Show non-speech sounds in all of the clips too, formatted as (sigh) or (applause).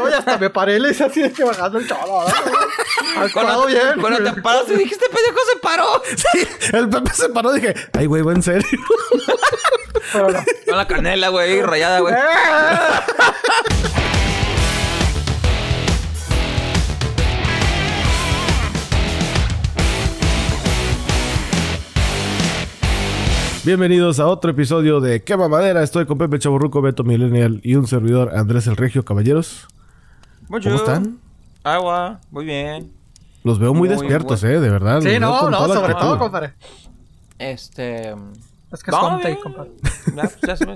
No, ya hasta me paré le hice así de que bajando el cholo. Has parado bien. Cuando te paras y dijiste, pendejo, se paró. Sí, el Pepe se paró y dije, ay, güey, ¿va en serio? Pero no. Con la canela, güey, rayada, güey. Bienvenidos a otro episodio de Quema Madera. Estoy con Pepe Chaburruco, Beto Millennial y un servidor, Andrés el Regio. Caballeros, ¿cómo están? Agua, muy bien. Los veo muy, Muy despiertos, eh, de verdad. Sí, no, no, sobre actitud. todo, compadre. Este. Es que es compadre. Pues, (laughs)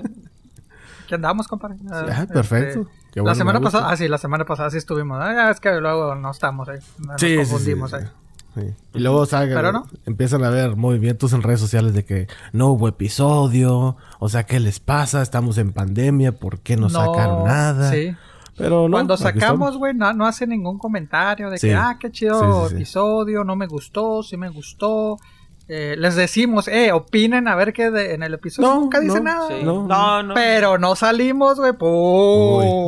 ¿Qué andamos, compadre? Ah, Ah, perfecto. este, Qué bueno, la semana pasada, ah, sí, la semana pasada sí estuvimos. Ah, es que luego no estamos ahí. Nos Sí, sí, sí, confundimos sí. ahí. Sí. Y luego salgan, Pero no. empiezan a ver movimientos en redes sociales de que no hubo episodio, o sea, ¿qué les pasa? Estamos en pandemia, ¿por qué no, sacaron nada? Sí. Pero no, Cuando sacamos, güey, no, no hace ningún comentario de Sí. que, ah, qué chido Sí, sí, sí. episodio, no me gustó, sí me gustó. Eh, les decimos, eh, opinen a ver qué de- en el episodio. No, Nunca dicen no, nada. Sí. No. No, no. Pero no salimos, güey.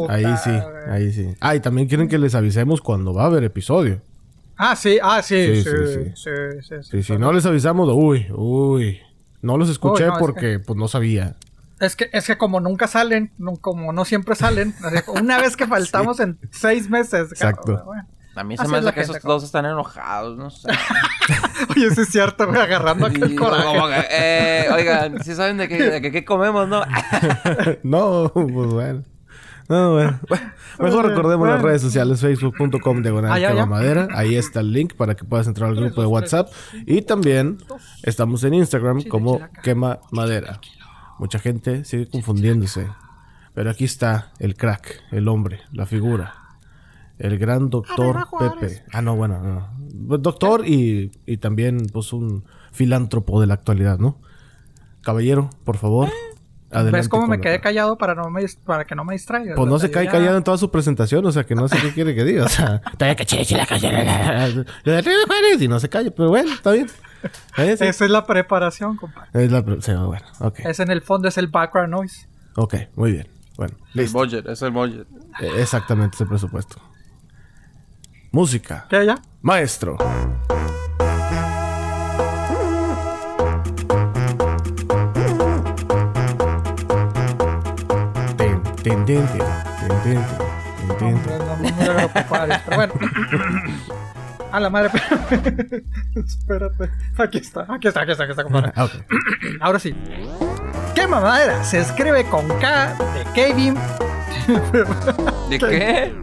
Ahí sí, ahí sí. Ah, y también quieren que les avisemos cuando va a haber episodio. Ah, sí, ah, sí, Sí, sí, sí, sí, sí. sí, sí, sí. Sí, si no les avisamos, uy, uy. No los escuché Uy, no, es porque pues no sabía. Es que, es que como nunca salen, no- como no siempre salen, (laughs) una vez que faltamos en seis meses. Exacto. cabrón, bueno. A mí se Así me es la hace que esos dos están enojados, no sé. (laughs) Oye, sí es cierto, güey, agarrando acá el Y coraje. eh, oigan, ¿sí saben de qué, de qué, qué comemos, no? (laughs) no, pues bueno. No, bueno. Bueno, Mejor recordemos las redes sociales, facebook.com diagonal Ah, madera. Ahí está el link para que puedas entrar al grupo de WhatsApp. Y también estamos en Instagram como Quema Madera. Mucha gente sigue confundiéndose. Pero aquí está el crack, el hombre, la figura. El gran doctor Pepe. Ah, no, bueno, no. Doctor y, y también pues un filántropo de la actualidad, ¿no? Caballero, por favor. Adelante. ¿Ves cómo me quedé callado para, no me, para que no me distraiga? pues no se cae ya- callado en toda su presentación, o sea que no sé qué quiere que diga. O sea, (laughs) y no se calle, pero bueno, está bien. Sí. Esa es la preparación, compadre. Es la pre- sí, bueno, ok. Es en el fondo, es el background noise. Ok, muy bien. Bueno, El listo. budget, es el budget. Eh, exactamente ese presupuesto. Música. ¿Qué ya? Maestro. Tendente, tendente, tendente. No, no, no, no compares, pero bueno. (coughs) A la madre, espérate. (laughs) espérate. Aquí está, aquí está, aquí está, aquí está, compadre. Ah, okay. (coughs) Ahora sí. ¿Qué mamadera? Se escribe con K de Kevin. (laughs) ¿De qué?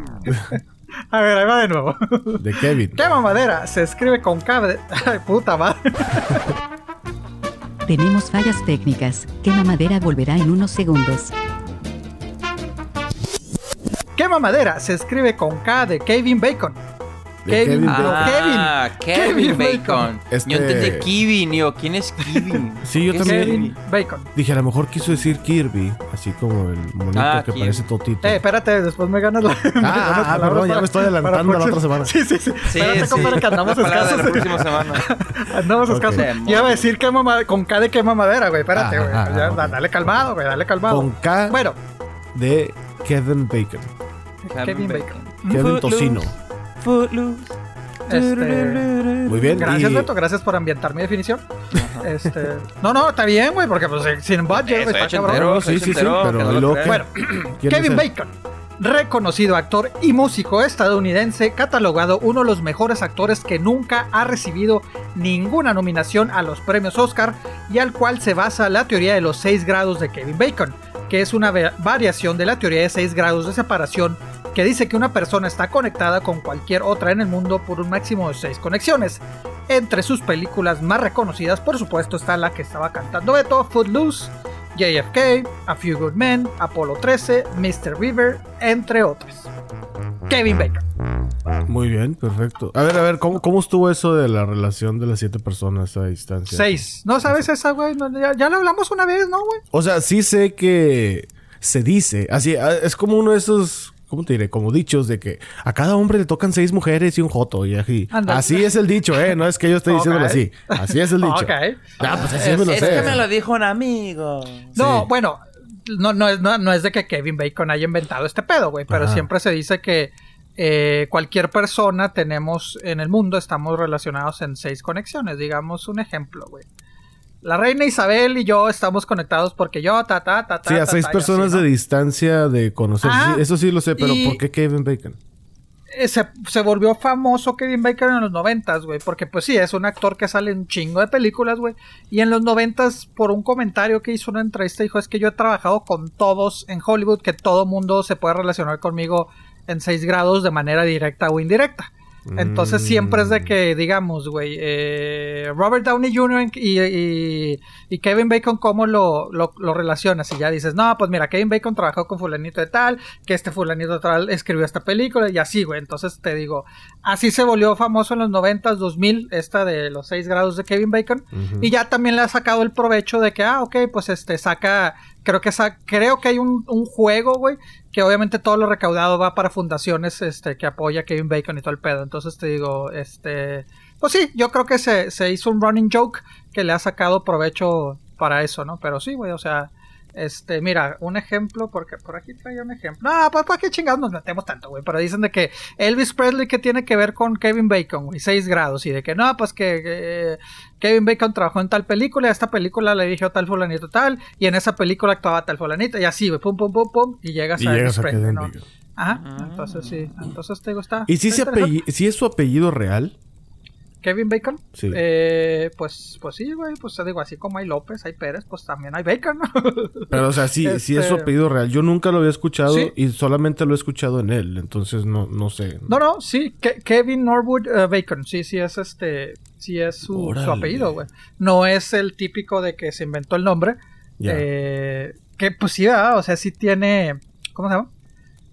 A ver, ahí va de nuevo. De Kevin. ¿Qué mamadera? Se escribe con K de. Ay, puta madre. Tenemos fallas técnicas. ¿Qué mamadera volverá en unos segundos? ¿Qué mamadera? Se escribe con K de Kevin Bacon. De Kevin Bacon. Ah, Kevin, Kevin Bacon. Este- Yo entendí Kevin, yo. ¿Quién es Kevin? (laughs) Sí, yo ¿Qué es también. Kevin Bacon. Dije, a lo mejor quiso decir Kirby, así como el monito Ah, que Kirby. parece totito. Eh, espérate, después me ganas la. (laughs) me ganas ah, palabras perdón, ya me estoy adelantando a la otra semana. Sí, sí, sí. Sí, Espérate, sí. compadre, que andamos escasos. la próxima semana. (laughs) Andamos escasos. Demonios. Yo iba a decir que mama- con K de qué mamadera, güey. Espérate, Ah, güey. ah, Ya, ah. Dale calmado, güey. Dale calmado. Con K Bueno, de Kevin Bacon. Kevin Bacon. Kevin Footloose. Tocino. Footloose. Este, Muy bien. Gracias, y- Beto. Gracias por ambientar mi definición. Este, no, no, está bien, güey, porque pues eh, sin budget, güey, está cabrón. Sí, sí, sí. Bueno, ¿Quién Kevin? Bacon, reconocido actor y músico estadounidense, catalogado uno de los mejores actores que nunca ha recibido ninguna nominación a los premios Oscar y al cual se basa la teoría de los seis grados de Kevin Bacon, que es una va- variación de la teoría de seis grados de separación que dice que una persona está conectada con cualquier otra en el mundo por un máximo de seis conexiones. Entre sus películas más reconocidas, por supuesto, está la que estaba cantando Beto, Footloose, JFK, A Few Good Men, Apolo 13, Mr. River, entre otras. Kevin Bacon. Muy bien, perfecto. A ver, a ver, ¿cómo, cómo estuvo eso de la relación de las siete personas a distancia? Seis. ¿No sabes esa, güey? Ya, ya lo hablamos una vez, ¿no, güey? O sea, sí sé que se dice, así, ah, es como uno de esos, ¿cómo te diré? Como dichos de que a cada hombre le tocan seis mujeres y un joto y así. Así es el dicho, ¿eh? No es que yo esté diciéndolo así. Así es el dicho. Ok. Ah, pues así me lo es que me lo dijo un amigo. No, Sí. bueno, no, no, es, no, no es de que Kevin Bacon haya inventado este pedo, güey, pero Ajá. siempre se dice que eh, cualquier persona tenemos en el mundo, estamos relacionados en seis conexiones. Digamos un ejemplo, güey. La reina Isabel y yo estamos conectados porque yo, ta, ta, ta, ta. Sí, a ta, seis ta, personas así, ¿no? de distancia de conocerse. Ah, Sí, eso sí lo sé, pero y- ¿por qué Kevin Bacon? Eh, se, se volvió famoso Kevin Bacon en los noventas, güey, porque pues sí, es un actor que sale en un chingo de películas, güey, y en los noventas, por un comentario que hizo una entrevista, dijo, es que yo he trabajado con todos en Hollywood, que todo mundo se puede relacionar conmigo en 6 grados de manera directa o indirecta. Entonces Mm. siempre es de que, digamos, güey, eh, Robert Downey Jr. y, y- y Kevin Bacon, ¿cómo lo, lo, lo relacionas? Y ya dices, no, pues mira, Kevin Bacon trabajó con fulanito de tal, que este fulanito de tal escribió esta película y así, güey. Entonces te digo, así se volvió famoso en los 90s, 2000, esta de los 6 grados de Kevin Bacon. Y ya también le ha sacado el provecho de que, ah, ok, pues este, saca, creo que sa- creo que hay un, un juego, güey, que obviamente todo lo recaudado va para fundaciones, este, que apoya a Kevin Bacon y todo el pedo. Entonces te digo, este, pues sí, yo creo que se, se hizo un running joke que le ha sacado provecho para eso, ¿no? Pero sí, güey, o sea, este, mira, un ejemplo, porque por aquí traía un ejemplo. No, pues para qué chingados nos metemos tanto, güey. Pero dicen de que Elvis Presley que tiene que ver con Kevin Bacon, güey, 6 grados. Y de que no, pues que eh, Kevin Bacon trabajó en tal película, y a esta película le dirigió tal fulanito tal, y en esa película actuaba tal fulanito, y así, güey, pum, pum, pum, pum, y llegas Y a llegas Elvis a Presley, ¿no? Ajá, Ah. entonces sí, entonces te está. ¿Y si, está se interesante. apelli- si es su apellido real? Kevin Bacon. Sí. Eh, pues, pues sí, güey, pues te digo, así como hay López, hay Pérez, pues también hay Bacon. (laughs) Pero, o sea, sí, sí es su Este- apellido real. Yo nunca lo había escuchado Sí. y solamente lo he escuchado en él. Entonces, no, no sé. No, no, sí, Ke- Kevin Norwood eh, Bacon, sí, sí es este, sí es su, apellido, güey. No es el típico de que se inventó el nombre. Eh, que pues sí, ¿verdad? o sea, sí tiene, ¿cómo se llama?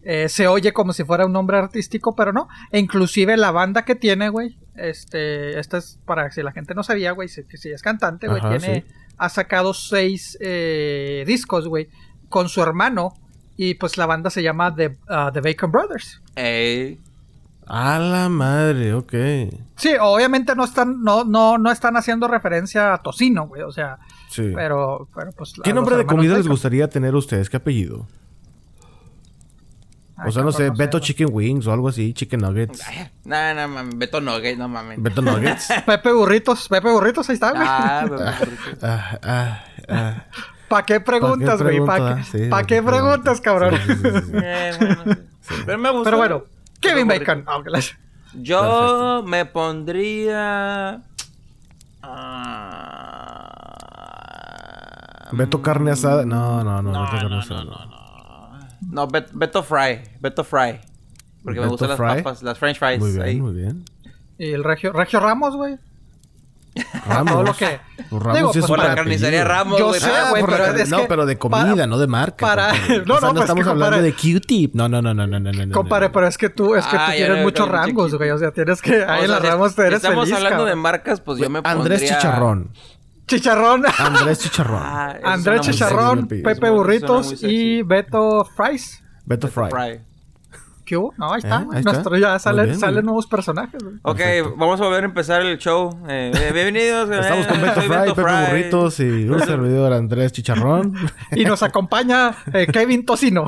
Eh, se oye como si fuera un nombre artístico, pero no. E inclusive la banda que tiene, güey, este, esta es para si la gente no sabía, güey, si, si es cantante, güey, tiene, sí. ha sacado seis eh, discos, güey, con su hermano. Y pues la banda se llama The, uh, The Bacon Brothers. Ey. A la madre, ok. Sí, obviamente no están, no, no, no están haciendo referencia a tocino, güey. O sea, Sí. pero, pero pues. ¿Qué nombre de comida les gustaría tener a ustedes? ¿Qué apellido? Ay, o sea, no sé, Beto. Chicken Wings o algo así, Chicken Nuggets. No, no, mames. Beto Nugget, no mames. Beto Nuggets. (laughs) Pepe Burritos, Pepe Burritos, ahí está, güey. Ah, (laughs) Pepe Burrito. Ah, ah, ah. ¿Para qué preguntas, güey? ¿Para ah? qué, Sí, ¿pa' ¿pa' qué preguntas, cabrón? Sí, sí, sí, sí. (laughs) Bueno, sí. Pero me gusta. Pero bueno, Kevin Bacon. Ah, Yo me pondría. ah, Beto Carne Asada. No, no, no, No, no, no. No, Bet- Beto Fry. Beto Fry. Porque me Beto gustan las papas, las French fries. Muy bien, ahí. muy bien. Y el Regio, Regio Ramos, güey. Ramos. Todo lo que. Pues Ramos Digo, sí es pues, Por la apellido. carnicería Ramos, Yo güey. sé, Ah, güey, pero es no, que pero de comida, para- no de marca. para- compadre. (laughs) no, O sea, no, pues, estamos que hablando compadre- de Q-tip. No, no, no, no, no, no, no, no. Compadre, pero es que tú, es que Ah, tú tienes no, muchos rangos, güey. O sea, tienes que. Ahí en las si Ramos te eres Estamos feliz, hablando de marcas, pues yo me pondría... Andrés Chicharrón. Chicharrón. (laughs) Andrés Chicharrón. Ah, Andrés Chicharrón, sexy, Pepe Burritos y Beto Fries. Beto. Fry. Fry. ¿Qué hubo? No, ahí está. Eh, está. Nuestro ya salen, bien, muy salen bien. nuevos personajes, güey. Ok, Perfecto. vamos a volver a empezar el show. Eh, bienvenidos. (laughs) Estamos con Beto Fry, Pepe Fry. Burritos y un servidor Andrés Chicharrón. (laughs) Y nos acompaña eh, Kevin Tocino.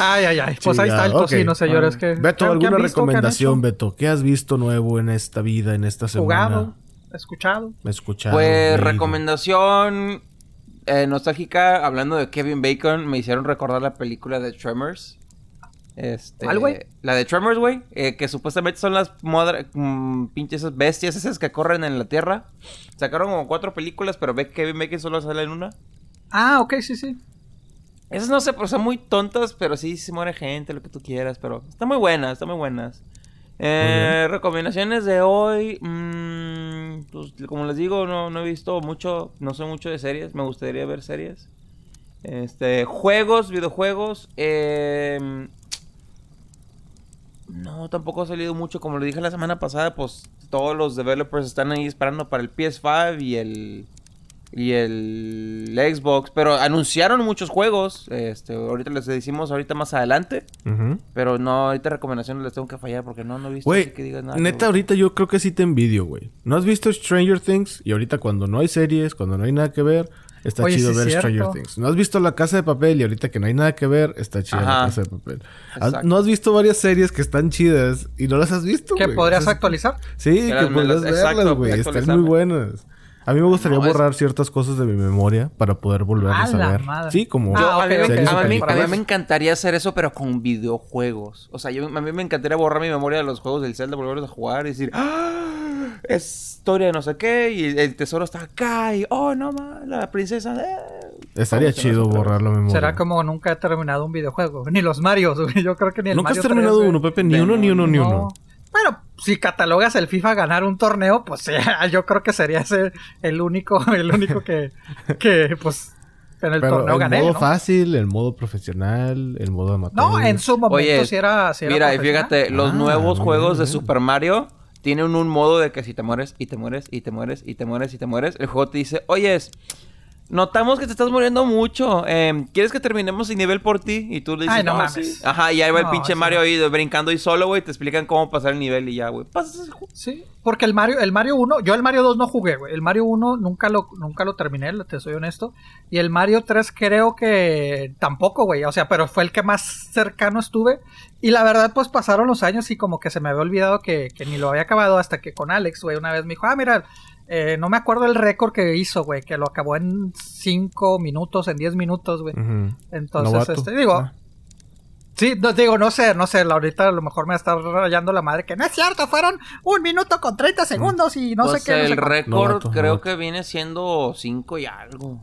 Ay, ay, ay. Pues ahí está el tocino, señores. Que, Beto, ¿qué- qué ¿alguna? ¿Qué recomendación, hecho? Beto? ¿Qué has visto nuevo en esta vida, en esta semana? Jugado, escuchado. Escuchado. Pues leído? recomendación eh, nostálgica, hablando de Kevin Bacon, me hicieron recordar la película de Tremors. Este, ¿Cuál, güey? La de Tremors, güey, eh, que supuestamente son las modra- mm, pinches bestias esas que corren en la tierra. Sacaron como cuatro películas, pero ve que Kevin Bacon solo sale en una. Ah, ok, sí, sí. Esas no sé, pues son muy tontas, pero sí se muere gente, lo que tú quieras, pero están muy buenas, están muy buenas. Eh, recomendaciones de hoy, mm, pues como les digo, no, no he visto mucho, no sé mucho de series, me gustaría ver series. Este, juegos, videojuegos, eh, no, tampoco ha salido mucho, como lo dije la semana pasada, pues todos los developers están ahí esperando para el PS5 y el y el Xbox, pero anunciaron muchos juegos. Este, ahorita les decimos ahorita más adelante, pero no, ahorita recomendaciones les tengo que fallar porque no, no he visto que digas nada. neta, que- ahorita yo creo que sí te envidio, güey. ¿No has visto Stranger Things? Y ahorita cuando no hay series, cuando no hay nada que ver, está Oye, chido sí ver cierto. Stranger Things. ¿No has visto La Casa de Papel? Y ahorita que no hay nada que ver, está chida La. Casa de Papel. ¿Has- Exacto. ¿No has visto varias series que están chidas y no las has visto, ¿Que podrías O sea, actualizar? Sí, Que podrías verlas, güey. Están muy buenas. A mí me gustaría No, es- borrar ciertas cosas de mi memoria para poder volverlas ¡A a, la ver. madre! Sí, como Ah, Yo- a, mí me, ok, series a o mí- a mí películas. me encantaría hacer eso, pero con videojuegos. O sea, yo, a mí me encantaría borrar mi memoria de los juegos del Zelda, volverlos a jugar y decir, ¡Ah! Es historia de no sé qué, y el tesoro está acá, y oh, no más, la princesa. eh". Estaría chido borrar la memoria. Será como nunca he terminado un videojuego. Ni los Marios. Yo creo que ni el ¿Nunca has Mario terminado 3, güey. uno, Pepe? Ni uno, ni uno, ni No. Bueno, si catalogas el FIFA ganar un torneo, pues ya, (laughs) yo creo que sería ese el único, (laughs) el único que, que pues, en el Pero torneo el gané. modo ¿no? fácil, el modo profesional, el modo amateur. No, en su momento Oye, sí era, sí era Mira, fíjate, los Ah, nuevos juegos bien, de. Super Mario tienen un modo de que si te mueres y te mueres y te mueres y te mueres y te mueres, el juego te dice, oyes, notamos que te estás muriendo mucho, em, ¿quieres que terminemos el nivel por ti? Y tú le dices, Ay, no "No, mames. sí". Ajá, y ahí va el pinche Mario ahí brincando y solo, güey, te explican cómo pasar el nivel y ya, güey. Pasas ese juego. Sí, porque el Mario, el Mario 1, yo el Mario 2 no jugué, güey. El Mario 1 nunca lo, nunca lo terminé, te soy honesto. Y el Mario 3 creo que tampoco, güey. O sea, pero fue el que más cercano estuve. Y la verdad, pues pasaron los años y como que se me había olvidado que, que ni lo había acabado hasta que con Alex, güey, una vez me dijo, ah, mira, eh, no me acuerdo el récord que hizo, güey, que lo acabó en 5 minutos, en 10 minutos, güey. Entonces, este, digo, Ah. Sí, no, digo, no sé, no sé, ahorita a lo mejor me está rayando la madre que no es cierto, fueron un minuto con 30 segundos y no Pues sé qué. no el sé cuánto". récord Novato, creo novato. que viene siendo 5 y algo.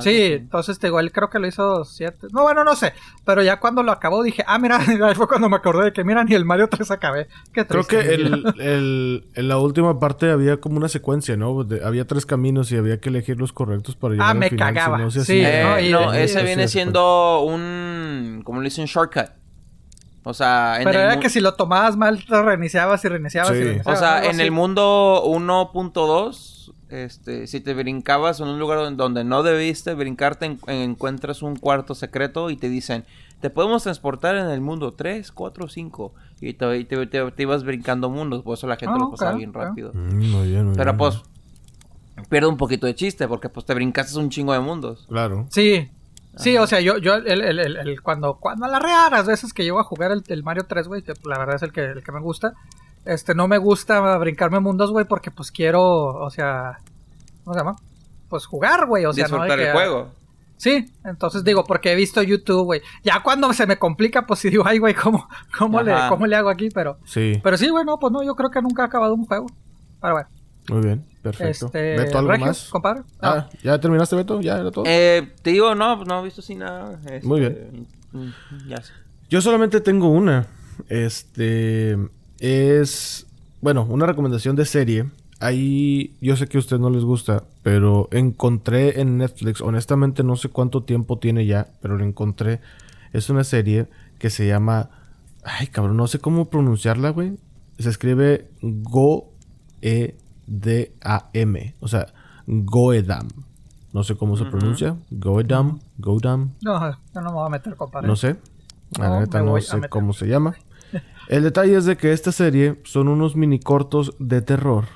Sí, así. entonces te digo, él creo que lo hizo 7. No, bueno, no sé, pero ya cuando lo acabó dije, ah, mira, (laughs) ahí fue cuando me acordé de que, mira, ni el Mario 3 acabé. Qué Creo que el, (laughs) el- en la última parte había como una secuencia, ¿no? De- había tres caminos y había que elegir los correctos para llegar Ah, al me final, si cagaba. no se Sí. Eh, no, y- no, y- ese y- viene sí, siendo un. Como le dicen, shortcut. O sea, en Pero el era que si lo tomabas mal, te reiniciabas y reiniciabas Sí. y O reiniciabas. sea, algo en así. el mundo 1.2, este, si te brincabas en un lugar donde, donde no debiste brincarte, en- encuentras un cuarto secreto y te dicen, te podemos transportar en el mundo 3, 4, 5. Y te, te- te- te ibas brincando mundos, por eso la gente Ah, lo pasaba bien rápido. Mm, muy bien, muy Pero bien. pues, pierde un poquito de chiste, porque pues te brincaste un chingo de mundos. Claro. Sí. Sí, o sea, yo, yo el, el- el- el- cuando, cuando a las raras veces que llego a jugar el, el Mario 3, güey, que la verdad es el que, el que me gusta, este, no me gusta brincarme mundos, güey, porque pues quiero, o sea, ¿cómo se llama? Pues jugar, güey, o sea, no disfrutar que- el juego. Sí, entonces digo, porque he visto YouTube, güey. Ya cuando se me complica, pues (laughs) sí digo, ay, güey, ¿cómo, cómo, le. ¿cómo le hago aquí? Pero, Sí, pero sí, güey, no, pues no, yo creo que nunca he acabado un juego. Pero bueno, muy bien. Perfecto. este, ¿Beto algo Regio, más? compadre. Ah, ¿ya terminaste, Beto? ¿Ya era todo? Eh, te digo, no, no he visto así nada. este, Muy bien. mm, Ya sé. Yo solamente tengo una. Este es bueno, una recomendación de serie. Ahí yo sé que a usted no les gusta, pero encontré en Netflix, honestamente no sé cuánto tiempo tiene ya, pero lo encontré. Es una serie que se llama ay, cabrón, no sé cómo pronunciarla, güey. Se escribe Go E D A M, o sea, Goedam. No sé cómo se pronuncia. Goedam, Goedam. No, yo no me voy a meter, compadre. No sé. La No, neta no sé cómo se llama. El detalle es de que esta serie son unos mini cortos de terror.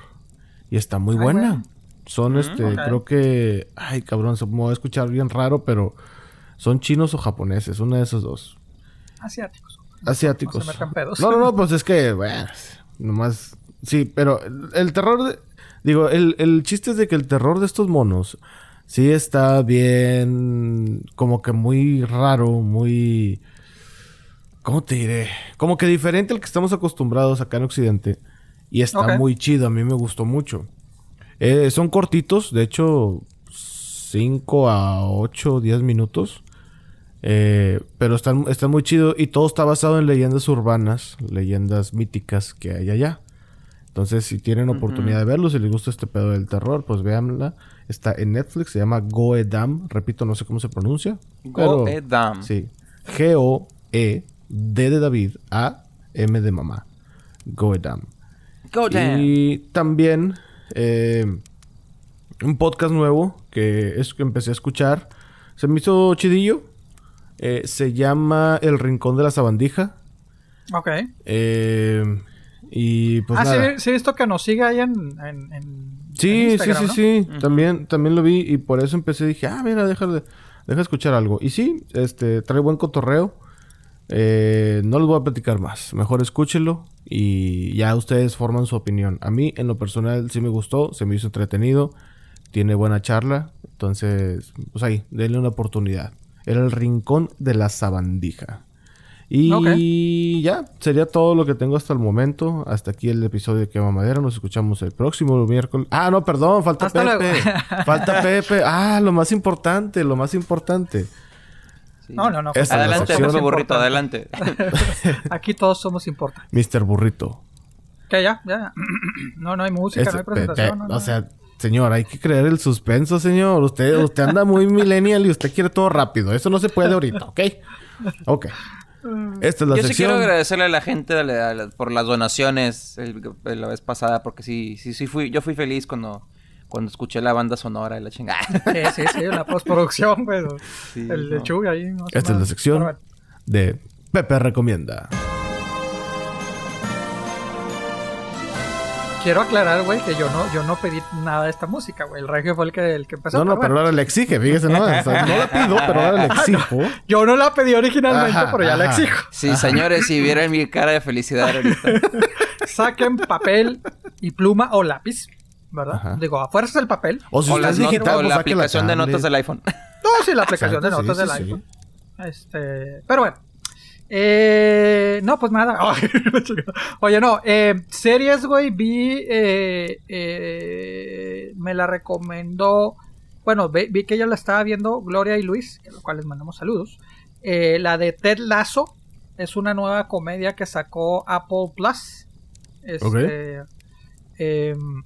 Y está muy Ay, buena. Son este, ok. creo que. Ay, cabrón, se me va a escuchar bien raro, pero. Son chinos o japoneses, una de esos dos. Asiáticos. Asiáticos. No se metan pedos. No, no, no, (laughs) pues es que, bueno, nomás. Sí, pero el, el terror de. Digo, el, el chiste es de que el terror de estos monos sí está bien. Como que muy raro, muy. ¿Cómo te diré? Como que diferente al que estamos acostumbrados acá en Occidente. Y está muy chido, a mí me gustó mucho. Eh, son cortitos, de hecho, 5 a 8, 10 minutos. Eh, pero están, están muy chido y todo está basado en leyendas urbanas, leyendas míticas que hay allá. Entonces, si tienen oportunidad de verlo, si les gusta este pedo del terror, pues véanla. Está en Netflix, se llama Goedam. Repito, no sé cómo se pronuncia. Goedam. Sí. G-O-E-D de David, A-M de mamá. Goedam. Goedam. Y también, eh, un podcast nuevo que es que empecé a escuchar. Se me hizo chidillo. Eh, se llama El Rincón de la Sabandija. Ok. Eh, y pues ah, nada. sí, sí, he visto que nos sigue ahí en, en, en- Sí, sí, sí, ¿no? sí. También, también lo vi y por eso empecé. Dije, ah, mira, deja, de- deja escuchar algo. Y sí, este, trae buen cotorreo. Eh, no les voy a platicar más. Mejor escúchenlo y ya ustedes forman su opinión. A mí, en lo personal, sí me gustó. Se me hizo entretenido. Tiene buena charla. Entonces, pues ahí, denle una oportunidad. Era el rincón de la sabandija. Y ya, sería todo lo que tengo hasta el momento. Hasta aquí el episodio de Quema Madera. Nos escuchamos el próximo miércoles. Ah, no, perdón, falta Hasta Pepe. luego. falta Pepe. (laughs) Ah, lo más importante, lo más importante. Sí. No, no, no. Esta es la Adelante. Pepe Burrito, adelante. (laughs) Aquí todos somos importantes. Mr. Burrito. ¿Qué ya? Ya. (clears throat) No, no hay música, Este, no hay presentación. no, no. O sea, señor, hay que creer el suspenso, señor. Usted, usted anda muy millennial y usted quiere todo rápido. Eso no se puede ahorita, ¿ok? Ok. Esta es la Yo sí sección. quiero agradecerle a la gente de la- a la- por las donaciones el- de la vez pasada, porque sí, sí, sí fui, yo fui feliz cuando, cuando escuché la banda sonora y la chingada. Sí, sí, sí, la (laughs) postproducción, güey. Sí, el no. lechuga ahí. no Esta es la sección bueno. de Pepe Recomienda. Quiero aclarar, güey, que yo no, yo no pedí nada de esta música, güey. El regio fue el que, el que empezó. No, no, pero bueno. ahora le exige, fíjese, ¿no? O sea, no la pido, pero ahora le (laughs) exijo. Yo no la pedí originalmente, Ajá, pero ya la ajá. exijo. Sí, señores, si vieran mi cara de felicidad ahorita. (laughs) Saquen papel y pluma o lápiz, ¿verdad? Ajá. Digo, a fuerzas el papel. O si o usted es digital, o pues la aplicación de notas del iPhone. (laughs) No, sí, la aplicación de notas sí, del sí, iPhone. Este, pero bueno. Eh, no, pues nada. (laughs) Oye, no, eh, series, güey, vi, eh, eh, me la recomendó, bueno, vi, vi que ella la estaba viendo, Gloria y Luis, a los cuales les mandamos saludos. Eh, la de Ted Lasso, es una nueva comedia que sacó Apple Plus. Este, em,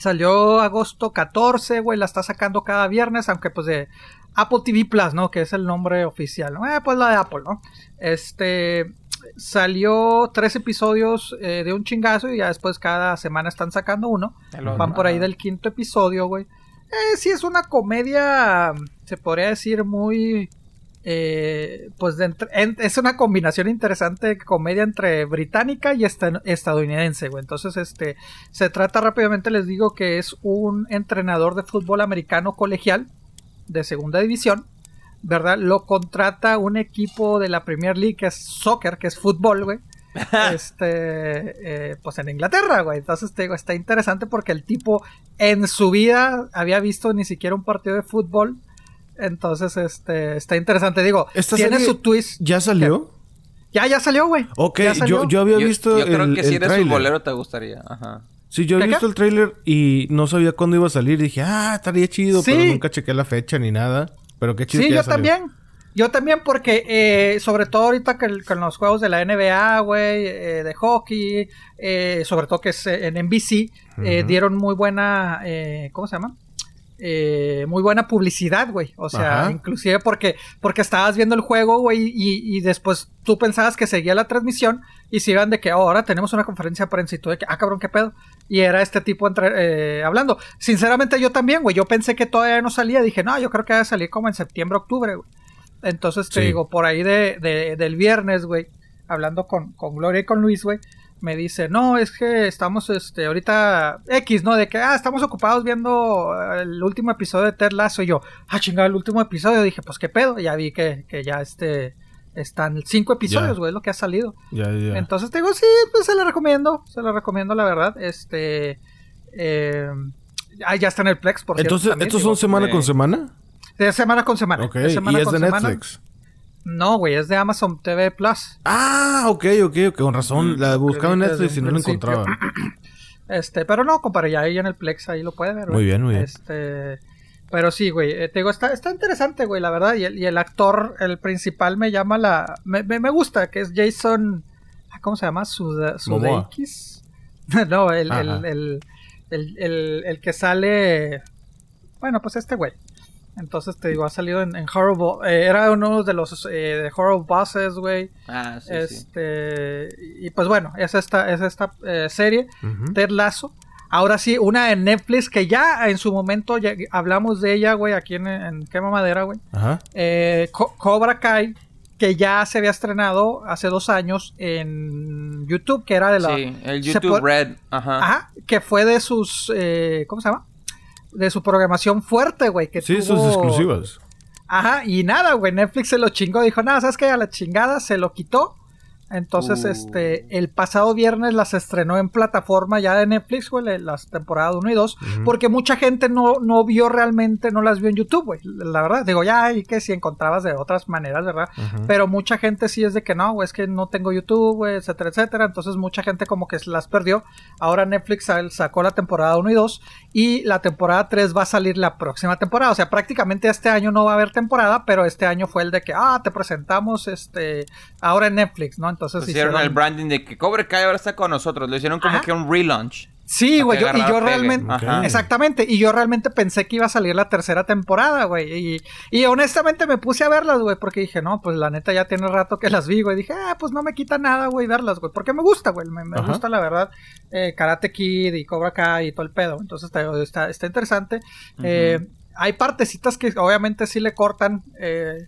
salió agosto 14, güey, la está sacando cada viernes, aunque pues de Apple TV Plus, ¿no? Que es el nombre oficial, ¿no? Eh, pues la de Apple, ¿no? Este salió tres episodios eh, de un chingazo y ya después cada semana están sacando uno. Van por ahí del quinto episodio, güey. Eh, sí, es una comedia, se podría decir, muy... eh, pues de entre- en- es una combinación interesante de comedia entre británica y esta- estadounidense, güey. Entonces, este, se trata rápidamente, les digo, que es un entrenador de fútbol americano colegial de segunda división, ¿verdad? Lo contrata un equipo de la Premier League que es soccer, que es fútbol, güey. (laughs) este, eh, pues en Inglaterra, güey. Entonces te digo, está interesante porque el tipo en su vida había visto ni siquiera un partido de fútbol. Entonces, este, está interesante. Digo, ¿Esta tiene su twist. ¿Ya salió? Ya, ya salió, güey. Ok, salió. yo, yo había Yo, visto yo creo el, que si eres un bolero te gustaría. Ajá. Sí, yo he visto el tráiler y no sabía cuándo iba a salir. Dije, ah, estaría chido, Sí. pero nunca chequé la fecha ni nada. Pero qué chido Sí, que ya yo salió. también. Yo también porque, eh, sobre todo ahorita que el- con los juegos de la NBA, güey, eh, de hockey, eh, sobre todo que es eh, en NBC, eh, Ujú. dieron muy buena, eh, ¿cómo se llama? Eh, muy buena publicidad, güey. O sea, Ajá. inclusive porque, porque estabas viendo el juego, güey, y, y después tú pensabas que seguía la transmisión y se iban de que "Oh, ahora tenemos una conferencia de prensa y tú de que, ah, cabrón, qué pedo. Y era este tipo entre, eh, hablando. Sinceramente yo también, güey. Yo pensé que todavía no salía. Dije, no, yo creo que va a salir como en septiembre, octubre, güey. Entonces te Sí. digo, por ahí de, de- del viernes, güey, hablando con, con Gloria y con Luis, güey, me dice, no, es que estamos, este, ahorita X, ¿no? De que, ah, estamos ocupados viendo eh, el último episodio de Ted Lasso. Y yo, ah, chingada, el último episodio. Dije, pues qué pedo. Ya vi que, que ya este, están cinco episodios, güey, lo que ha salido. Entonces te digo, sí, pues se lo recomiendo, se lo recomiendo, la verdad. Este, eh, ah, ya está en el Plex, por cierto, Entonces, también, ¿estos son semana eh, con semana? de semana con semana. Ok, semana y es con de semana. No, güey, es de Amazon TV Plus. Ah, ok, ok, ok. Con razón. La buscaba en Mm, Netflix y no la principio. encontraba. (clears throat) Este, pero no, compadre, ya ahí en el Plex ahí lo puede ver, güey. Muy bien, muy bien. Este, pero sí, güey, eh, te digo, está, está interesante, güey, la verdad. Y el, y el actor, el principal, me llama la. Me, me, me gusta, que es Jason. ah, ¿Cómo se llama? Suda. Sudeikis. (laughs) no, el, Ajá. el, el, el, el, el que sale. Bueno, pues este güey. Entonces te digo, ha salido en, en Horrible. eh, era uno de los eh, de Horrible Bosses, güey. Ah, sí, sí. este. Y pues bueno, es esta, es esta eh, serie. Ujú. Ted Lasso. Ahora sí, una de Netflix que ya en su momento ya hablamos de ella, güey, aquí en, en Quema Madera, güey. Ajá. Eh, Co- Cobra Kai, que ya se había estrenado hace dos años en YouTube, que era de la... Sí, el YouTube Red. Ajá. Ajá, que fue de sus... eh, ¿Cómo se llama? De su programación fuerte, güey. Que Sí, tuvo- sus exclusivas. Ajá, y nada, güey, Netflix se lo chingó, dijo, nada, ¿sabes qué? A la chingada se lo quitó. Entonces, Uh. este, el pasado viernes las estrenó en plataforma ya de Netflix, güey, las temporadas 1 y 2, porque mucha gente no, no vio realmente, no las vio en YouTube, güey, la verdad, digo, ya, y que si encontrabas de otras maneras, ¿verdad? Pero mucha gente sí es de que no, güey, es que no tengo YouTube, güey, etcétera, etcétera, entonces mucha gente como que las perdió. Ahora Netflix sacó la temporada 1 y 2 y la temporada 3 va a salir la próxima temporada, o sea, prácticamente este año no va a haber temporada, pero este año fue el de que, ah, te presentamos, este, ahora en Netflix, ¿no? Entonces Hicieron hicieron- el branding de que Cobra Kai ahora está con nosotros. Lo hicieron como Ajá. que un relaunch. Sí, güey, y yo realmente, Ajá. exactamente, y yo realmente pensé que iba a salir la tercera temporada, güey, y, y honestamente me puse a verlas, güey, porque dije, no, pues la neta ya tiene rato que las vi, güey, dije, ah, pues no me quita nada, güey, verlas, güey, porque me gusta, güey, me, gusta la verdad, eh, Karate Kid y Cobra Kai y todo el pedo, entonces está, está, está interesante, Eh, hay partecitas que obviamente sí le cortan, eh,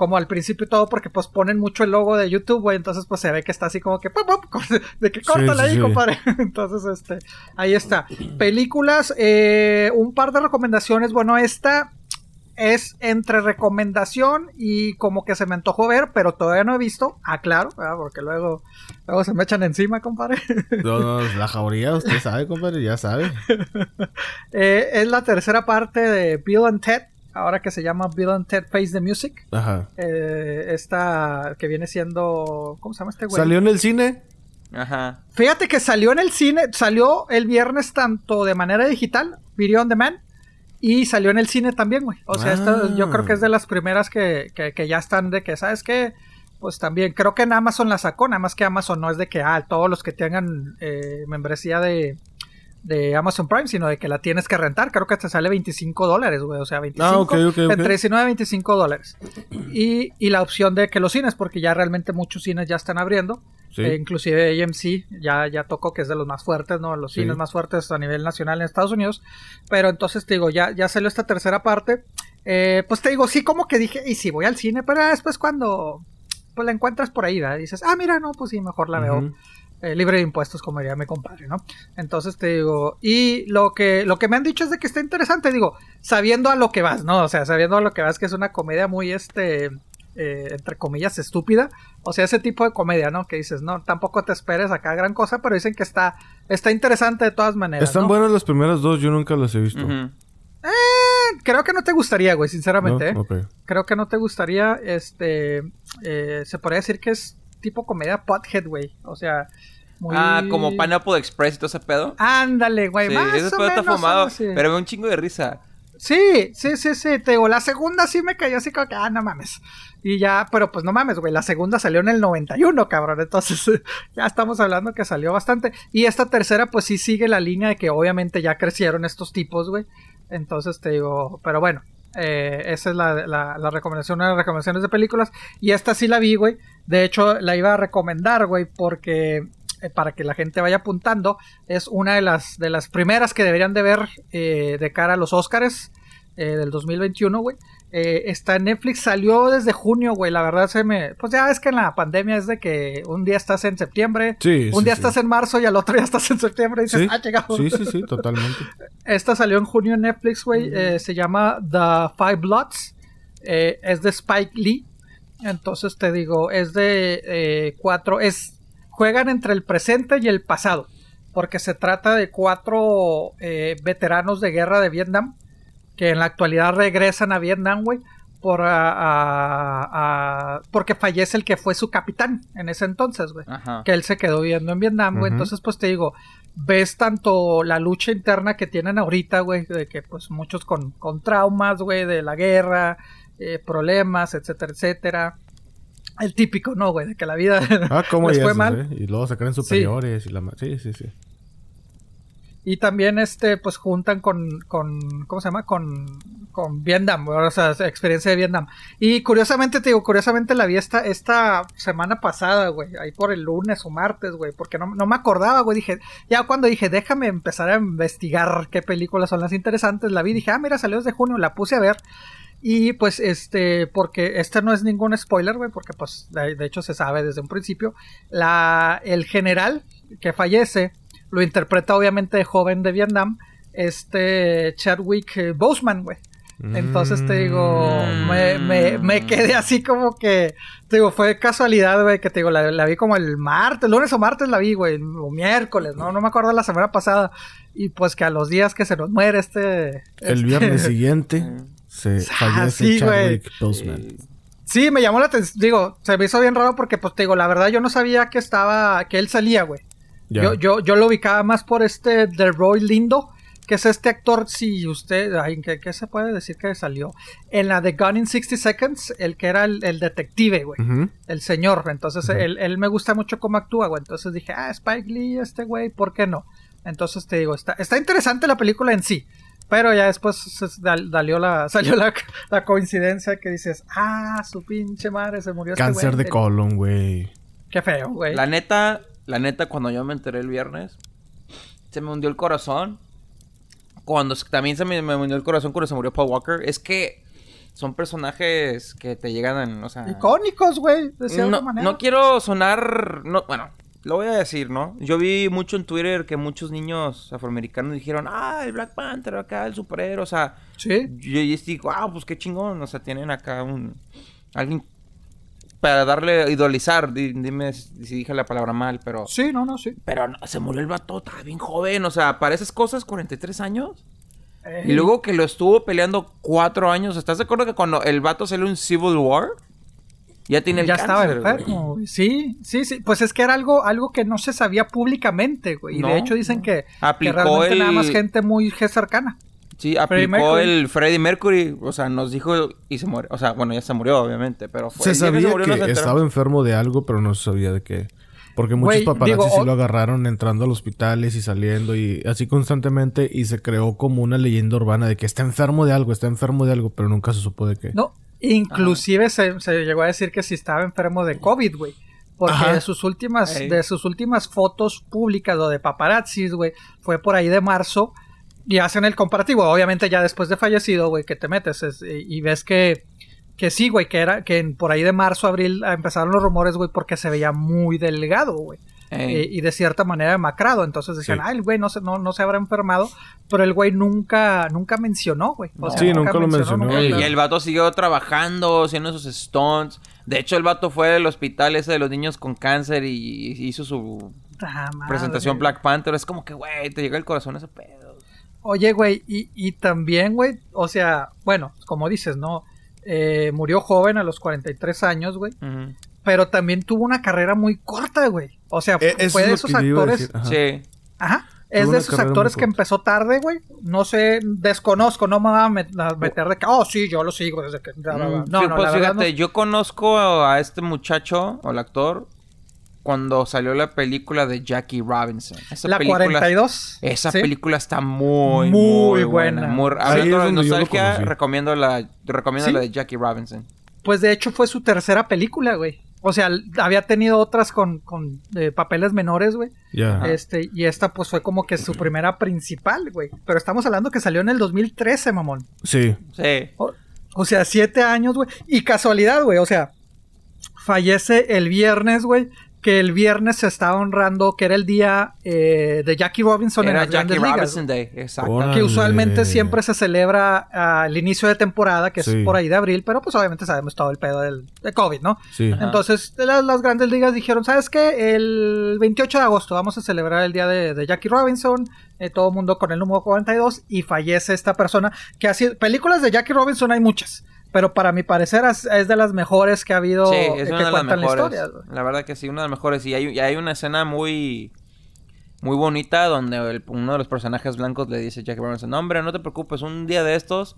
como al principio y todo, porque pues ponen mucho el logo de YouTube, güey, entonces pues se ve que está así como que, pop, pop, (laughs) de que Sí, córtale sí, ahí, sí. compadre. (laughs) Entonces, este, ahí está. Películas, eh, un par de recomendaciones, bueno, esta es entre recomendación y como que se me antojó ver, pero todavía no he visto, ah, claro, ¿verdad? porque luego, luego se me echan encima, compadre. (laughs) No, no, la jauría, usted sabe, compadre, ya sabe. Eh, es la tercera parte de Bill and Ted, ahora que se llama Bill and Ted Face the Music. Ajá. Eh, esta que viene siendo. ¿Cómo se llama este güey? ¿Salió en el cine? Ajá. Fíjate que salió en el cine, salió el viernes tanto de manera digital, Video on Demand, y salió en el cine también, güey. O sea, esta- Ah. yo creo que es de las primeras que, que, que ya están de que, ¿sabes qué? Pues también, creo que en Amazon la sacó, nada más que Amazon no es de que, ah, todos los que tengan eh, membresía de, de Amazon Prime, sino de que la tienes que rentar. Creo que te sale 25 dólares, güey. O sea, 25, Ah, ok, ok, ok. entre 19 y 25 dólares. Y, y la opción de que los cines, porque ya realmente muchos cines ya están abriendo. Sí. Eh, inclusive AMC ya, ya tocó que es de los más fuertes, ¿no? Los Sí. cines más fuertes a nivel nacional en Estados Unidos. Pero entonces te digo, ya, ya salió esta tercera parte. Eh, pues te digo, sí, como que dije, y si voy al cine, pero después cuando pues la encuentras por ahí, ¿verdad? dices, ah, mira, no, pues sí, mejor la veo Ujú. Eh, libre de impuestos, como diría mi compadre, ¿no? Entonces te digo, y lo que, lo que me han dicho es de que está interesante, digo, sabiendo a lo que vas, ¿no? O sea, sabiendo a lo que vas, que es una comedia muy, este, eh, entre comillas, estúpida. O sea, ese tipo de comedia, ¿no? Que dices, no, tampoco te esperes acá gran cosa, pero dicen que está, está interesante de todas maneras. Están ¿no? buenas las primeras dos, yo nunca las he visto. Ujú. Creo que no te gustaría, güey, sinceramente. ¿eh? Creo que no te gustaría, este, eh, se podría decir que es tipo comedia pothead, güey. O sea, muy... Ah, como Pineapple Express y todo ese pedo. Ándale, güey, sí, más ese o pedo está menos fumado. algo así. Pero me un chingo de risa. Sí, sí, sí, sí, te digo, la segunda sí me cayó así como que, ah, no mames. Y ya, pero pues no mames, güey, la segunda salió en el 91, cabrón, entonces (laughs) ya estamos hablando que salió bastante. Y esta tercera pues sí sigue la línea de que obviamente ya crecieron estos tipos, güey. Entonces te digo, pero bueno, eh, esa es la, recomendación, una de las recomendaciones de películas. Y esta sí la vi, güey. De hecho, la iba a recomendar, güey, porque eh, para que la gente vaya apuntando, es una de las, de las primeras que deberían de ver eh, de cara a los Oscars del 2021, güey. Eh, está en Netflix, salió desde junio, güey. La verdad se me. Pues ya es que en la pandemia es de que un día estás en septiembre, Sí, un sí, día sí. estás en marzo y al otro día (laughs) estás en septiembre y dices, ah, llegamos. sí, sí, sí, totalmente. (laughs) Esta salió en junio en Netflix, güey. eh, se llama The Five Bloods. Eh, es de Spike Lee. Entonces te digo, es de eh, cuatro. Es. Juegan entre el presente y el pasado. Porque se trata de cuatro veteranos de guerra de Vietnam. Que en la actualidad regresan a Vietnam, güey. Por, a- a- a- porque fallece el que fue su capitán en ese entonces, güey que él se quedó viviendo en Vietnam, güey. Entonces, pues te digo, ves tanto la lucha interna que tienen ahorita, güey, de que pues muchos con, con traumas, güey, de la guerra, eh, problemas, etcétera, etcétera. El típico, ¿no, güey? De que la vida Ah, ¿cómo (laughs) les fue esos, mal. eh? Y luego sacan superiores y la Sí, sí, sí. Y también, este, pues juntan con, con ¿cómo se llama? Con, con Vietnam, o sea, experiencia de Vietnam. Y curiosamente, te digo, curiosamente la vi esta, esta semana pasada, güey, ahí por el lunes o martes, güey, porque no, no me acordaba, güey, dije, ya cuando dije, déjame empezar a investigar qué películas son las interesantes, la vi, dije, ah, mira, salió desde junio, la puse a ver. Y pues este, porque este no es ningún spoiler, güey, porque pues de, de, hecho se sabe desde un principio, la, el general que fallece lo interpreta obviamente de joven de Vietnam, este Chadwick Boseman, güey. Entonces te digo, me, me, me, quedé así como que, te digo, fue casualidad, güey, que te digo, la, la, vi como el martes, lunes o martes la vi, güey, o miércoles, ¿no? No me acuerdo la semana pasada. Y pues que a los días que se nos muere este... El este... viernes (laughs) siguiente se fallece ah, sí, Chadwick Boseman. Sí, me llamó la atención, digo, se me hizo bien raro porque, pues te digo, la verdad yo no sabía que estaba, que él salía, güey. Yo, yo, yo lo ubicaba más por este de Roy Lindo, que es este actor, si usted, ay, ¿qué, ¿qué, se puede decir que salió? En la de Gone in 60 Seconds, el que era el, el detective, güey, uh -huh. el señor, entonces uh -huh. él, él, me gusta mucho cómo actúa, güey, entonces dije, ah, Spike Lee, este güey, ¿por qué no? Entonces te digo, está, está interesante la película en sí, pero ya después salió la, (laughs) salió la, la coincidencia que dices, ah, su pinche madre, se murió Cáncer este de colon, güey. Qué feo, güey. La neta, la neta, cuando yo me enteré el viernes, se me hundió el corazón. Cuando también se me, me hundió el corazón cuando se murió Paul Walker. Es que son personajes que te llegan en, o sea... Icónicos, güey, de cierta no, manera. No quiero sonar... No, bueno, lo voy a decir, ¿no? Yo vi mucho en Twitter que muchos niños afroamericanos dijeron, ah, el Black Panther acá, el superhéroe, o sea... Sí. Yo, yo digo, ah, pues qué chingón, o sea, tienen acá un... Alguien para darle idolizar, dime si dije la palabra mal, pero... Sí, no, no, sí. Pero no, se murió el vato, estaba bien joven, o sea, para esas cosas, 43 años. Ey. Y luego que lo estuvo peleando cuatro años, ¿estás de acuerdo que cuando el vato salió en Civil War? Ya tiene el Ya cáncer, estaba enfermo, güey. Sí, sí, sí. Pues es que era algo, algo que no se sabía públicamente, güey. Y no, de hecho dicen que, Aplicó que realmente el... nada más gente muy cercana. Sí, aplicó el Freddie Mercury, o sea, nos dijo y se muere. O sea, bueno, ya se murió, obviamente, pero fue Se sabía que, se que estaba enfermo de algo, pero no se sabía de qué. Porque muchos Wey, paparazzi digo, sí lo agarraron entrando a los hospitales y saliendo y así constantemente y se creó como una leyenda urbana de que está enfermo de algo, está enfermo de algo, pero nunca se supo de qué. No, inclusive se, se, llegó a decir que si estaba enfermo de COVID, güey. Porque Ajá. de sus últimas, Ey. de sus últimas fotos públicas o de paparazzis, güey, fue por ahí de marzo y hacen el comparativo. Obviamente ya después de fallecido, güey, que te metes es, y ves que, que sí, güey, que era que por ahí de marzo, abril empezaron los rumores, güey, porque se veía muy delgado, güey. Eh, y de cierta manera demacrado. Entonces decían, sí. ah, el güey no se, no, no se habrá enfermado. Pero el güey nunca, nunca mencionó, güey. O sea, sí, nunca, nunca lo mencionó. mencionó y el vato siguió trabajando, haciendo sus stunts. De hecho, el vato fue al hospital ese de los niños con cáncer y hizo su ah, presentación Black Panther. Es como que, güey, te llega el corazón ese pedo. Oye, güey, y, y también, güey, o sea, bueno, como dices, ¿no? Eh, murió joven a los 43 años, güey. Uh -huh. Pero también tuvo una carrera muy corta, güey. O sea, eh, fue de esos actores. Ajá. Sí. Ajá. Es de esos actores que empezó tarde, güey. No sé, desconozco, no me va a meter de que, oh, sí, yo lo sigo desde que. No, mm, no, sí, no, pues fíjate, no... yo conozco a este muchacho, o el actor, cuando salió la película de Jackie Robinson. Esa la película, 42. Esa ¿sí? película está muy, muy, muy buena. Muy, hablando de nostalgia, recomiendo la, recomiendo ¿Sí? la de Jackie Robinson. Pues de hecho fue su tercera película, güey. O sea, había tenido otras con, con eh, papeles menores, güey. Yeah. Este, y esta pues fue como que su primera principal, güey. Pero estamos hablando que salió en el 2013, mamón. Sí. Sí. O, o sea, siete años, güey. Y casualidad, güey. O sea, fallece el viernes, güey que el viernes se estaba honrando que era el día eh, de Jackie Robinson era en las Jackie Grandes Robinson Ligas, Day, exacto. Que usualmente siempre se celebra al inicio de temporada, que sí. es por ahí de abril, pero pues obviamente sabemos todo el pedo del, de COVID, ¿no? Sí. Entonces las, las, Grandes Ligas dijeron, ¿sabes qué? El 28 de agosto vamos a celebrar el día de, de Jackie Robinson, eh, todo el mundo con el número 42 y fallece esta persona, que así, películas de Jackie Robinson hay muchas. Pero para mi parecer es, es, de las mejores que ha habido sí, es que una de las mejores. la historia. La verdad que sí, una de las mejores. Y hay, y hay una escena muy muy bonita donde el, uno de los personajes blancos le dice a Jackie Robinson, no, hombre, no te preocupes, un día de estos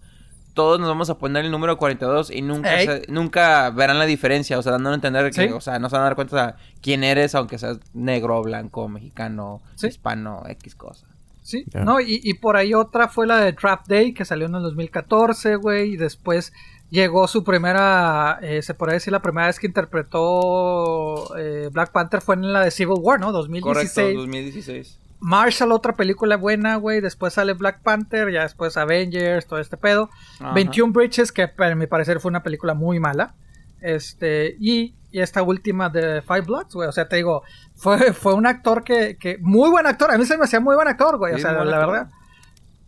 todos nos vamos a poner el número 42 y nunca se, nunca verán la diferencia, o sea, dando a entender que, ¿Sí? o sea, no se van a dar cuenta de quién eres, aunque seas negro, blanco, mexicano, ¿Sí? hispano, X cosa. Sí, no, y, y por ahí otra fue la de Trap Day, que salió en el 2014, güey, y después llegó su primera, eh, se podría decir la primera vez que interpretó eh, Black Panther fue en la de Civil War, ¿no? 2016. Correcto, 2016. Marshall, otra película buena, güey, después sale Black Panther, ya después Avengers, todo este pedo. Ajá. 21 Bridges, que a mi parecer fue una película muy mala. Este, y, y esta última de Five Bloods, güey. O sea, te digo, fue, fue un actor que, que. Muy buen actor. A mí se me hacía muy buen actor, güey. O sea, la actor. verdad.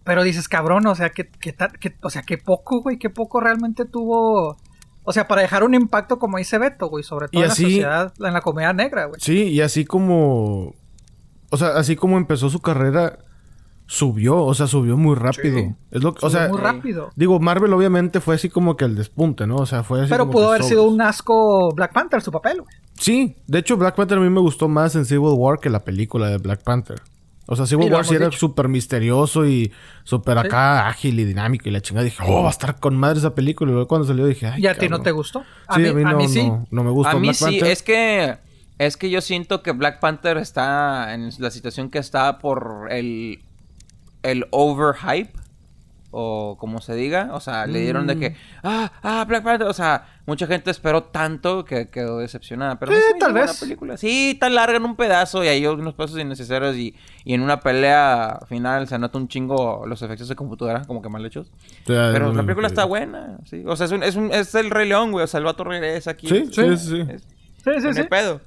Pero dices, cabrón, o sea, que, que, o sea, que poco, güey, que poco realmente tuvo. O sea, para dejar un impacto como dice Beto, güey, sobre todo Y en la sociedad, en la comunidad negra, güey. Sí, y así como. O sea, así como empezó su carrera, subió, o sea, subió muy rápido. Sí. Es lo, o Subió sea, muy rápido. digo, Marvel obviamente fue así como que el despunte, ¿no? O sea, fue así Pero como pudo que haber sobres. sido un asco Black Panther su papel, güey. Sí, de hecho Black Panther a mí me gustó más en Civil War que la película de Black Panther. O sea, Civil Sí, War sí era súper misterioso y súper Sí. acá ágil y dinámico y la chingada. Dije, oh, va a estar con madre esa película. Y luego cuando salió dije, ay, ¿Y a ti no te gustó? A Sí, mí, a mí, no, a mí sí. no, no me gustó A mí Black sí, Panther. es que es que yo siento que Black Panther está en la situación que está por el el overhype o como se diga, o sea, le dieron de Mm. que ah, ah, Black Panther, o sea, mucha gente esperó tanto que quedó decepcionada, pero me hizo tal buena vez. película. Sí, tan larga en un pedazo y hay unos pasos innecesarios y, y en una pelea final se nota un chingo los efectos de computadora como que mal hechos. O sea, Pero la película está buena, sí. O sea, es, un, es, un- es el Rey León, güey. O sea, el vato regresa aquí. Sí, sí, sí. sí. Es, Sí, sí, no sí. pedo.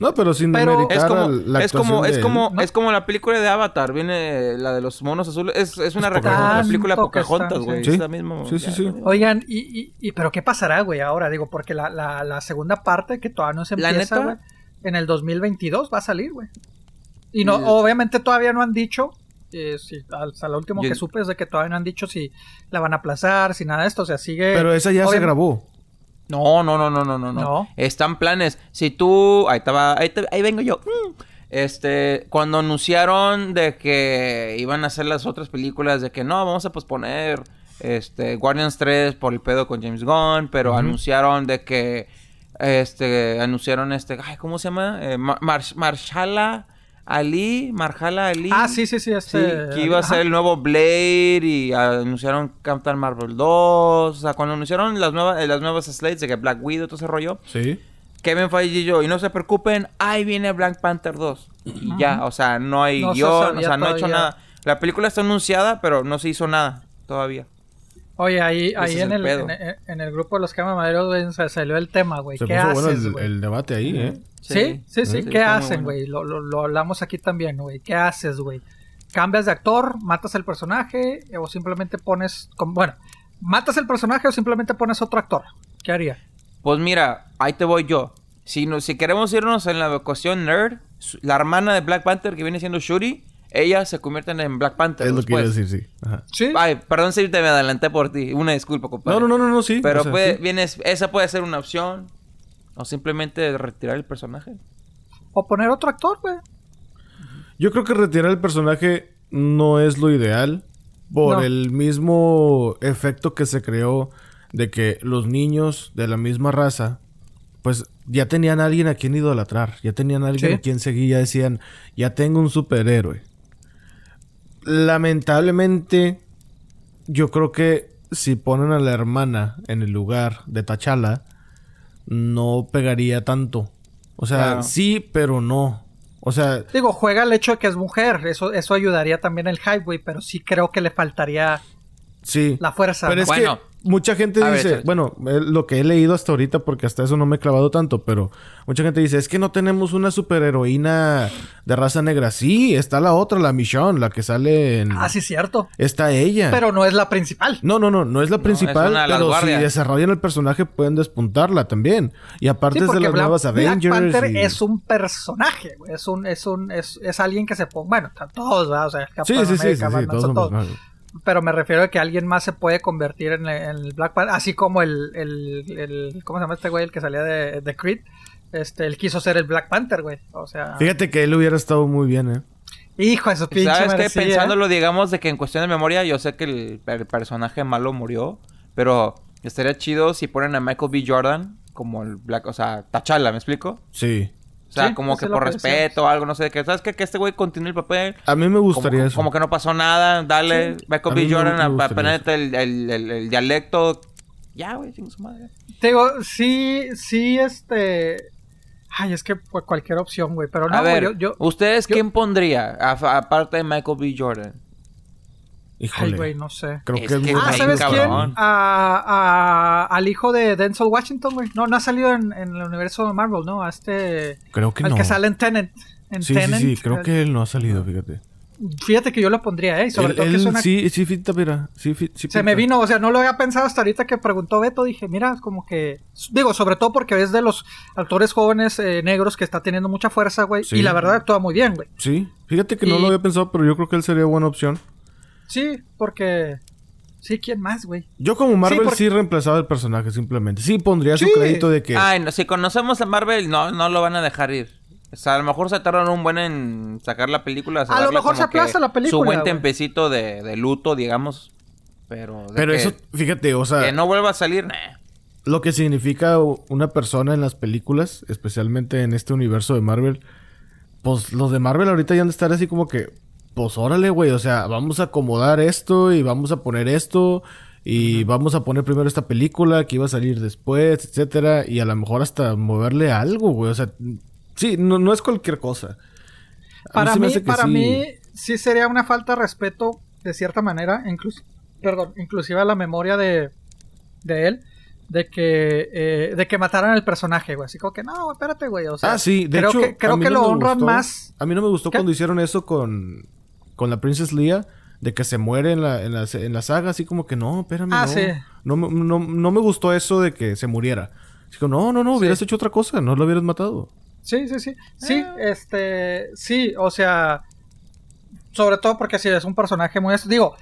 No, pero sin Pero- demeritar Es como, al- la es como, es como, él. ¿no? es como la película de Avatar. Viene la de los monos azules. Es, es una Es recarga de la película de Pocahontas, güey. sí. Es la misma. Sí, sí, ya, sí. la misma. Oigan, y, y, y- pero qué pasará, güey, ahora? Digo, porque la, la, la segunda parte que todavía no se ¿La empieza, neta? güey, en el 2022 va a salir, güey. Y no, obviamente todavía no han dicho, eh, si, hasta lo último que supe es de que todavía no han dicho si la van a aplazar, si nada de esto, o sea, sigue... Pero esa ya se grabó. No, no, no, no, no, no, no. Están planes. Si tú. Ahí estaba. Ahí, te- ahí vengo yo. Mm. Este. Cuando anunciaron de que iban a hacer las otras películas, de que no, vamos a posponer. Este. Guardians 3 por el pedo con James Gunn. Pero anunciaron de que. Este. Anunciaron este. Ay, ¿cómo se llama? Eh, Mar- Mar- Marshala Ali. Marshala Ali. Ah, sí, sí, sí, Sí, este... que iba a ajá. ser el nuevo Blade y anunciaron Captain Marvel 2. O sea, cuando anunciaron las nuevas, eh, las nuevas slates de que Black Widow, todo ese rollo, Sí. Kevin Feige y yo, y no se preocupen, ahí viene Black Panther 2. Y ya, o sea, no hay No se guion, o sea, no ha hecho nada. La película está anunciada, pero no se hizo nada todavía. Oye, ahí, ahí en, el en, el- en el grupo de los camaderos güey, se salió el tema, güey. Se ¿Qué puso bueno haces, el, güey? el debate ahí, ¿eh? Sí, sí, sí. Sí, ¿Qué hacen, bueno. güey? Lo, lo, lo hablamos aquí también, güey. ¿Qué haces, güey? ¿Cambias de actor? ¿Matas el personaje? ¿O simplemente pones... Bueno, ¿matas el personaje o simplemente pones otro actor? ¿Qué haría? Pues mira, ahí te voy yo. Si, no, si queremos irnos en la cuestión nerd, su- la hermana de Black Panther que viene siendo Shuri, ella se convierte en Black Panther. Es lo que iba a decir, sí. Ajá. Sí. Ay, perdón si te me adelanté por ti. Una disculpa, compadre. No, no, no, no, no, sí. Pero o sea, puede, sí. vienes, esa puede ser una opción. O simplemente retirar el personaje. O poner otro actor, güey. Yo creo que retirar el personaje no es lo ideal. Por No. el mismo efecto que se creó de que los niños de la misma raza, pues ya tenían a alguien a quien idolatrar. Ya tenían a alguien Sí. a quien seguir. Ya decían, ya tengo un superhéroe. Lamentablemente, yo creo que si ponen a la hermana en el lugar de T'Challa, no pegaría tanto. O sea, Claro. sí, pero no. O sea, Digo, juega el hecho de que es mujer. Eso, eso ayudaría también el güey. Pero sí creo que le faltaría sí. la fuerza. Pero ¿no? es Bueno. que mucha gente A ver, dice, échale. bueno, eh, lo que he leído hasta ahorita, porque hasta eso no me he clavado tanto, pero mucha gente dice, es que no tenemos una superheroína de raza negra. Sí, está la otra, la Michonne, la que sale en... Ah, sí, cierto. Está ella. Pero no es la principal. No, no, no, no es la principal, es pero si desarrollan el personaje pueden despuntarla también. Y aparte Sí, es de las Black, nuevas Black Avengers. Panther y- es un personaje, güey. Es un, es un, es, es alguien que se ponga. Bueno, están todos, ¿verdad? O sea, Sí, Capitán sí, sí, sí, sí, todos somos malos. Pero me refiero a que alguien más se puede convertir en, el- en el Black Panther, así como el, el, el- ¿cómo se llama este güey? El que salía de, de Creed. Este, él quiso ser el Black Panther, güey. O sea, Fíjate que él hubiera estado muy bien, ¿eh? hijo de su pinche ¿Sabes qué? Pensándolo, digamos, de que en cuestión de memoria, yo sé que el, el personaje malo murió. Pero estaría chido si ponen a Michael B. Jordan como el Black... O sea, T'Challa, ¿me explico? Sí. O sea, Sí, como eso que por respeto o algo, no sé, que sabes que, que este güey continúe el papel. A mí me gustaría como, eso. como que no pasó nada, dale, Michael B. Jordan, me a- gustaría aprendete el, el, el, el dialecto. Ya, güey, sin su madre. Te digo, sí, sí, este. Ay, es que pues, cualquier opción, güey. Pero no, a güey, ver, yo, yo- ¿ustedes yo- quién pondría? aparte de Michael B. Jordan. Híjole. Ay, güey, no sé. Creo Es que es que muy Ah, ¿sabes quién? cabrón. A, a- al hijo de Denzel Washington, güey. No, no ha salido en, en el universo de Marvel, ¿no? A este. Creo que al no. que sale en Tenant. En Sí, sí, Tenet, sí. Creo que él no ha salido, fíjate. Fíjate que yo lo pondría, ¿eh? Y Sobre Él- todo que él es una. Sí, sí, fita, mira. Sí, sí Se me vino, o sea, no lo había pensado hasta ahorita que preguntó Beto. Dije, mira, como que. Digo, sobre todo porque es de los actores jóvenes eh, negros que está teniendo mucha fuerza, güey. Sí. Y la verdad actúa muy bien, güey. Sí, fíjate que no lo había pensado, pero yo creo que él sería buena opción. Sí, porque. Sí, ¿quién más, güey? Yo como Marvel sí, porque- reemplazaba el personaje simplemente. Sí pondría su Sí. crédito de que... Ay, no, si conocemos a Marvel, no, no lo van a dejar ir. O sea, a lo mejor se tardan un buen en sacar la película. A lo mejor se aplaza la película, Su buen tempecito de, de luto, digamos. Pero, de pero que, eso, fíjate, o sea, que no vuelva a salir, nah. lo que significa una persona en las películas, especialmente en este universo de Marvel, pues los de Marvel ahorita ya han de estar así como que, pues órale, güey, o sea, vamos a acomodar esto y vamos a poner esto y vamos a poner primero esta película que iba a salir después, etcétera, y a lo mejor hasta moverle algo, güey, o sea, sí, no, no es cualquier cosa. A Para mí, para sí. mí, sí sería una falta de respeto, de cierta manera, incluso, perdón, inclusive a la memoria de, de él, de que, eh, de que mataran el personaje, güey. Así como que, no, espérate, güey. O sea, ah, sí, de creo hecho, que, creo que no lo honran más. A mí no me gustó ¿Qué? cuando hicieron eso con, con la Princess Leia, de que se muere en la, en la, en la saga, así como que no, espérame, Ah, no. sí. No, me- no, no me gustó eso de que se muriera. No, no, no, hubieras hecho otra cosa, no lo hubieras matado. Sí, sí, sí. Sí, Ah. este, sí, o sea, sobre todo porque si es un personaje muy... Digo,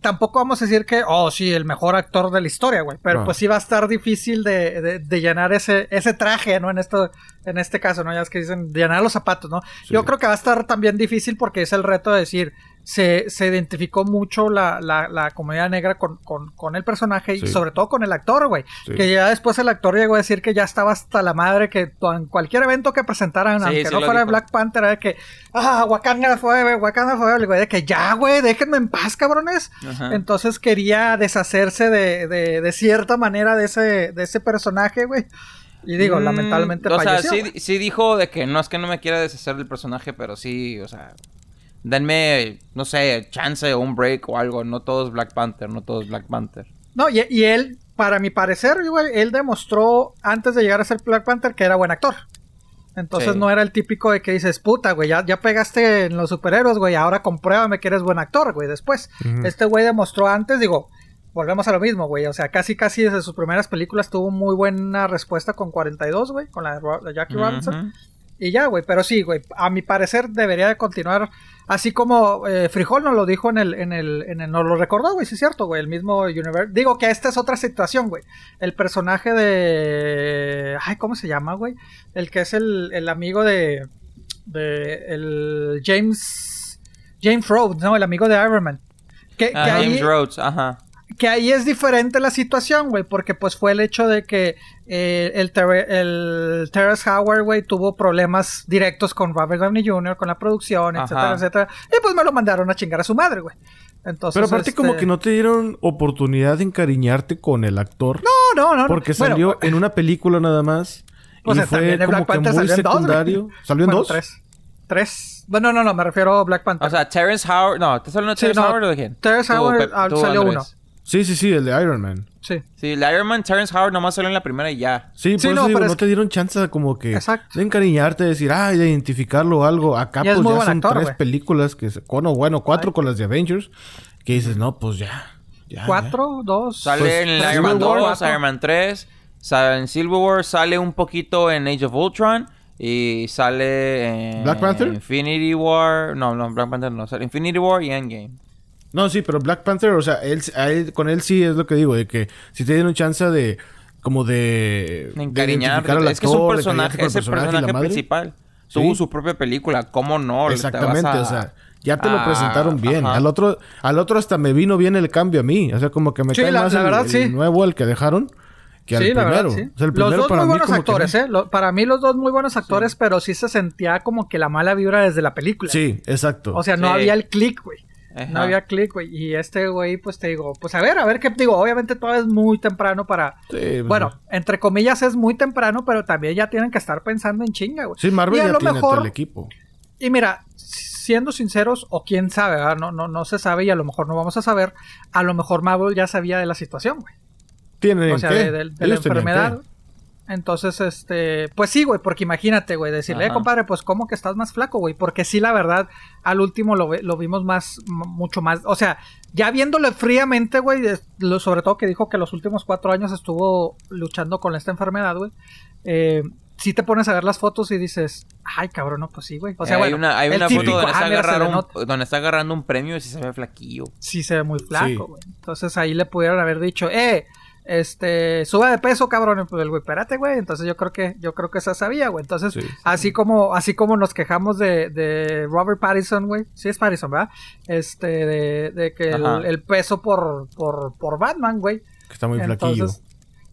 tampoco vamos a decir que, oh, sí, el mejor actor de la historia, güey. Pero pues sí va a estar difícil de, de- de llenar ese, ese traje, ¿no? En esto, en este caso, ¿no? Ya es que dicen llenar los zapatos, ¿no? Sí. Yo creo que va a estar también difícil porque es el reto de decir, se, se identificó mucho la, la, la comedia negra con, con, con el personaje y Sí. sobre todo con el actor, güey. Sí. Que ya después el actor llegó a decir que ya estaba hasta la madre que en cualquier evento que presentaran, Sí, aunque sí no fuera dijo. Black Panther, era de que, ah, Wakanda fue, güey, Wakanda fue, güey, de que ya, güey, déjenme en paz, cabrones. Ajá. Entonces quería deshacerse de, de, de cierta manera de ese, de ese personaje, güey. Y digo, Mm, lamentablemente O sea, falleció. sí, güey. sí dijo de que no es que no me quiera deshacer del personaje, pero sí, o sea, denme, no sé, chance o un break o algo. No todo es Black Panther, no todo es Black Panther. No, y, y él, para mi parecer, güey, él demostró antes de llegar a ser Black Panther que era buen actor. Entonces Sí. no era el típico de que dices, puta, güey, ya, ya pegaste en los superhéroes, güey, ahora compruébame que eres buen actor, güey, después. Este güey demostró antes, digo, volvemos a lo mismo, güey, o sea, casi casi desde sus primeras películas tuvo muy buena respuesta con 42, güey, con la de Jackie Robinson. Y ya, güey, pero sí, güey, a mi parecer debería de continuar así como eh, Frijol nos lo dijo en el, en el, en el, nos lo recordó, güey, sí es cierto, güey, el mismo universo. Digo que esta es otra situación, güey. El personaje de, ay, ¿cómo se llama, güey? El que es el, el amigo de, de, el James, James Rhodes, ¿no? El amigo de Iron Man. Que, que Ah, ahí, James Rhodes, ajá. Que ahí es diferente la situación, güey, porque pues fue el hecho de que eh, el, Ter- el Terrence Howard, güey, tuvo problemas directos con Robert Downey Jr., con la producción, etcétera, Ajá. etcétera. Y pues me lo mandaron a chingar a su madre, güey. Entonces, Pero aparte este, como que no te dieron oportunidad de encariñarte con el actor. No, no, no. Porque Bueno, salió en una película nada más. pues, y está fue el como Black que Panther muy salió en dos, secundario. ¿Salió en Bueno, dos? Tres. Tres. Bueno, no, no, me refiero a Black Panther. O sea, Terrence Howard, no, ¿estás hablando de Sí, Terrence no, Howard o de quién? Terrence Howard, ah, tú, salió Andrés. uno. Sí, sí, sí, el de Iron Man. sí. Sí, el Iron Man, Terrence Howard nomás salió en la primera y ya. Sí, por Sí, eso no, digo, pero no es te dieron chance de como que Exacto. de encariñarte, de decir, ah, de identificarlo o algo. Acá Y es pues ya son actor, tres güey. películas que se... Bueno, bueno, cuatro con las de Avengers. Que dices, no, pues ya. ya Cuatro, dos. Sale Pues, en pues, Iron Man Civil War, 2, cuatro. Iron Man 3, sale en Civil War, sale un poquito en Age of Ultron y sale en ¿Black Panther? Infinity War, no, no, Black Panther no, sale Infinity War y Endgame. No, sí, pero Black Panther, o sea, él, a él- con él sí es lo que digo, de que si te dieron chance de como de, De encariñar, al es que es un de personaje, es el la personaje madre. principal. Sí. Tuvo su propia película, ¿cómo no? Te Exactamente, vas a- o sea, ya te lo a- presentaron bien. ajá. Al otro, al otro hasta me vino bien el cambio a mí. O sea, como que me Sí, cae la- más la el, verdad, el sí. nuevo, el que dejaron. que al Sí, la primero. verdad, sí. O sea, el los dos para muy buenos que actores. ¿eh? Lo- para mí los dos muy buenos actores, pero sí se sentía como que la mala vibra desde la película. Sí, exacto. O sea, no Sí. había el click, güey. Ajá. No había click, güey. Y este güey, pues te digo, pues a ver, a ver qué digo. Obviamente todavía es muy temprano para... Sí, pues, Bueno, entre comillas es muy temprano, pero también ya tienen que estar pensando en chinga, güey. Sí, Marvel y a ya lo tiene mejor- todo el equipo. Y mira, siendo sinceros, o quién sabe, ¿verdad? No, no, no se sabe y a lo mejor no vamos a saber. A lo mejor Marvel ya sabía de la situación, güey. Tienen O sea, de, de- de la enfermedad. Entonces, este, pues sí, güey, porque imagínate, güey, decirle, eh, compadre, pues cómo que estás más flaco, güey, porque sí, la verdad, al último lo, ve- lo vimos más, mucho más, o sea, ya viéndole fríamente, güey, sobre todo que dijo que los últimos cuatro años estuvo luchando con esta enfermedad, güey, eh, sí te pones a ver las fotos y dices, ay, cabrón, no, pues sí, güey, o sea, Eh, hay bueno, una, hay una típico, foto donde ah, está, mira, un, donde está agarrando un premio y sí se ve flaquillo. sí se ve muy Sí. flaco, güey. Entonces ahí le pudieron haber dicho, eh, este, suba de peso, cabrón. Pues el güey, espérate, güey. Entonces yo creo que, yo creo que se sabía, güey. Entonces, Sí, sí. así como, así como nos quejamos de, de Robert Pattinson, güey. Sí es Pattinson, ¿verdad? Este, de, de que el, peso por, por, por Batman, güey. Que está muy flaquillo.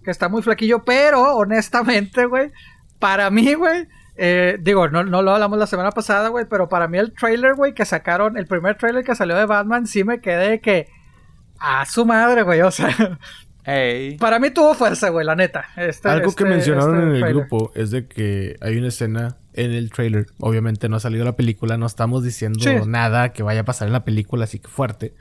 Que está muy flaquillo, pero honestamente, güey, para mí, güey, eh, digo, no, no lo hablamos la semana pasada, güey, pero para mí el trailer, güey, que sacaron, el primer trailer que salió de Batman, sí me quedé que a su madre, güey, o sea, Para mí tuvo fuerza, güey, la neta. Este- Algo este- que mencionaron este en el trailer. grupo es de que hay una escena en el trailer. Obviamente no ha salido la película, no estamos diciendo Sí. nada que vaya a pasar en la película, así que fuerte.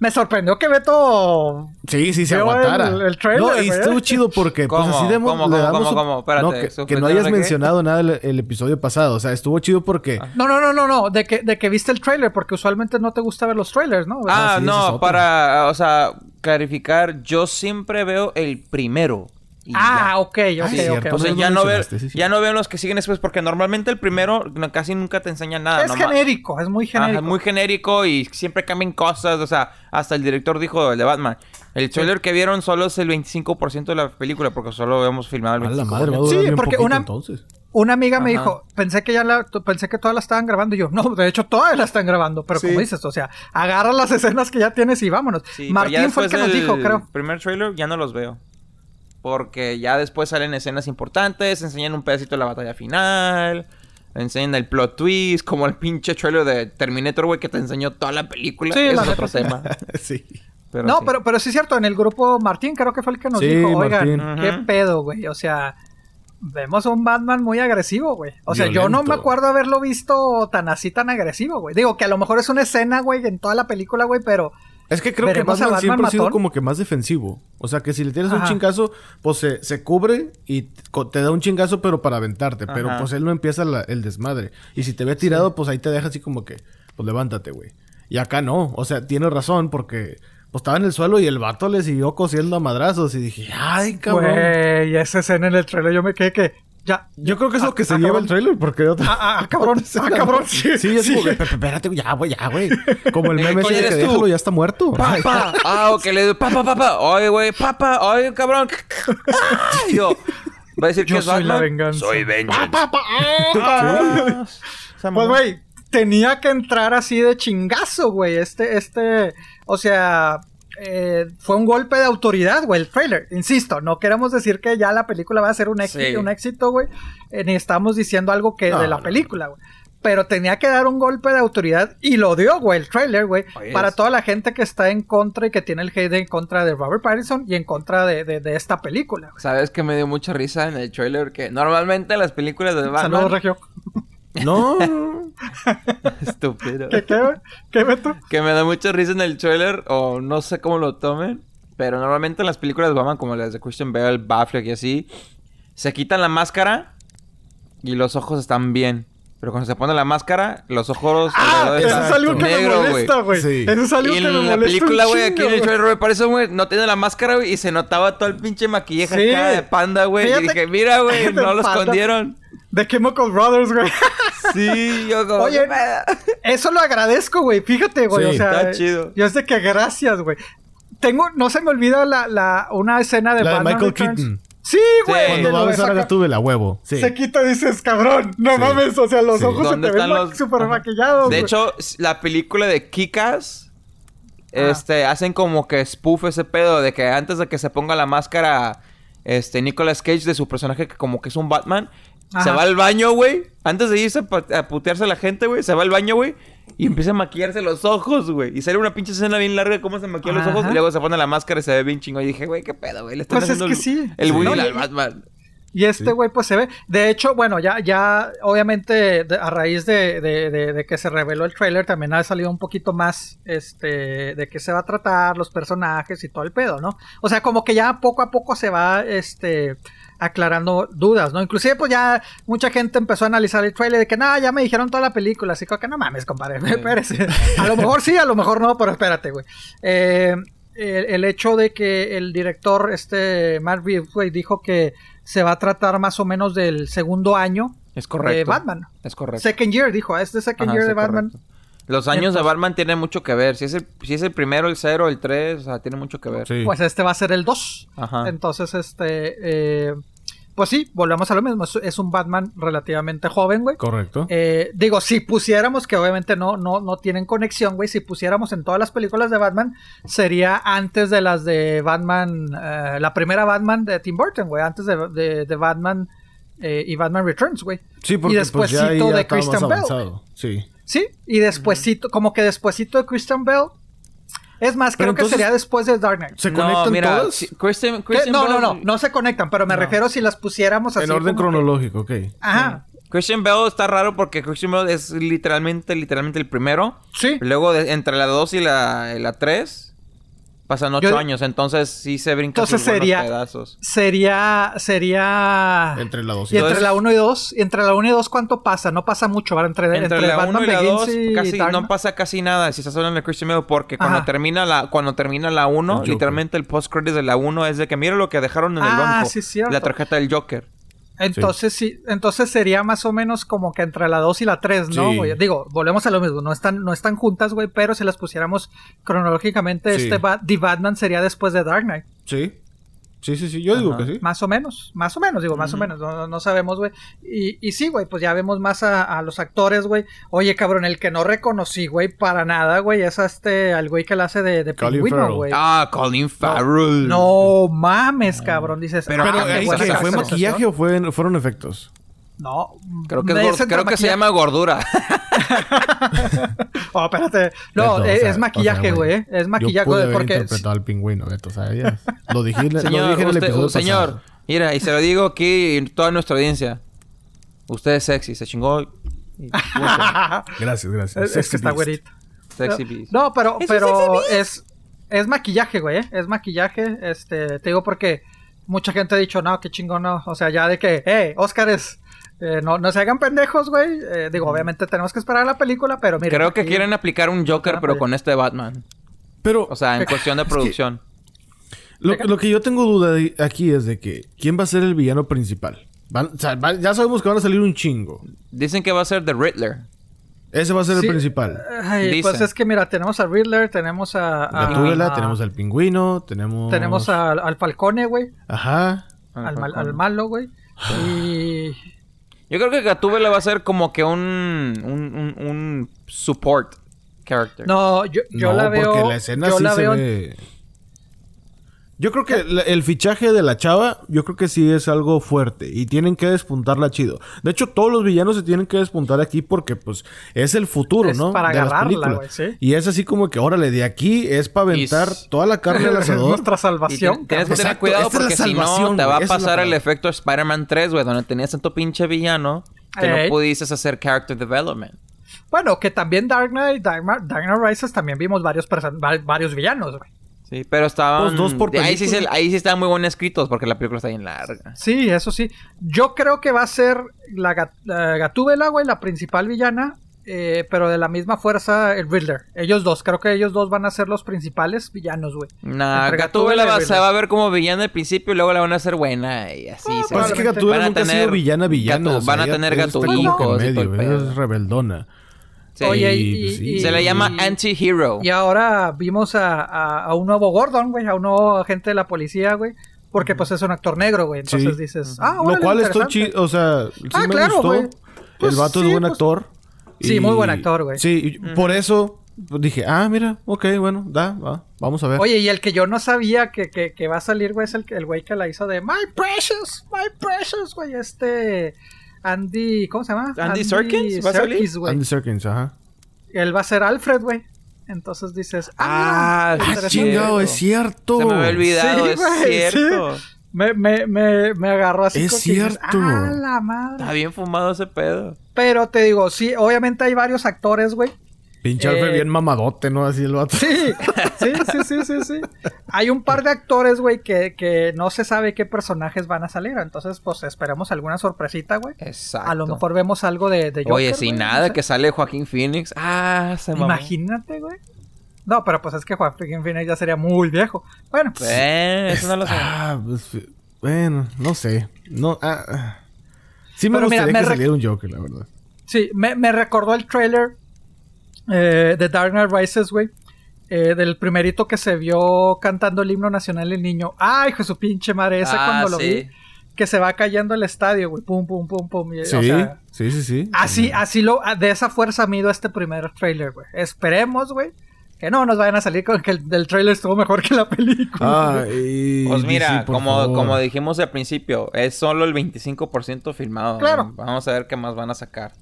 Me sorprendió que Beto Sí, sí, se aguantara. el- el trailer, no, y estuvo chido porque, pues así demos, ¿Cómo, le cómo, damos cómo? Espérate, no, que, ¿su que no hayas de mencionado nada el, el episodio pasado. O sea, estuvo chido porque... No, no, no, no, no, de que, de que viste el trailer, porque usualmente no te gusta ver los trailers, ¿no? Ah, sí, ese es no, para, o sea, clarificar, yo siempre veo el primero. y ah, ya. ok, ok, Ah, ok. sí, lo ya no, veo, mencionaste, sí, sí. ya no veo los que siguen después porque normalmente el primero no- casi nunca te enseña nada. Es nomás- genérico, es muy Ajá, genérico. es muy genérico y siempre cambian cosas. O sea, hasta el director dijo el de Batman. El trailer que vieron solo es el 25% de la película porque solo hemos filmado el A 25%. la madre, va a durar Sí, bien porque poquito una- entonces. Una amiga me dijo, pensé que ya la, pensé que todas la estaban grabando y yo, no, de hecho todas la están grabando, pero Sí. como dices, o sea, agarra las escenas que ya tienes y vámonos. Sí, Martín fue el que nos dijo, creo. primer trailer ya no los veo. Porque ya después salen escenas importantes, enseñan un pedacito de la batalla final, enseñan el plot twist, como el pinche trailer de Terminator, güey, que te enseñó toda la película. Sí, es la otro tema. (laughs) sí. Pero no, sí. pero, pero sí es cierto, en el grupo Martín creo que fue el que nos Sí, dijo, oigan, Martín. qué pedo, güey, o sea, vemos a un Batman muy agresivo, güey. O sea, yo no me acuerdo haberlo visto tan así, tan agresivo, güey. Digo, que a lo mejor es una escena, güey, en toda la película, güey, pero... Es que creo que ¿Veremos a Batman Batman siempre ha sido matón? como que más defensivo. O sea, que si le tienes un chingazo, pues se, se cubre y te da un chingazo, pero para aventarte. Pero Ajá. pues él no empieza la- el desmadre. Y si te ve tirado, pues ahí te deja así como que, pues levántate, güey. Y acá no. O sea, tiene razón porque pues estaba en el suelo y el vato le siguió cosiendo a madrazos. Y dije, ay, cabrón. Güey, esa escena en el trailer yo me quedé que... Ya, Yo creo que es lo Ah, que se ah, lleva cabrón. el trailer porque otra. Ah, ah, cabrón, (laughs) ah, cabrón, sí, Sí, es sí. como que, "Pe- pe- espérate, güey, ya, güey, ya, güey. (laughs) Como el meme ese ¿quién de que déjalo, ya está muerto. Papá, (laughs) ah, ok, le digo, papá, papá, oye, güey, papá, oye, cabrón. Ay, yo, va a decir Yo que es soy la venganza. Soy venganza. Pa, pa, ah. Esa Pues, güey, tenía que entrar así de chingazo, güey. Este, este, o sea, eh, fue un golpe de autoridad, güey, el trailer. Insisto, no queremos decir que ya la película va a ser un éxito, Sí. un éxito, güey. Eh, ni estamos diciendo algo que No, de la no, película, güey. Pero tenía que dar un golpe de autoridad y lo dio, güey, el trailer, güey. Para toda la gente que está en contra y que tiene el hate en contra de Robert Pattinson y en contra de, de- de esta película. güey. ¿Sabes que me dio mucha risa en el trailer? Que normalmente las películas de Saludos, Batman... Regio. No. (laughs) Estúpido. ¿Qué, qué? ¿Qué, Beto? Que me da mucha risa en el trailer, o no sé cómo lo tomen, pero normalmente en las películas de Batman, como las de Christian Bale, Batfleck y así, se quitan la máscara y los ojos están bien. Pero cuando se pone la máscara, los ojos Ah, eso es algo que negro, me güey. molesta, güey. Sí. Eso es algo Y que me en la película, güey, aquí en el trailer, güey, parece, güey, no tiene la máscara, güey, y se notaba todo el pinche maquillaje Sí. acá de panda, güey. Y dije, mira, güey, (laughs) no lo panda. escondieron. The Chemical Brothers, güey. (laughs) Sí, yo como... Oye. Eso lo agradezco, güey. Fíjate, güey. Sí, o sea, está chido. Yo es de que gracias, güey. Tengo, no se me olvida la, la, una escena de La de Michael Returns. Keaton. Sí, güey. Cuando va a besar a saca- Gatúbela, huevo. Sí. Se quita y dices, cabrón, no Sí. mames. O sea, los Sí. ojos se ¿Dónde te ven los- súper Ajá. maquillados. De hecho, la película de Kikas Ah. este hacen como que spoof ese pedo de que antes de que se ponga la máscara este, Nicolas Cage de su personaje que como que es un Batman. Se va al baño, güey. Antes de irse a, putearse a la gente, güey. Se va al baño, güey. Y empieza a maquillarse los ojos, güey. Y sale una pinche escena bien larga de cómo se maquilla los ojos. Y luego se pone la máscara y se ve bien chingo. Y dije, güey, qué pedo, güey. Le están Pues es haciendo que el, sí. el Sí. bullying No, al y- Batman. Y este güey, pues se ve. De hecho, bueno, ya, ya, obviamente, de- a raíz de, de- de- de que se reveló el trailer, también ha salido un poquito más, este, de qué se va a tratar, los personajes y todo el pedo, ¿no? O sea, como que ya poco a poco se va, este, aclarando dudas, ¿no? Inclusive, pues ya mucha gente empezó a analizar el trailer de que, no, ya me dijeron toda la película, así que no mames, compadre, (laughs) espérese. A lo mejor sí, a lo mejor no, pero espérate, güey. Eh, el, el hecho de que el director, este Matt Reeves, güey, dijo que se va a tratar más o menos del segundo año Es correcto. de Batman. Es correcto. Second year, dijo, es de second Ajá, year sí, de Batman. correcto. Los años de Batman tienen mucho que ver. Si es el, si es el primero, el cero, el tres, o sea, tiene mucho que ver. Sí. Pues este va a ser el 2. Ajá. Entonces, este, eh, pues sí, volvemos a lo mismo. Es, un Batman relativamente joven, güey. Correcto. Eh, digo, si pusiéramos, que obviamente no, no, no tienen conexión, güey, si pusiéramos en todas las películas de Batman, sería antes de las de Batman, eh, la primera Batman de Tim Burton, güey, antes de, de- de Batman eh, y Batman Returns, güey. sí, porque y pues ya ya de Christian avanzado. Sí. Sí, y despuésito, como que despuésito de Christian Bell. Es más, Pero creo que sería después de Dark Knight. ¿Se No, conectan mira, todas? si- Christian, ¿Qué? Christian No, no, Bale- no, no se conectan, pero me refiero si las pusiéramos así. en orden como que- cronológico, ok. Ajá, Christian Bale está raro porque Christian Bale es literalmente, literalmente el primero. sí. Luego, de- entre la 2 y la, y la 3, pasan 8 Yo- años. Entonces, sí se brinca Entonces sus buenos sería- pedazos. Sería, sería... Entre la dos y Y entre la 1 y 2, y entre la 1 y 2, ¿cuánto pasa? No pasa mucho, ¿verdad? Entre, Entre, entre la 1 Batman y la Begins 2 y casi Dark no pasa casi nada si estás hablando de Christian Bale porque cuando termina la cuando termina la 1, Joker. literalmente el post credit de la 1 es de que mira lo que dejaron en el Ah, banco, sí, la tarjeta del Joker. Entonces sí. entonces sería más o menos como que entre la 2 y la 3, ¿no? Sí. güey? Digo, volvemos a lo mismo, no están, no están juntas, güey, pero si las pusiéramos cronológicamente, Sí. este Ba- The Batman sería después de Dark Knight. Sí. Sí, sí, sí. Yo digo que sí. Más o menos, más o menos, digo, más o menos, no, no- no sabemos, güey. Y, y sí, güey, pues ya vemos más a, a los actores, güey. Oye, cabrón, el que no reconocí, güey, para nada, güey, es a este, al güey que la hace de, de Colin pingüino, Farrell. güey. Ah, Colin Farrell. No mames, cabrón, dices. Pero- ah, Pero, Ah, qué ¿eh, buena ¿qué? ¿Fue maquillaje o fue, fueron efectos? No. Creo que, es es creo que se llama gordura. (laughs) Oh, espérate. No, Beto, o es, sea, es maquillaje, o sea, güey. es maquillaje, güey, porque. interpretado al pingüino, Beto, ¿sabías? Lo dije, lo señor, dije en el usted- episodio señor, pasado. mira, y se lo digo aquí en toda nuestra audiencia. Usted es sexy, se chingó. y- (laughs) Gracias, gracias. es, es Sexy que está güerito. Sexy beast. No, pero, pero es, es maquillaje, güey. ¿eh? Es maquillaje. Este, te digo porque mucha gente ha dicho, no, qué chingón, no. O sea, ya de que, eh, Óscares, eh, no, no se hagan pendejos, güey. Eh, digo, obviamente tenemos que esperar la película, pero mira. Creo que quieren aplicar un Joker, pero con este Batman. Pero O sea, en cuestión de producción. lo, lo que yo tengo duda de- aquí es de que ¿quién va a ser el villano principal? Van- o sea, va- ya sabemos que van a salir un chingo. Dicen que va a ser The Riddler. Ese va a ser Sí. el principal. Ay, pues es que mira, tenemos a Riddler, tenemos a. a- Gatúbela, a- tenemos al pingüino, tenemos... Tenemos a- al Falcone, güey. Ajá. Al, mal- al malo, güey. Y. Yo creo que Gatúbela va a ser como que un, un, un, un support character. No, yo, yo no, la veo. porque la escena yo sí la se veo. ve... Yo creo que el fichaje de la chava, yo creo que sí es algo fuerte y tienen que despuntarla chido. De hecho, todos los villanos se tienen que despuntar aquí porque, pues, es el futuro, Es ¿no? para de las agarrarla, películas. güey, sí. Y es así como que, órale, de aquí es para aventar toda la carne al (laughs) asador. Nuestra salvación. ti- tienes que tener Exacto, cuidado esta porque si no te va a pasar el efecto Spider-Man 3, güey, donde tenías tanto pinche villano que no pudiste hacer character development. Bueno, que también Dark Knight, Dark, Dark Knight Rises también vimos varios, varios villanos, güey. Sí, pero estaban... Pues dos por ahí, sí, se- película. ahí sí estaban muy buenos escritos porque la película está bien larga. Sí, eso sí. Yo creo que va a ser la, gat- la Gatúbela, güey, la principal villana, eh, pero de la misma fuerza el Riddler. Ellos dos, creo que ellos dos van a ser los principales villanos, güey. Nah, Gatúbela va, se va a ver como villana al principio y luego la van a hacer buena y así. Ah, se Pues es va. que. Gatúbela Van a nunca ha sido tener villana, villana. gatu- o sea, van a tener pedo. es rebeldona. Sí. Oye, Y, y, pues, sí. y- Se le llama anti-hero. Y ahora vimos a, a- a un nuevo Gordon, güey, a un nuevo agente de la policía, güey. Porque pues es un actor negro, güey. Entonces Sí. dices, ah, Lo órale, cual estoy chido, o sea, sí Ah, me claro, gustó. güey. Pues el vato sí, es buen pues- actor. Sí, muy buen actor, güey. Sí, y por eso dije, ah, mira, ok, bueno, da, va, vamos a ver. Oye, y el que yo no sabía que, que, que va a salir, güey, es el, el güey que la hizo de My Precious, My Precious, güey, este Andy, ¿cómo se llama? Andy Serkins, ¿va a salir? Serkis, güey. Andy Serkins, ajá. Él va a ser Alfred, güey. Entonces dices, Ah, Ah, interesante. chingado, es cierto. Se me había olvidado, Sí, es cierto. Me, me, me, me agarró así Es cierto. ah, la madre. Está bien fumado ese pedo. Pero te digo, sí, obviamente hay varios actores, güey. Pinche Eh, bien mamadote, ¿no? Así el vato. Sí, sí, sí, sí, sí, sí. Hay un par de actores, güey, que, que no se sabe qué personajes van a salir. Entonces, pues esperemos alguna sorpresita, güey. Exacto. A lo mejor vemos algo de, de Joker, Oye, sin no nada, sé. que sale Joaquín Phoenix. Ah, se mamó. Imagínate, güey. No, pero pues es que Joaquín Phoenix ya sería muy viejo. Bueno, Eh, eso no lo sé. Ah, pues, bueno, no sé. No, ah, ah. Sí me Pero mira, gustaría me que saliera un Joker, la verdad. sí, me, me recordó el trailer eh, de Dark Knight Rises, güey. eh, del primerito que se vio cantando el himno nacional el niño. Ay, hijo de su pinche madre, ese Ah, cuando lo sí. vi. Que se va cayendo el estadio, güey. Pum, pum, pum, pum. y, Sí, o sea, sí, sí, sí. Así, así lo, de esa fuerza mido este primer trailer, güey. Esperemos, güey. Que no nos vayan a salir con que el del trailer estuvo mejor que la película. Ah, güey. y... Pues mira, como, favor. como dijimos al principio, es solo el 25% filmado. Claro. Vamos a ver qué más van a sacar.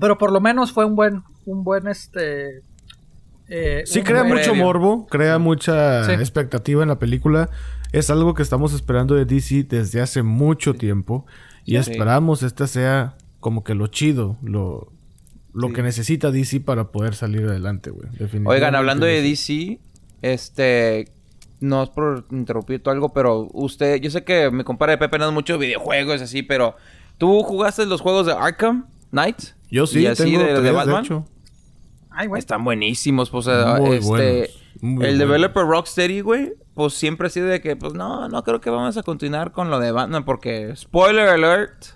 Pero por lo menos fue un buen, un buen este. eh, Sí, crea mucho previo. morbo, crea mucha Sí. expectativa en la película. Es algo que estamos esperando de DC desde hace mucho tiempo. Y Sí. esperamos esta sea como que lo chido, lo, lo Sí. que necesita DC para poder salir adelante, güey. Definitivamente. Oigan, hablando de DC. DC, este. No es por interrumpir todo algo, pero usted. Yo sé que mi compadre Pepe no es mucho videojuegos así, pero. ¿Tú jugaste los juegos de Arkham Knight? Yo sí, y así tengo de, de tres, de Batman. hecho. Ay, güey. Están buenísimos, pues, Muy este, buenos, muy el buenos. developer Rocksteady, güey, pues siempre ha sido de que, pues, no, no creo que vamos a continuar con lo de Batman, porque, spoiler alert,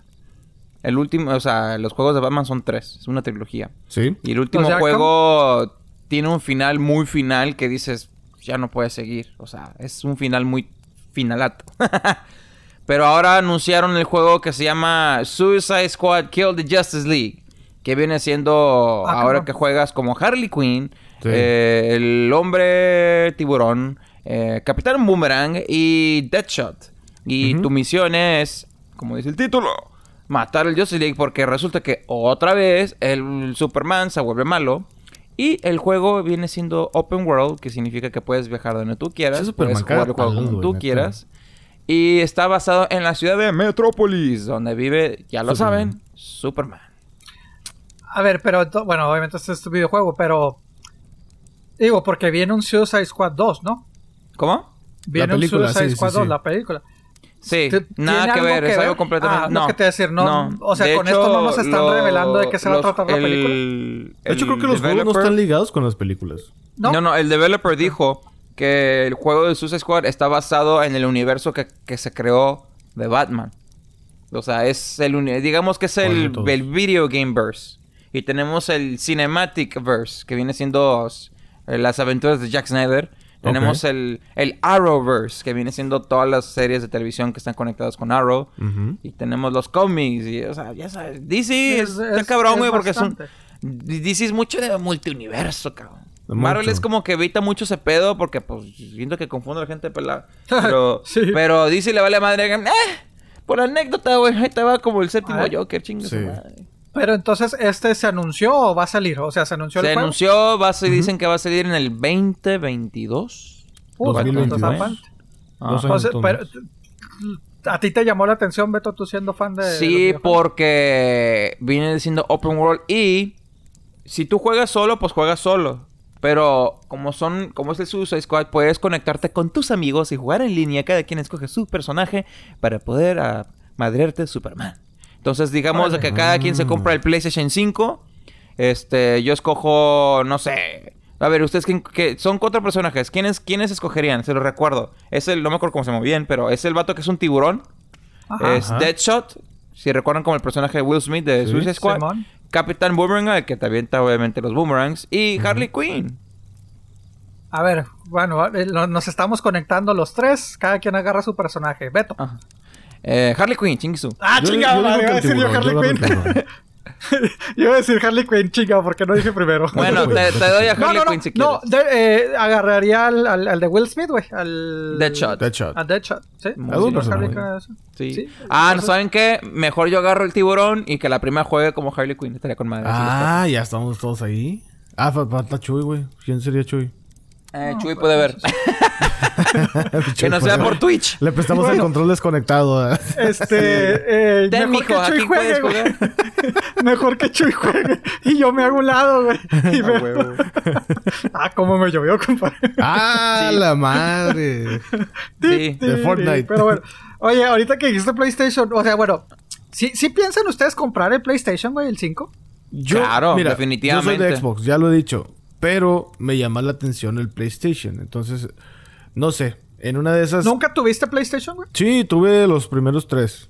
el último, o sea, los juegos de Batman son tres, es una trilogía, Sí. y el último juego tiene un final muy final que dices, ya no puedes seguir, o sea, es un final muy finalato. (laughs) Pero ahora anunciaron el juego que se llama Suicide Squad Kill the Justice League. Que viene siendo Ah, ahora que juegas como Harley Quinn, Sí. eh, el hombre tiburón, eh, Capitán Boomerang y Deadshot. Y tu misión es, como dice el título, matar al Justice League porque resulta que otra vez el Superman se vuelve malo. Y el juego viene siendo open world, que significa que puedes viajar donde tú quieras, puedes jugar el juego como tú neta. quieras. Y está basado en la ciudad de Metrópolis, donde vive, ya lo Superman. saben, Superman. A ver, pero bueno, obviamente este es tu videojuego, pero. Digo, porque viene un Suicide Squad 2, ¿no? ¿Cómo? Viene película, un Suicide sí, sí, Squad sí. 2, la película. Sí, ¿Te- nada que algo ver, que es algo ver? completamente... Ah, lo no, que te decir, no, o sea, De con esto no nos están revelando de qué se va a tratar la película. el- De hecho, creo que los juegos no están ligados con las películas. ¿No? No, no, el developer dijo que el juego de Suicide Squad está basado en el universo que, que se creó de Batman. O sea, es el digamos que es ¿Cuál de el, el video game verse. Y tenemos el cinematic verse, que viene siendo eh, las aventuras de Jack Snyder. Tenemos Ok. el, el Arrowverse, que viene siendo todas las series de televisión que están conectadas con Arrow. Y tenemos los cómics. Y, o sea, ya sabes. DC Es- es, está cabrón, güey, porque son. DC es mucho de multiuniverso, cabrón. Marvel mucho. es como que evita mucho ese pedo porque, pues, siento que confunde a la gente pelada. (laughs) Pero, Sí. pero DC le vale madre. ¡Eh! Por anécdota, güey. Ahí te va como el séptimo Ay. Joker, chingue su Sí. madre. Pero entonces, ¿este se anunció o va a salir? O sea, ¿se anunció Se el juego? anunció, va a dicen que va a salir en el 2022. Uh, 2022. entonces. Ah. Entonces. pero, ¿A ti te llamó la atención, Beto, tú siendo fan de... Sí, porque viene siendo open world y si tú juegas solo, pues juegas solo. Pero como son, como es el Suicide Squad, puedes conectarte con tus amigos y jugar en línea. Cada quien escoge su personaje para poder ah, madrearte Superman. Entonces, digamos que cada quien se compra el PlayStation 5. Este, yo escojo, no sé. A ver, ustedes quién- qué- son cuatro personajes. ¿Quiénes, ¿Quiénes escogerían? Se lo recuerdo. Es el, no me acuerdo cómo se llama bien, pero es el vato que es un tiburón. Ajá. Es Ajá. Deadshot, si recuerdan como el personaje de Will Smith de Sí. Suicide Squad. Capitán Boomerang, el que te avienta obviamente los boomerangs. Y Harley Quinn. A ver, bueno, eh, nos estamos conectando los tres. Cada quien agarra su personaje. Beto. Ajá. Eh, Harley Quinn, chinguisu. Ah, Yo- chingada, iba a decir yo Harley Quinn. (laughs) (laughs) Yo iba a decir Harley Quinn, chica, porque no dije primero. (laughs) Bueno, te, te doy a no, Harley no, no, Quinn si no, de- eh, agarraría al, al, al de Will Smith, güey. Al... Deadshot. Deadshot. A Deadshot, ¿sí? Harley ah, entonces- ¿saben qué? Mejor yo agarro el tiburón y que la prima juegue como Harley Quinn. Estaría con madre. Ah, ya estamos todos ahí. Ah, fa- falta Chuy, güey. ¿Quién sería Chuy? Eh, Chuy puede ver. (laughs) que no sea por. Twitch. Le prestamos el control desconectado. ¿eh? Este, eh, Ten, mejor que Chuy juegue, güey. (laughs) mejor que Chuy juegue. Y yo me hago un lado, güey. (laughs) Y veo- huevo. ah, cómo me llovió, compadre. ¡Ah, la madre! Sí. De Fortnite. Pero bueno, oye, ahorita que dijiste PlayStation, o sea, bueno, ¿sí, sí piensan ustedes comprar el PlayStation, güey, el 5? Yo, Claro, Yo soy definitivamente. de Xbox, ya lo he dicho. Pero me llama la atención el PlayStation. Entonces, no sé. En una de esas. ¿Nunca tuviste PlayStation, güey? Sí, tuve los primeros tres.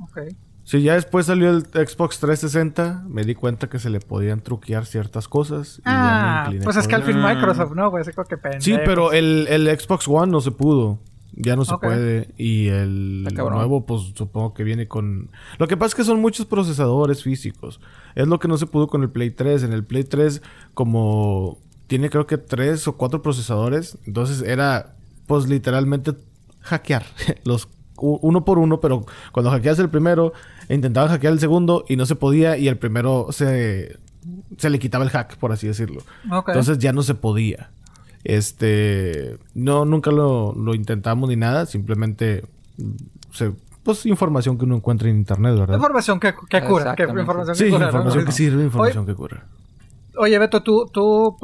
Ok. Sí, ya después salió el Xbox 360. Me di cuenta que se le podían truquear ciertas cosas. Y ya me Ah, pues es que al fin. Microsoft, ¿no, güey? Que pendejo. Sí, pero el, el Xbox One no se pudo. Ya no se puede. Y el nuevo, pues supongo que viene con. Lo que pasa es que son muchos procesadores físicos. Es lo que no se pudo con el Play 3. En el Play 3, como tiene creo que tres o cuatro procesadores. Entonces era, pues literalmente hackear. (laughs) Los uno por uno, pero cuando hackeas el primero, intentaban hackear el segundo y no se podía. Y el primero se, se le quitaba el hack, por así decirlo. Entonces ya no se podía. Este, no, nunca lo, lo intentamos ni nada, simplemente, se, pues información que uno encuentra en internet, ¿verdad? Información que, que cura. Que información Sí, que cura. ¿no? información que sirve, información Oye, que cura. Oye, Beto, ¿tú, tú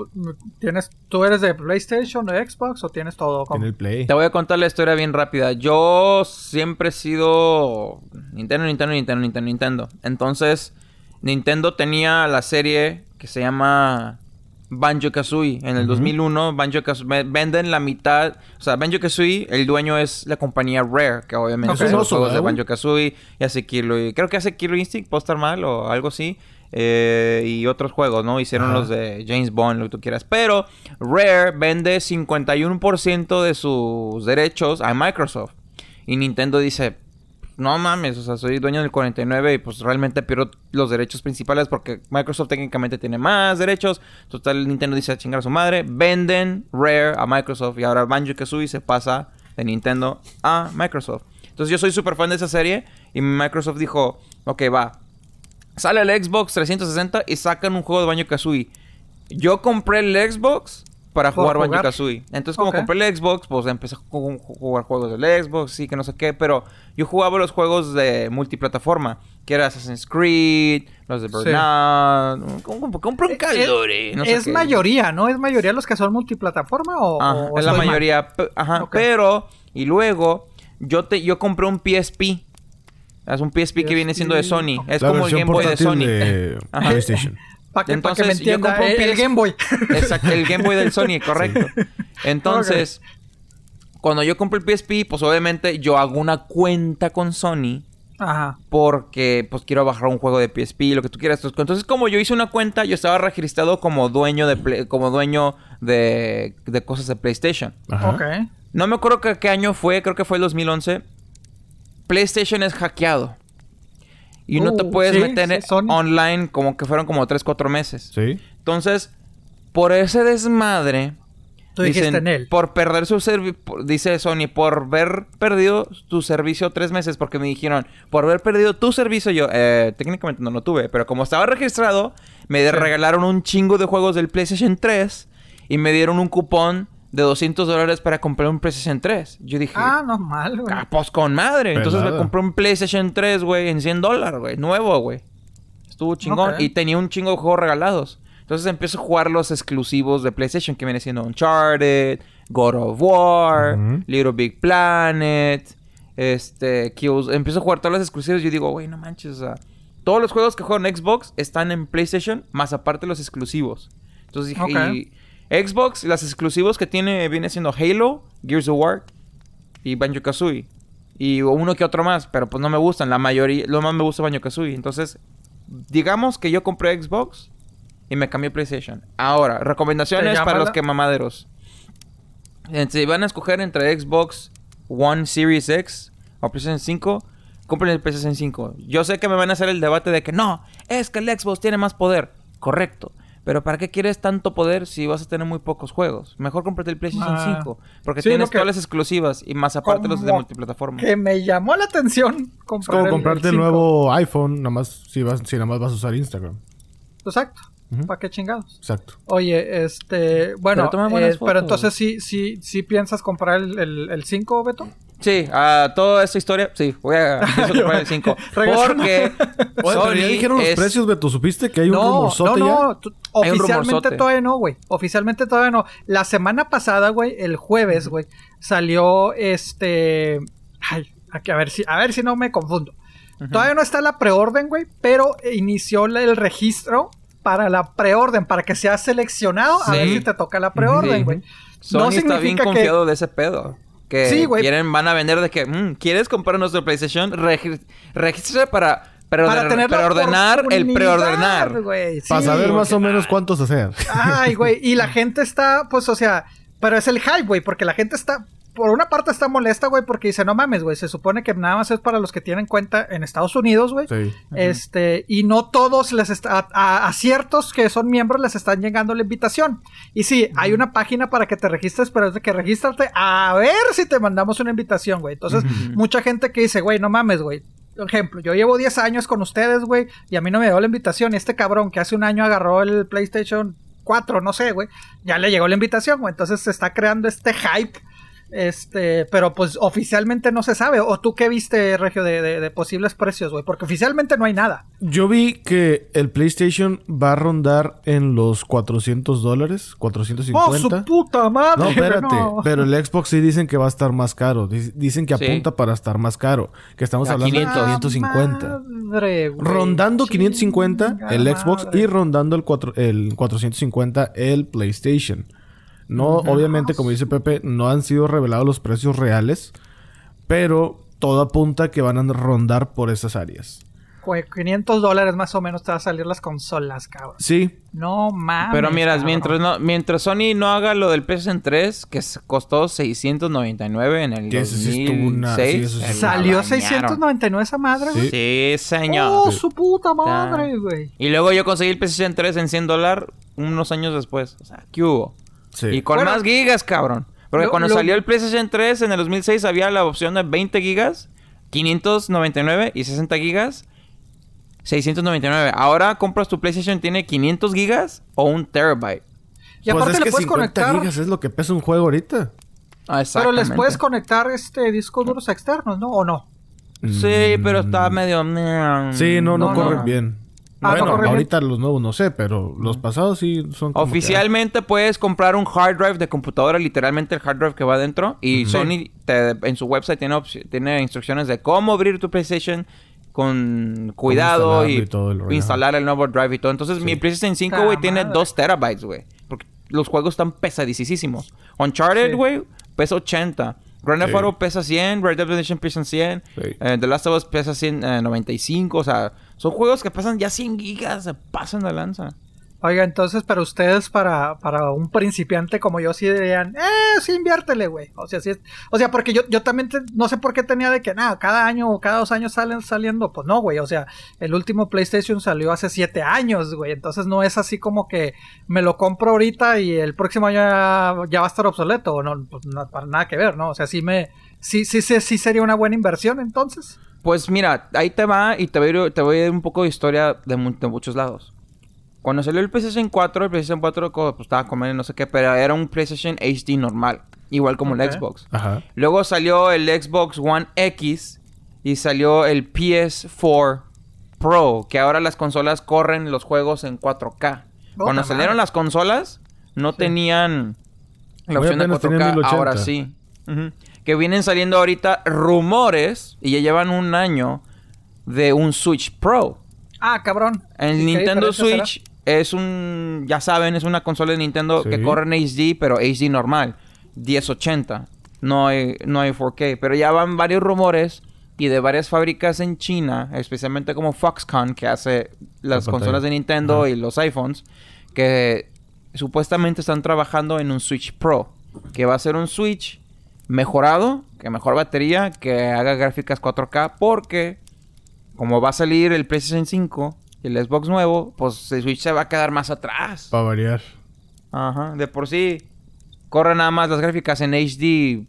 tienes, tú eres de PlayStation, de Xbox o tienes todo? En como el Play. Te voy a contar la historia bien rápida. Yo siempre he sido Nintendo, Nintendo, Nintendo, Nintendo, Nintendo. Entonces, Nintendo tenía la serie que se llama Banjo Kazooie. En el 2001, Banjo Kazooie venden la mitad. O sea, Banjo Kazooie, el dueño es la compañía Rare, que obviamente Ok. hace Es los juegos de. Banjo Kazooie y hace Killer. y- Creo que hace Killer Instinct, puedo estar mal o algo así. eh, y otros juegos, ¿no? Hicieron Ajá. los de James Bond, lo que tú quieras. Pero Rare vende 51% de sus derechos a Microsoft. Y Nintendo dice, no mames, o sea, soy dueño del 49 y pues realmente pierdo los derechos principales porque Microsoft técnicamente tiene más derechos. Total, Nintendo dice a chingar a su madre. Venden Rare a Microsoft y ahora Banjo Kazooie se pasa de Nintendo a Microsoft. Entonces yo soy súper fan de esa serie y Microsoft dijo, ok, va. Sale el Xbox 360 y sacan un juego de Banjo Kazooie. Yo compré el Xbox para jugar Banjo. Kazooie. Entonces, como compré el Xbox, pues empecé a ju- jugar juegos del Xbox, sí, que no sé qué. Pero yo jugaba los juegos de multiplataforma, que era Assassin's Creed, los de Sí. Burnout. Com- Compré un Es- Caldore. no sé es qué. mayoría, ¿no? ¿Es mayoría los que son multiplataforma o, Ajá, o es la mayoría. Ajá, pero, y luego, yo te yo compré un PSP. Es un PSP, que viene siendo de Sony. Es La como el versión Game Boy de portátil Sony. de (laughs) Ajá. Para que, pa' que me Entonces, yo entienda, compré un el PS Game Boy. (laughs) Exacto, el Game Boy del Sony, correcto. (laughs) Entonces, cuando yo compré el PSP, pues obviamente yo hago una cuenta con Sony Ajá. porque pues quiero bajar un juego de PSP, lo que tú quieras. Entonces, como yo hice una cuenta, yo estaba registrado como dueño de Play- como dueño de, de cosas de PlayStation. Ajá. Ok. No me acuerdo que- qué año fue, creo que fue el 2011. PlayStation es hackeado. Y no te Uh, puedes sí, meter sí, online como que fueron como 3, 4 meses. Sí. Entonces, por ese desmadre, Tú dijiste dicen, en él. por perder su servicio, dice Sony, por haber perdido tu servicio tres meses, porque me dijeron, por haber perdido tu servicio, yo, eh, técnicamente no lo tuve, pero como estaba registrado, me Sí. regalaron un chingo de juegos del PlayStation 3 y me dieron un cupón de 200 dólares para comprar un PlayStation 3. Yo dije, Ah, no mal, güey. Ah, pues con madre. Entonces me compré un PlayStation 3, güey, en 100 dólares, güey. Nuevo, güey. Estuvo chingón. Y tenía un chingo de juegos regalados. Entonces empiezo a jugar los exclusivos de PlayStation, que viene siendo Uncharted, God of War. Little Big Planet, este, Kills. Empiezo a jugar todos los exclusivos y yo digo, güey, no manches, o sea, todos los juegos que juego en Xbox están en PlayStation, más aparte los exclusivos. Entonces dije, Ok. y Xbox, los exclusivos que tiene viene siendo Halo, Gears of War y Banjo Kazooie. Y uno que otro más, pero pues no me gustan. La mayoría, lo más me gusta Banjo Kazooie. Entonces, digamos que yo compré Xbox y me cambié PlayStation. Ahora, recomendaciones para los que mamaderos. Eh, Si van a escoger entre Xbox One Series X o PlayStation 5, compren el PlayStation 5. Yo sé que me van a hacer el debate de que no, es que el Xbox tiene más poder. Correcto. Pero ¿para qué quieres tanto poder si vas a tener muy pocos juegos? Mejor cómprate el PlayStation Ah. 5. Porque Sí, tienes todas las exclusivas y más aparte los de Como multiplataforma. Que me llamó la atención Es comprar como el- comprarte el el, 5. nuevo iPhone, nada más si, vas, si nada más vas a usar Instagram. Exacto. ¿Para qué chingados? Exacto. Oye, este, bueno, Pero eh, pero entonces sí, sí, sí piensas comprar el, el, el 5, Beto. Sí, a toda esta historia, sí, voy a (laughs) comprar el 5. (laughs) Regresando. Porque Oye, pero ya Sony dijeron los es- precios, Beto. ¿Supiste que hay un no, no, rumorzote no, tú- Hay un oficialmente rumorzote. todavía no, güey. Oficialmente todavía no. La semana pasada, güey, el jueves, güey, salió este, ay, aquí a ver si, a ver si no me confundo. Todavía no está la preorden, güey, pero inició la- el registro para la preorden, para que seas seleccionado a Sí. ver si te toca la preorden, Sí. güey. Sony está bien significa que- confiado de ese pedo. Que Sí, quieren, van a vender de que, mm, ¿quieres comprar nuestro PlayStation? Regi- regístrate para, para preordenar, tener la preordenar el preordenar. güey. Sí, Para saber más o menos cuántos hacer. Ay, güey. Y la (laughs) gente está, pues, o sea, pero es el hype, güey, porque la gente está, por una parte está molesta, güey, porque dice, no mames, güey, se supone que nada más es para los que tienen cuenta en Estados Unidos, güey. Sí. Este, y no todos les está, a, ciertos que son miembros les están llegando la invitación. Y sí, hay una página para que te registres, pero es de que regístrate a ver si te mandamos una invitación, güey. Entonces, mucha gente que dice, güey, no mames, güey. Por ejemplo, yo llevo 10 años con ustedes, güey, y a mí no me llegó la invitación. Y este cabrón que hace un año agarró el PlayStation 4, no sé, güey, ya le llegó la invitación, güey. Entonces se está creando este hype. Este, pero pues oficialmente no se sabe. ¿O tú qué viste, Regio, de, de- de posibles precios, güey? Porque oficialmente no hay nada. Yo vi que el PlayStation va a rondar en los 400 dólares, ¡Oh, su 450. puta madre! no, espérate. (laughs) no. Pero el Xbox sí dicen que va a estar más caro. Dic- Dicen que Sí. apunta para estar más caro. Que estamos A hablando 500. de 550. Madre, güey. Rondando 550 el Xbox madre. y rondando el, cuatro- el 450 el PlayStation. No, obviamente, como dice Pepe, no han sido revelados los precios reales, pero todo apunta que van a rondar por esas áreas. Güey, 500 dólares más o menos te va a salir las consolas, cabrón. Sí, No mames. Pero mira, cabrón. mientras, no, mientras Sony no haga lo del PlayStation 3, que costó 699 en el Que ese sí 2006, estuvo una- sí, eso sí se la Salió bañaron. 699 esa madre, güey. Sí. Sí, señor. ¡Oh, su puta madre, güey! Y luego yo conseguí el PlayStation 3 en 100 dólares unos años después. O sea, ¿qué hubo? Sí. Y con Bueno, más gigas, cabrón. Porque lo- cuando lo- salió el PlayStation 3 en el 2006 había la opción de 20 gigas, 599 y 60 gigas, 699. Ahora compras tu PlayStation tiene 500 gigas o un terabyte. Y pues aparte es le que puedes 50 conectar. gigas es lo que pesa un juego ahorita. Ah, Pero les puedes conectar este discos duros externos, ¿no? ¿O no? Sí, pero está medio... Mm. Sí, no, no, No, corren no. bien. Ah, bueno, no ahorita los nuevos no sé, pero los pasados sí son como que, Oficialmente puedes comprar un hard drive de computadora, literalmente el hard drive que va adentro. Y Sony te- en su website tiene, tiene instrucciones de cómo abrir tu PlayStation con cuidado y, y todo el instalar el nuevo drive y todo. Entonces mi PlayStation 5, Ta güey, tiene madre. 2 terabytes, güey. Porque los juegos están pesadísimos. Uncharted, Sí. güey, pesa 80. Grand Theft Sí. Auto pesa 100, Red Dead Redemption pesa 100, Sí. eh, The Last of Us pesa 100, eh, 95, o sea, son juegos que pasan ya 100 gigas, se pasan de lanza. Oiga, entonces, pero ustedes para, para un principiante como yo sí dirían, eh, sí inviértele, güey. O sea, sí o sea, porque yo, yo también no sé por qué tenía de que nada, cada año o cada dos años salen saliendo, pues no, güey. O sea, el último PlayStation salió hace siete años, güey. Entonces no es así como que me lo compro ahorita y el próximo año ya, va a estar obsoleto. No, pues para nada que ver, ¿no? O sea, sí me, sí, sí, sí, sí sería una buena inversión entonces. Pues mira, ahí te va y te voy, a ir- te voy a dar un poco de historia de, mu- de muchos lados. Cuando salió el PlayStation 4, el PlayStation 4 co- pues, estaba comiendo no sé qué, pero era un PlayStation HD normal, igual como Ok. el Xbox. Ajá. Luego salió el Xbox One X y salió el PS4 Pro, que ahora las consolas corren los juegos en 4K. Puta Cuando salieron las consolas, no tenían la opción de apenas 4K, tenían 1080. ahora sí. Ujú. Que vienen saliendo ahorita rumores, y ya llevan un año, de un Switch Pro. Ah, cabrón. El ¿Y qué Nintendo será? Switch es un, ya saben, es una consola de Nintendo Sí. que corre en HD, pero HD normal, 1080. No hay, no hay 4K, pero ya van varios rumores y de varias fábricas en China, especialmente como Foxconn, que hace las La consolas de Nintendo y los iPhones, que supuestamente están trabajando en un Switch Pro, que va a ser un Switch mejorado, que mejor batería, que haga gráficas 4K, porque como va a salir el PlayStation 5 y el Xbox nuevo, pues el Switch se va a quedar más atrás. Para variar. Ajá, de por sí corre nada más las gráficas en HD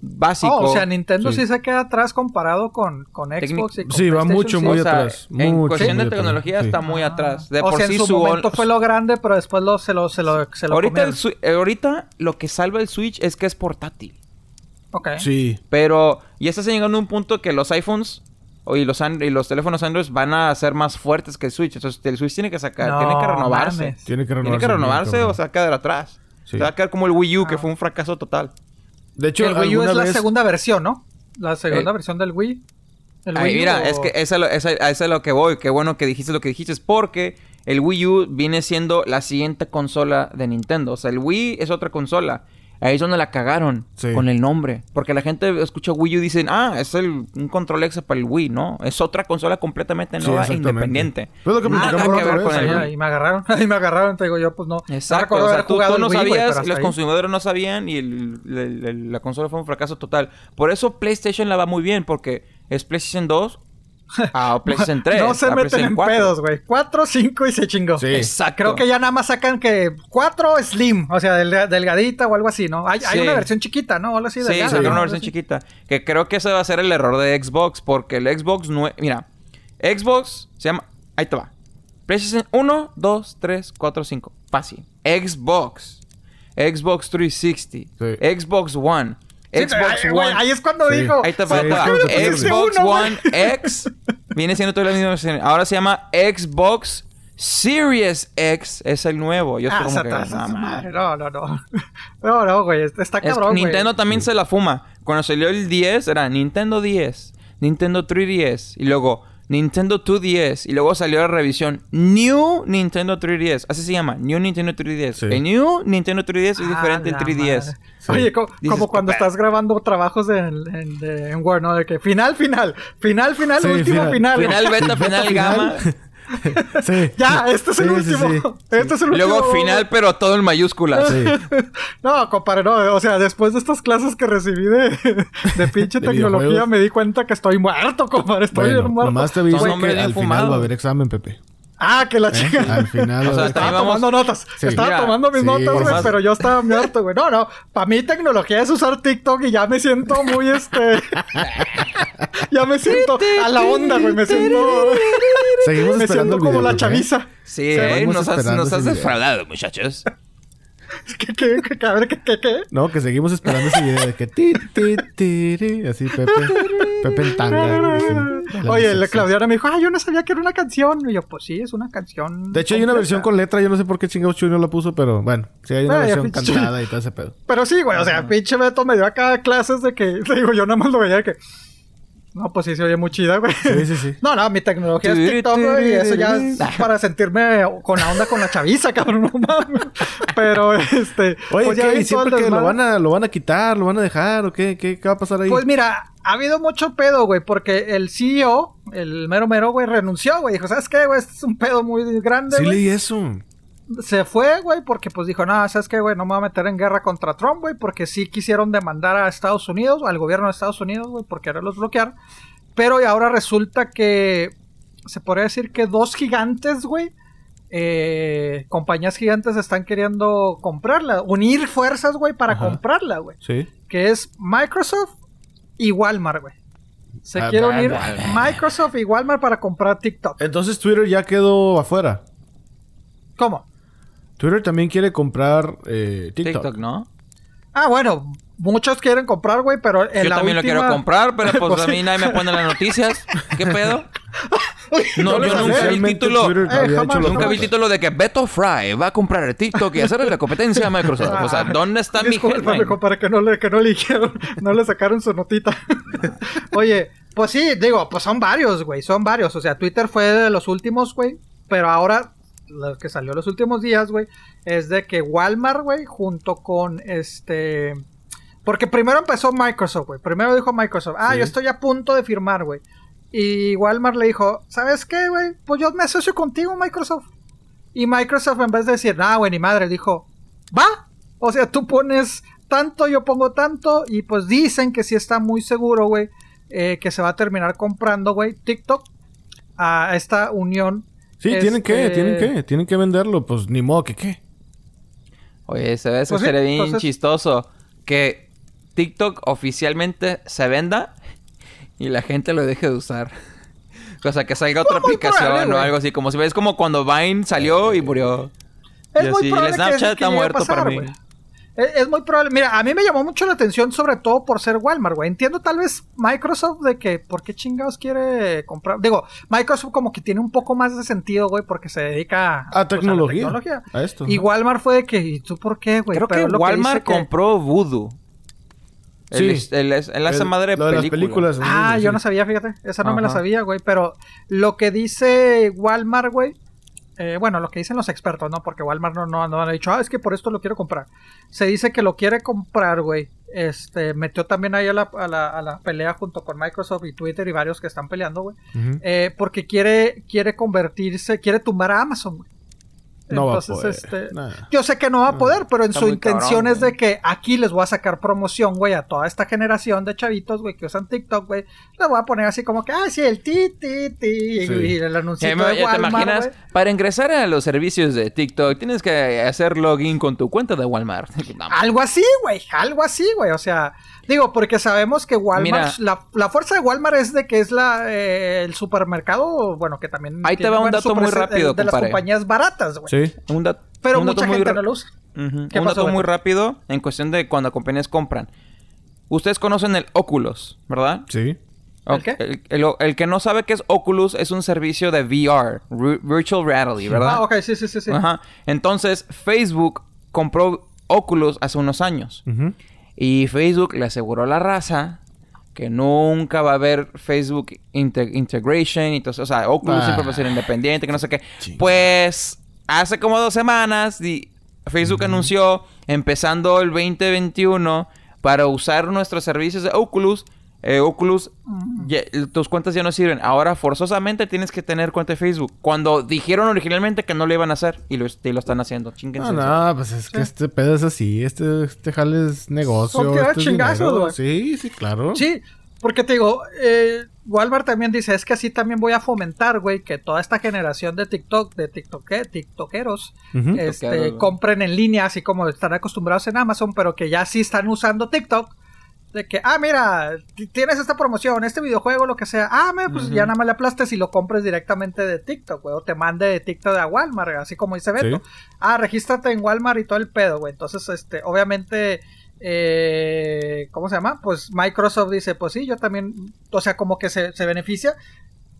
básico. Oh, o sea, Nintendo sí. Sí. se queda atrás comparado con, con Xbox y con Sí, va mucho, sí. muy O sea, atrás. en mucho, cuestión muy de atrás, tecnología sí. está muy atrás. De o por sea, sí en su su momento fue lo grande, pero después lo, se lo, se lo, se lo ahorita, el eh, ahorita lo que salva el Switch es que es portátil. Ok. Sí. Pero ya estás llegando a un punto que los iPhones o y los, and- y los teléfonos Android van a ser más fuertes que el Switch. Entonces el Switch tiene que sacar, No, tiene que renovarse. mames. Tiene que Tiene renovarse. que bien, renovarse o se va a quedar atrás. Sí. Se va a quedar como el Wii U, Ah. que fue un fracaso total. De hecho, el Wii U es la vez- segunda versión, ¿no? La segunda Eh. versión del Wii. El Ay, Wii mira, o- es que esa, es eso es lo que voy. Qué bueno que dijiste lo que dijiste. Es porque el Wii U viene siendo la siguiente consola de Nintendo. O sea, el Wii es otra consola. Ahí es donde la cagaron Sí. con el nombre. Porque la gente escucha Wii U y dicen, ah, es el, un control extra para el Wii, ¿no? Es otra consola completamente Sí, nueva e independiente. Pues lo que Nada que ver con el ajá. Ahí me agarraron, (laughs) ahí me agarraron, te digo yo, pues no. Exacto, o sea, tú, no Wii, sabías, pero hasta los ahí. consumidores no sabían y el- el- el- la consola fue un fracaso total. Por eso PlayStation la va muy bien, porque es PlayStation 2 a (laughs) PlayStation 3. No se meten en 4. pedos, güey. 4, 5 y se chingó. Sí. Exacto. Creo que ya nada más sacan que 4 Slim, o sea, del- delgadita o algo así, ¿no? Hay, hay Sí. una versión chiquita, ¿no? O algo así Sí, delgada, sacaron ¿no? una versión así. chiquita. Que creo que ese va a ser el error de Xbox. Porque el Xbox no... Mira. Xbox se llama... Ahí te va. PlayStation 1, 2, 3, 4, 5. Fácil. Xbox. Xbox 360. Sí. Xbox One. Xbox One. ahí es cuando Sí. dijo. Ahí te Sí, va, ahí te es va. cuando te pierdes. Xbox Uno. One X. Viene siendo toda la misma versión. Ahora se llama Xbox Series X. Es el nuevo. Yo Ah, estoy como que... esa- esa- "No, esa madre". madre. No, no, no. (laughs) No, no, güey. Está Es- cabrón, güey. Nintendo también se la fuma. Cuando salió el 10 era Nintendo 10, Nintendo 3DS y luego Nintendo 2DS y luego salió la revisión New Nintendo 3DS. Así se llama, New Nintendo 3DS. Sí. El New Nintendo 3DS es Ah, diferente del 3DS. madre. Sí. Oye, co- Dices, como cuando estás grabando trabajos en, en, de- en Word, ¿no? De que final, final, final, final, Sí, último, final. Final beta, final gamma. (laughs) Sí. (laughs) Ya, este es el Sí, sí, último. sí. Este es el Y luego último. final, pero todo en mayúsculas. Sí. (laughs) No, compadre, no. O sea, después de estas clases que recibí de, de pinche (laughs) De tecnología, me di cuenta que estoy muerto, compadre. Estoy Bueno, bien muerto. nomás te aviso que al final va a haber examen, Pepe. Ah, que la ¿eh? chica. Al final. O sea, Estaba tomando notas. Sí. estaba Mira, tomando mis sí, notas, güey, más- pero yo estaba muerto, güey. No, no. Para mí tecnología es usar TikTok y ya me siento muy, este... (laughs) ya me siento a la onda, güey. Me siento... Seguimos me esperando siento el como la ¿eh? chaviza. Sí, eh, nos has, nos has defraudado, muchachos. (laughs) ¿Qué, qué, qué, ver, ¿qué, qué, qué? No, que seguimos esperando ese video de que ti, ti, ti, así Pepe. Pepe en tanga. así, Oye, la. Claudiana me dijo, ah, yo no sabía que era una canción. Y yo, pues sí, es una canción. De hecho, hay una versión con letra. Yo no sé por qué chingados Chuy no la puso, pero bueno. Sí, hay una Ay, versión pinche cantada y todo ese pedo. Pero sí, güey, o sea, pinche Beto me dio acá clases de que, te (laughs) digo, yo nada más lo veía de que. No, pues sí se oye muy chida, güey. Sí, sí, sí. (laughs) No, no, mi tecnología es TikTok, güey, y eso ya es para sentirme con la onda con la chaviza, (laughs) cabrón, no mames. Pero, este... Oye, pues ya ¿Y siempre que lo van, a, lo van a quitar, lo van a dejar o qué? ¿Qué, qué va a pasar ahí? Pues mira, ha habido mucho pedo, güey, porque el CEO, el mero mero, güey, renunció, güey. Dijo, ¿sabes qué, güey? Este es un pedo muy grande, sí güey. leí eso. Se fue, güey, porque pues dijo, no, ¿sabes qué, güey? No me voy a meter en guerra contra Trump, güey, porque sí quisieron demandar a Estados Unidos, al gobierno de Estados Unidos, güey, por quererlos bloquear. Pero y ahora resulta que se podría decir que dos gigantes, güey, eh, compañías gigantes están queriendo comprarla, unir fuerzas, güey, para Ajá. comprarla, güey. Sí. Que es Microsoft y Walmart, güey. Se Ah, quiere unir Microsoft y Walmart para comprar TikTok. Entonces Twitter ya quedó afuera. ¿Cómo? Twitter también quiere comprar eh, TikTok. TikTok, ¿no? Ah, bueno, muchos quieren comprar, güey, pero en Yo la también lo quiero comprar, pero pues (laughs) Pues a sí. mí nadie me pone las noticias. ¿Qué pedo? (laughs) No, yo sé. nunca vi el título. Eh, jamás, Nunca vi el que- título de que Beto Fry va a comprar el TikTok y hacerle la competencia a Microsoft. O sea, ¿dónde está mi compadre, que no le, que no le dijeron, no le sacaron su notita. (laughs) Oye, pues sí, digo, pues son varios, güey, son varios. O sea, Twitter fue de los últimos, güey, pero ahora, lo que salió los últimos días, güey, es de que Walmart, güey, junto con este... Porque primero empezó Microsoft, güey. Primero dijo Microsoft, ah, Sí. yo estoy a punto de firmar, güey. Y Walmart le dijo, ¿sabes qué, güey? Pues yo me asocio contigo, Microsoft. Y Microsoft, en vez de decir, ah, güey, ni madre, dijo, va. O sea, tú pones tanto, yo pongo tanto. Y pues dicen que sí está muy seguro, güey, eh, que se va a terminar comprando, güey, TikTok a esta unión. Sí, tienen que, Este, tienen que, tienen que venderlo. Pues ni modo que qué. Oye, se ve eso Pues sí, sería bien entonces- chistoso. Que TikTok oficialmente se venda y la gente lo deje de usar. (laughs) O sea, que salga otra muy aplicación probable, o algo así. Como si ves como cuando Vine salió y murió. Es y muy así, probable el que- Snapchat que está muerto pasar, para mí. Es, es muy probable. Mira, a mí me llamó mucho la atención, sobre todo por ser Walmart, güey. Entiendo tal vez Microsoft de que, ¿por qué chingados quiere comprar? Digo, Microsoft como que tiene un poco más de sentido, güey, porque se dedica A pues, la tecnología. tecnología. A esto. Y Walmart fue de que, ¿y tú por qué, güey? Creo Pero que Walmart que- compró Voodoo. El, Sí. el, el- el- esa El- madre de lo de las películas. Ah, sí, yo no sabía, fíjate. Esa no me la sabía, güey. Pero lo que dice Walmart, güey. Eh, bueno, lo que dicen los expertos, ¿no? Porque Walmart no, no, no ha dicho, ah, es que por esto lo quiero comprar. Se dice que lo quiere comprar, güey. Este, metió también ahí a la, a la, a la pelea junto con Microsoft y Twitter y varios que están peleando, güey. Eh, porque quiere, quiere convertirse, quiere tumbar a Amazon, güey. No va a Entonces, poder. este, Nah. yo sé que no va a poder, pero en Está su intención cabrón, es de que aquí les voy a sacar promoción, güey, a toda esta generación de chavitos, güey, que usan TikTok, güey. Les voy a poner así como que, ah, sí, el ti, ti, ti, Sí. y el anuncio ya te Walmart, imaginas, güey. para ingresar a los servicios de TikTok tienes que hacer login con tu cuenta de Walmart. (laughs) Algo así, güey, algo así, güey, o sea, digo, porque sabemos que Walmart, Mira. la, la fuerza de Walmart es de que es la eh, el supermercado, bueno, que también... Ahí te va un dato muy super- rápido, de las compadre. compañías baratas, güey. Sí. Un, dat- Pero un dato mucha muy gente no lo usa. Ujú. ¿Qué Un pasó, dato muy rápido en cuestión de cuando compañías compran. Ustedes conocen el Oculus, ¿verdad? Sí. ¿El qué? El, el- el que no sabe qué es Oculus es un servicio de VR, Virtual Reality, ¿verdad? Ah, ok, sí, sí, sí, sí. Ajá. Entonces, Facebook compró Oculus hace unos años. Ujú. Y Facebook le aseguró a la raza que nunca va a haber Facebook inte- Integration. Y todo, o sea, Oculus Ah. siempre va a ser independiente, que no sé qué. Pues hace como dos semanas di- Facebook anunció, empezando el 2021, para usar nuestros servicios de Oculus. Eh, Oculus, ya- tus cuentas ya no sirven. Ahora forzosamente tienes que tener cuenta de Facebook. Cuando dijeron originalmente que no lo iban a hacer y lo, y lo están haciendo. Chinguense. No, no, pues es que este pedo es así. Este, este jale es negocio. Son este chingazos. Sí, sí, claro. Sí, porque te digo, eh, Walmart también dice, es que así también voy a fomentar, güey, que toda esta generación de TikTok, de TikTok, TikTokeros, este, compren en línea, así como están acostumbrados en Amazon, pero que ya sí están usando TikTok. De que, ah, mira, tienes esta promoción, este videojuego, lo que sea. Ah, mira, pues ya nada más le aplastes y lo compres directamente de TikTok, güey. O te mande de TikTok a Walmart, así como dice Beto. Sí. Ah, regístrate en Walmart y todo el pedo, güey. Entonces, este, obviamente, eh, ¿cómo se llama? Pues Microsoft dice, pues sí, yo también, o sea, como que se, se beneficia.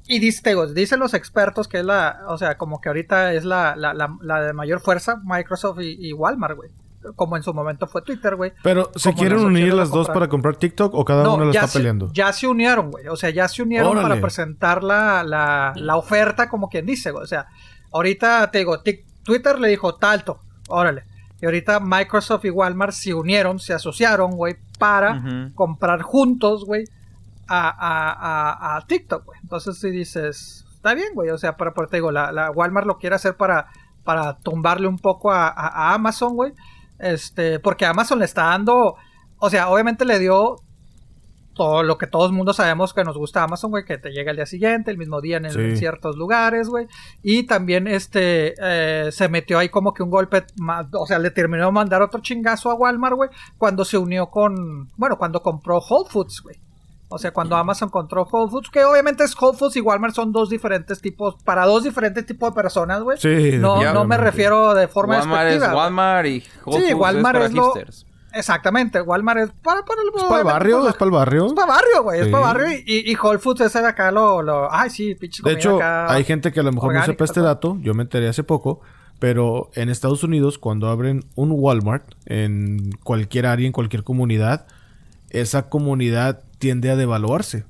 Y dice, dicen los expertos que es la, o sea, como que ahorita es la, la, la, la de mayor fuerza, Microsoft y, y Walmart, güey. Como en su momento fue Twitter, güey. Pero, ¿se quieren unir las dos para comprar TikTok o cada una lo ya está se, peleando? ya se unieron, güey. O sea, ya se unieron Órale. para presentar la, la, la oferta, como quien dice, güey. O sea, ahorita te digo, Twitter le dijo talto, órale. Y ahorita Microsoft y Walmart se unieron, se asociaron, güey, para comprar juntos, güey, a, a, a, a TikTok, güey. Entonces, si dices, está bien, güey. O sea, pero, pero te digo, la, la Walmart lo quiere hacer para, para tumbarle un poco a, a- a Amazon, güey. Este, porque Amazon le está dando, o sea, obviamente le dio todo lo que todo el mundo sabemos que nos gusta Amazon, güey, que te llega el día siguiente, el mismo día en, Sí. en ciertos lugares, güey. Y también este eh, se metió ahí como que un golpe, o sea, le terminó de mandar otro chingazo a Walmart, güey, cuando se unió con, bueno, cuando compró Whole Foods, güey. O sea, cuando Amazon compró Whole Foods, que obviamente es Whole Foods y Walmart son dos diferentes tipos, para dos diferentes tipos de personas, güey. Sí, no, no me refiero de forma Walmart es despectiva. güey. Walmart y Whole Sí, Foods Walmart es para es lo-. Exactamente, Walmart es para, para el, ¿Es para el barrio? ¿Es para el barrio? Es para barrio, güey. Es para barrio. Y, y Whole Foods es de acá lo, lo. Ay, sí, pinche De comida hecho, acá hay gente que a lo mejor no sepa este dato. Yo me enteré hace poco. Pero en Estados Unidos, cuando abren un Walmart en cualquier área, en cualquier comunidad, esa comunidad tiende a devaluarse.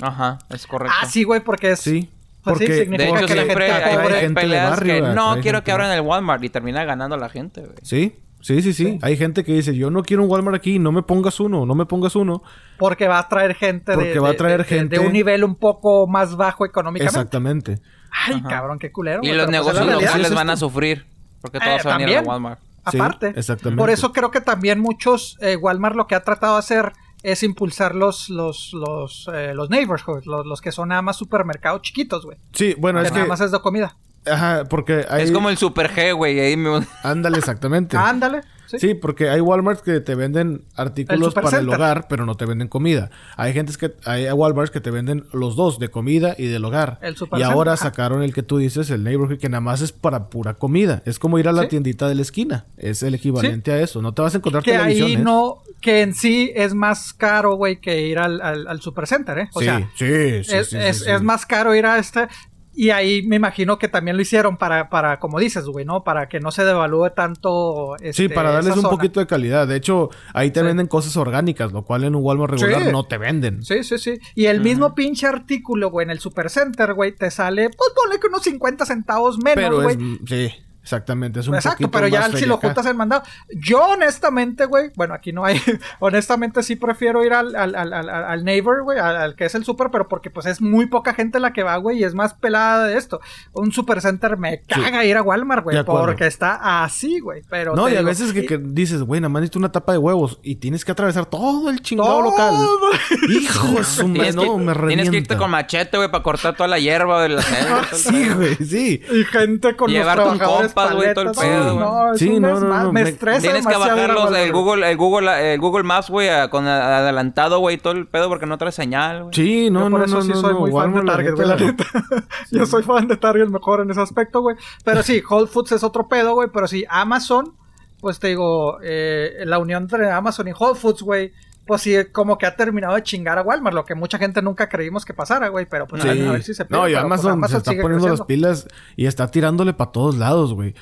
Ajá, es correcto. Ah, sí, güey, porque es. Sí. Pues sí, Porque significa De hecho, que la gente hay, pobre- hay gente de peleas barrio, que no quiero gente- que abran el Walmart y termina ganando la gente, güey. Sí, sí, sí, sí, Hay gente que dice, yo no quiero un Walmart aquí, no me pongas uno, no me pongas uno. Porque va a traer gente de. Porque va a de- traer de- de- gente- De un nivel un poco más bajo económicamente. Exactamente. Ay, Ajá. cabrón, qué culero. Y los pues negocios locales es van a sufrir. Porque Eh, todos se van a ir a. Walmart. Sí, aparte. exactamente. Por eso creo que también muchos, eh, Walmart lo que ha tratado de hacer es impulsar los, los, los, eh, los neighborhoods, los, los que son nada más supermercados chiquitos, güey. Sí, bueno, que es nada que... más es de comida. Ajá, porque hay... Es como el Super G, güey. Ahí me... (laughs) Ándale, exactamente. Ándale. Sí. Sí, porque hay Walmart que te venden artículos para el hogar, pero no te venden comida. Hay gentes que hay Walmart que te venden los dos, de comida y del hogar. El y ahora sacaron el que tú dices, el neighborhood, que nada más es para pura comida. Es como ir a la Sí. tiendita de la esquina. Es el equivalente a eso. No te vas a encontrar Que ahí no, que en sí es más caro, güey, que ir al, al, al supercenter, ¿eh? O sí, sea, sí, sí, es, sí, es- es más caro ir a este. Y ahí me imagino que también lo hicieron para, para como dices, güey, ¿no? Para que no se devalúe tanto. Sí, este, para darles un zona. poquito de calidad. De hecho, ahí te venden cosas orgánicas, lo cual en un Walmart regular no te venden. Sí, sí, sí. Y el mismo pinche artículo, güey, en el supercenter, güey, te sale, pues ponle que unos 50 centavos menos, güey. sí, exactamente. Es un Exacto, poquito pero ya más si lo juntas el mandado. Yo honestamente, güey, bueno, aquí no hay, (laughs) honestamente sí prefiero ir al, al, al, al, al neighbor, güey, al, al que es el super, pero porque pues es muy poca gente la que va, güey, y es más pelada de esto. Un supercenter me caga ir a Walmart, güey, porque está así, güey, pero... No, y a veces que, que dices, güey, nada más necesito una tapa de huevos y tienes que atravesar todo el chingado todo- local. (laughs) Hijo de su madre, Tienes, no, que, me revienta. tienes que irte con machete, güey, para cortar toda la hierba de la selva. (laughs) Sí, güey, sí. Y gente con Llevar los un trabajadores compas, güey, todo el pedo, No, no, Sí, no, no, no, me me- estresa Tienes que bajarlos el. Google, el Google, el Google Maps, güey, con adelantado, güey, todo el pedo porque no trae señal, güey. Sí, no, no, por eso no, sí no, soy no, muy fan de Target, güey, la neta. neta. (laughs) Yo soy fan de Target mejor en ese aspecto, güey. Pero sí, Whole Foods es otro pedo, güey. Pero sí, Amazon, pues te digo, eh, la unión entre Amazon y Whole Foods, güey, pues sí, como que ha terminado de chingar a Walmart, lo que mucha gente nunca creímos que pasara, güey. Pero pues Sí. a ver si se no, y pero, pues, Amazon, se está poniendo las pilas y está tirándole para todos lados, güey.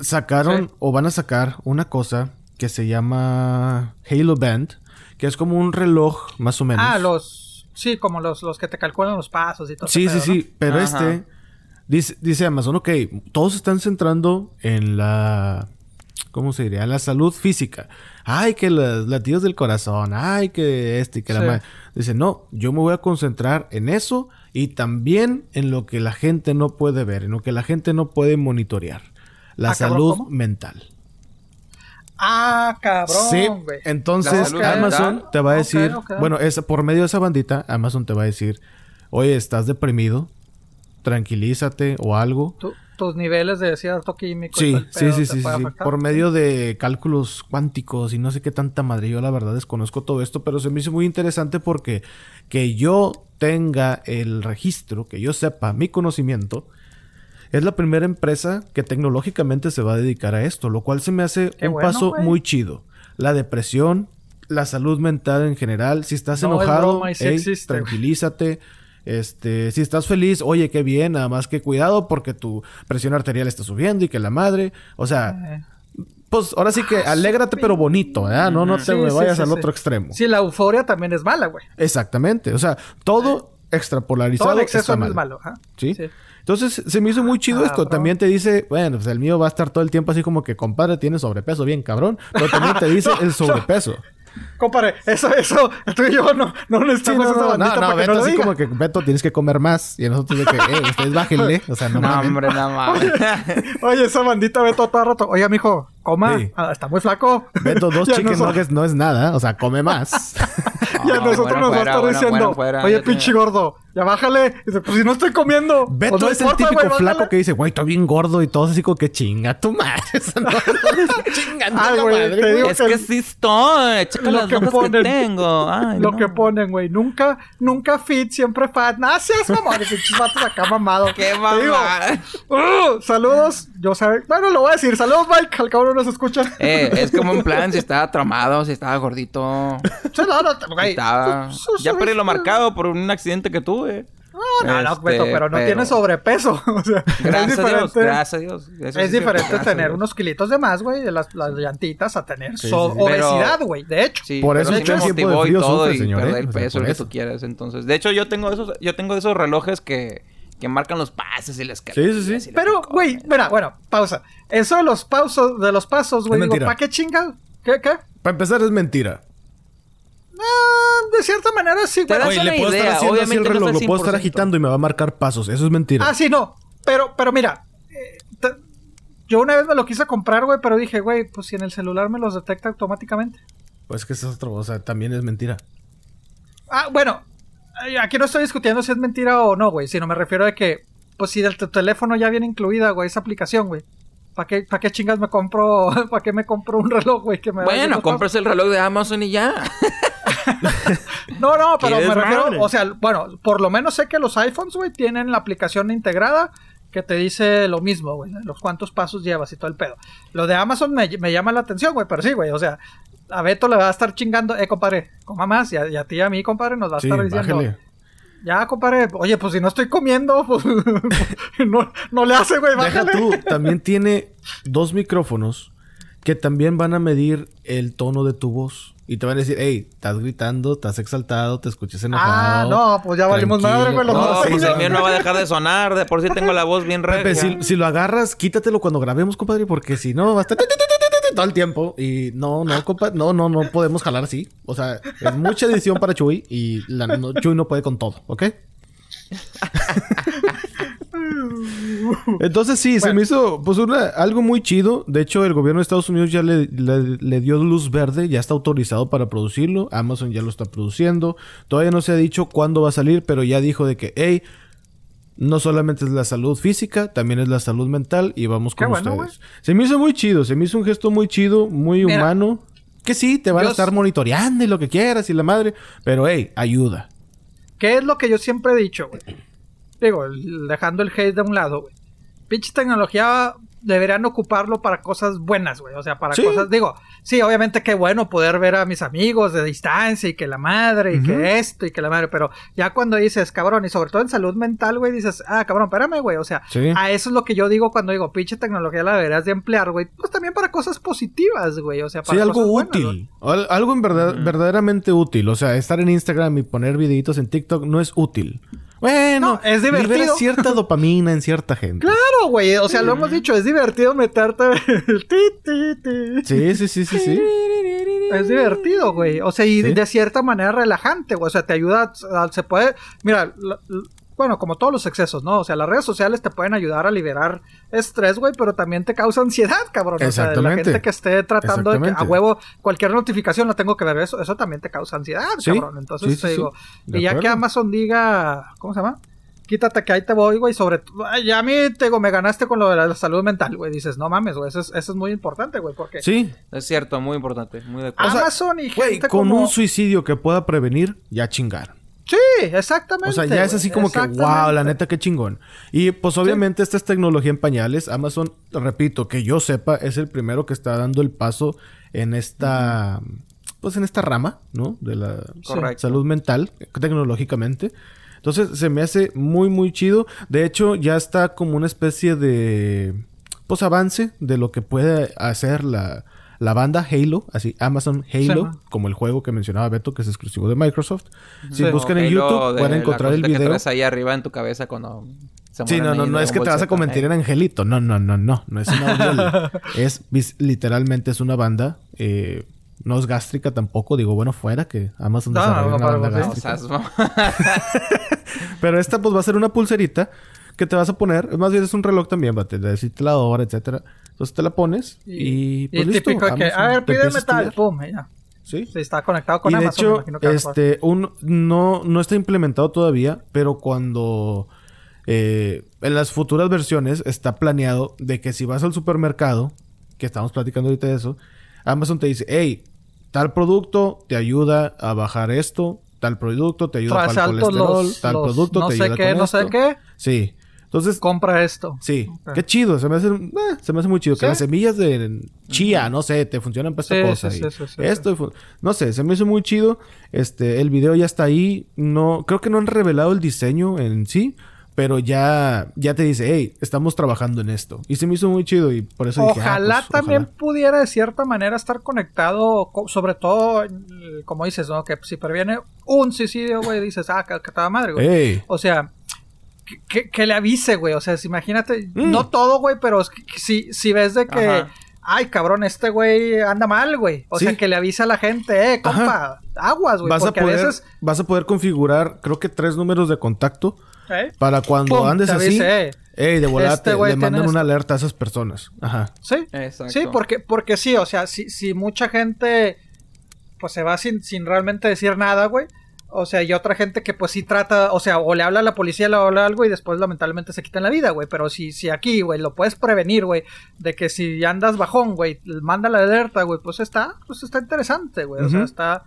Sacaron Sí. o van a sacar una cosa que se llama Halo Band, que es como un reloj, más o menos. Ah, los... Sí, como los, los que te calculan los pasos y todo. Sí, sí, pedo, ¿no? sí, pero Ajá. este dice, dice Amazon, ok, todos se están centrando en la, ¿cómo se diría? En la salud física. Ay, que los latidos del corazón, ay, que este y que la madre. Dice, no, yo me voy a concentrar en eso y también en lo que la gente no puede ver, en lo que la gente no puede monitorear. La Ah, salud mental. Ah, cabrón, Sí, entonces Amazon mental. te va a decir, bueno, es, por medio de esa bandita, Amazon te va a decir, oye, ¿estás deprimido? Tranquilízate o algo. Tus niveles de cierto químico. Sí, sí, sí. Por medio de cálculos cuánticos y no sé qué tanta madre. Yo la verdad desconozco todo esto, pero se me hizo muy interesante porque que yo tenga el registro, que yo sepa mi conocimiento, es la primera empresa que tecnológicamente se va a dedicar a esto, lo cual se me hace Qué un bueno, paso muy chido. La depresión, la salud mental en general, si estás No, es enojado, broma y sí ey, existe, güey. tranquilízate. Este, si estás feliz, oye, qué bien, nada más que cuidado porque tu presión arterial está subiendo y que la madre, o sea, Eh, pues ahora sí que alégrate pero bonito, ¿verdad? No, no te Sí, me sí, vayas sí, al otro extremo. Sí, la euforia también es mala, güey. Exactamente, o sea, todo extrapolarizado Todo el exceso está mal. es malo. ajá. ¿Sí? Entonces se me hizo muy chido esto. Cabrón. También te dice, bueno, pues el mío va a estar todo el tiempo así como que, compadre, tiene sobrepeso, bien cabrón. Pero también te dice (laughs) el sobrepeso. Compadre, eso, eso, tú y yo no, no Sí, necesitamos no, esa no, bandita no, no, para que Beto no lo así diga. como que, Beto, tienes que comer más. Y a nosotros de que, eh, ustedes bájenle. O sea, no, No, mamen. hombre, no mames. Oye, esa bandita ve todo, todo el rato. Oye, mijo, coma. Sí. Ah, está muy flaco. Beto, dos (laughs) chicken nuggets no es nada. O sea, come más. (laughs) Y a nosotros bueno, nos va a estar bueno, diciendo, bueno, fuera. oye, pinche gordo, ya bájale. Y dice, pues si no estoy comiendo. Beto pues no es el importa, típico flaco bájale. que dice, güey, estoy bien gordo y todo así como que chinga tu madre. (laughs) Eso no, chingando Ay, la güey, madre, te güey. digo Es que sí estoy. Checa Lo las que ponen- que tengo. Ay, Lo no. que ponen, güey. Nunca, nunca fit, siempre fat. Nah, seas mamón. Y pinches vatos acá mamados. Qué Te digo, mamá. uh, saludos. Yo sé. Bueno, lo voy a decir. Saludos, Mike. Al cabo no nos escucha. Eh, es como un (laughs) plan si estaba tramado, si estaba gordito. Sí, no, no, güey. Estaba... Ya perdí lo marcado por un accidente que tuve. No, no, no, Este, Beto, pero no tiene sobrepeso. (laughs) O sea, Gracias es a Dios, gracias a Dios. Eso Es sí diferente tener Dios. unos kilitos de más, güey, de las, las llantitas, a tener Sí, so- sí, sí. obesidad, güey. De hecho. Sí, Por eso que me tiempo de motivó y frío todo sufre, y señor, perder ¿eh? el O sea, peso, lo que eso. tú quieras. Entonces, de hecho, yo tengo esos, yo tengo esos relojes que, que marcan los pases y las Sí, sí, sí. Pero, güey, mira, bueno, pausa. Eso de los pausos, de los pasos, güey, digo. ¿para qué chingas? ¿Qué, qué? Para empezar, es mentira. Ah, de cierta manera sí, güey. Oye, le puedo estar idea, haciendo así el obviamente no reloj, lo puedo estar 100%. agitando y me va a marcar pasos. Eso es mentira. Ah, sí, no. Pero, pero mira, eh, yo una vez me lo quise comprar, güey, pero dije, güey, pues si en el celular me los detecta automáticamente. Pues que eso es otro, o sea, también es mentira. Ah, bueno, aquí no estoy discutiendo si es mentira o no, güey, sino me refiero a que, pues si del tu teléfono ya viene incluida, güey, esa aplicación, güey. ¿Para qué, ¿Para qué chingas me compro, (laughs) para qué me compro un reloj, güey? Que me Bueno, compras el reloj de Amazon y ya. (laughs) (laughs) No, no, pero me refiero, o sea, bueno, por lo menos sé que los iPhones, güey, tienen la aplicación integrada que te dice lo mismo, güey, los cuántos pasos llevas y todo el pedo. Lo de Amazon me, me llama la atención, güey, pero sí, güey, o sea, a Beto le va a estar chingando, eh, compadre, coma más, y a, y a ti y a mí, compadre, nos va a Sí, estar diciendo, bájale. ya, compadre, oye, pues si no estoy comiendo, (laughs) pues (laughs) no, no le hace, güey, Deja bájale. tú, también tiene dos micrófonos que también van a medir el tono de tu voz. Y te van a decir, hey, estás gritando, estás exaltado, te escuchas Ah, enojado. no, pues ya valimos tranquilo". madre, güey, los No, dos. pues el mío no va a (laughs) dejar de sonar. De por sí tengo la voz bien regia. Pepe, si, si lo agarras, quítatelo cuando grabemos, compadre, porque si no, va a estar todo el tiempo. Y no, no, compadre, no, no, no podemos jalar así. O sea, es mucha edición para Chuy y la, no, Chuy no puede con todo, ¿ok? (laughs) Entonces sí, se me hizo pues una, algo muy chido. De hecho, el gobierno de Estados Unidos ya le, le- le dio luz verde, ya está autorizado para producirlo. Amazon ya lo está produciendo. Todavía no se ha dicho cuándo va a salir, pero ya dijo de que, hey, no solamente es la salud física, también es la salud mental y vamos Qué con bueno, ustedes. Se me hizo muy chido, se me hizo un gesto muy chido, muy Mira, humano. Que sí, te van a estar monitoreando y lo que quieras y la madre, pero hey, ayuda. ¿Qué es lo que yo siempre he dicho, güey? Digo, dejando el hate de un lado, güey. Pinche tecnología deberían ocuparlo para cosas buenas, güey. O sea, para Sí. cosas. Digo, sí, obviamente qué bueno poder ver a mis amigos de distancia y que la madre y que esto y que la madre. Pero ya cuando dices, cabrón, y sobre todo en salud mental, güey, dices, ah, cabrón, espérame, güey. O sea, Sí. a eso es lo que yo digo cuando digo, pinche tecnología la deberías de emplear, güey. Pues también para cosas positivas, güey. O sea, para Sí, algo cosas útil. Al- algo en verdad, verdaderamente útil. O sea, estar en Instagram y poner videitos en TikTok no es útil. Bueno, No, es divertido. libera cierta (laughs) dopamina en cierta gente. Claro, güey. O sea, lo hemos dicho, es divertido meterte el ti. Sí, sí, sí, sí, sí. Es divertido, güey. O sea, y Sí. de cierta manera relajante, güey. O sea, te ayuda, a- se puede... Mira, bueno, como todos los excesos, ¿no? O sea, las redes sociales te pueden ayudar a liberar estrés, güey, pero también te causa ansiedad, cabrón. O sea, de la gente que esté tratando de que a huevo cualquier notificación la tengo que ver, eso, eso también te causa ansiedad, Sí. cabrón. Entonces, Sí, sí, te digo, y ya que. Amazon diga, ¿cómo se llama? Quítate que ahí te voy, güey, sobre... Ya a mí, te digo, me ganaste con lo de la salud mental, güey. Dices, no mames, güey, eso es, eso es muy importante, güey, porque... Sí. Es cierto, muy importante. Muy de acuerdo. Amazon y Güey, gente con como... un suicidio que pueda prevenir, ya chingaron. Sí, exactamente. O sea, ya es así como que, wow, la neta, qué chingón. Y pues obviamente esta es tecnología en pañales. Amazon, repito, que yo sepa, es el primero que está dando el paso en esta, pues en esta rama, ¿no? De la Correcto. salud mental, tecnológicamente. Entonces se me hace muy, muy chido. De hecho, ya está como una especie de, pues avance de lo que puede hacer la, la banda Halo, así Amazon Halo, como el juego que mencionaba Beto, que es exclusivo de Microsoft. Si Sí. buscan en YouTube, de pueden la encontrar el que video. traes ahí arriba en tu cabeza cuando se Sí, no, no, no es que te vas a Ball convertir en angelito. No, no, no, no. No es una aureola. (laughs) es literalmente es una banda. eh, no es gástrica tampoco. Digo, bueno, fuera que Amazon No, desarrolle no, una no, banda no, ¿eh? No, gástrica. o sea, es- (laughs) (laughs) Pero esta pues va a ser una pulserita que te vas a poner. Más bien es un reloj también, va a decirte la hora, etcétera. Entonces te la pones y, Y, pues el listo. típico de que, a ver, te pídeme tal, pum, y ya. Sí. Sí, está conectado con y de Amazon, me hecho, que este, un, no, no está implementado todavía, pero cuando eh, en las futuras versiones está planeado de que si vas al supermercado, que estamos platicando ahorita de eso, Amazon te dice, hey, tal producto te ayuda a bajar esto, tal producto te ayuda para el colesterol, los- tal los producto no te sé ayuda qué, con no sé esto". qué. Sí. Entonces, Compra esto. Sí, qué chido, se me hace, eh, se me hace muy chido. Que las semillas de chía, no sé, te funcionan para esta Sí, cosa. sí, y esto, no sé, se me hizo muy chido. Este, el video ya está ahí. No, creo que no han revelado el diseño en sí, pero ya, ya te dice, hey, estamos trabajando en esto. Y se me hizo muy chido y por eso dije, ah, Ojalá pues, también ojalá. pudiera de cierta manera estar conectado, co- sobre todo, eh, como dices, ¿no? Que si previene un suicidio, güey, dices, ah, que, que toda madre, güey. Ey, O sea, que, que- que le avise, güey. O sea, si imagínate, Mm. no todo, güey, pero si, si ves de que, Ajá. ay, cabrón, este güey anda mal, güey. O Sí. sea, que le avise a la gente, eh, compa, aguas, güey. vas a Porque poder, a veces, vas a poder configurar, creo que tres números de contacto ¿eh? para cuando Pum, andes te así. avise, eh. Ey, de volate, Este le mandan una alerta a esas personas. Ajá. Sí. Exacto. Sí, porque, porque sí, o sea, si, si mucha gente pues se va sin, sin realmente decir nada, güey. O sea, y otra gente que pues sí trata, o sea, o le habla a la policía, le habla algo y después lamentablemente se quitan la vida, güey. Pero si, si aquí, güey, lo puedes prevenir, güey, de que si andas bajón, güey, manda la alerta, güey, pues está, pues está interesante, güey. O sea, está...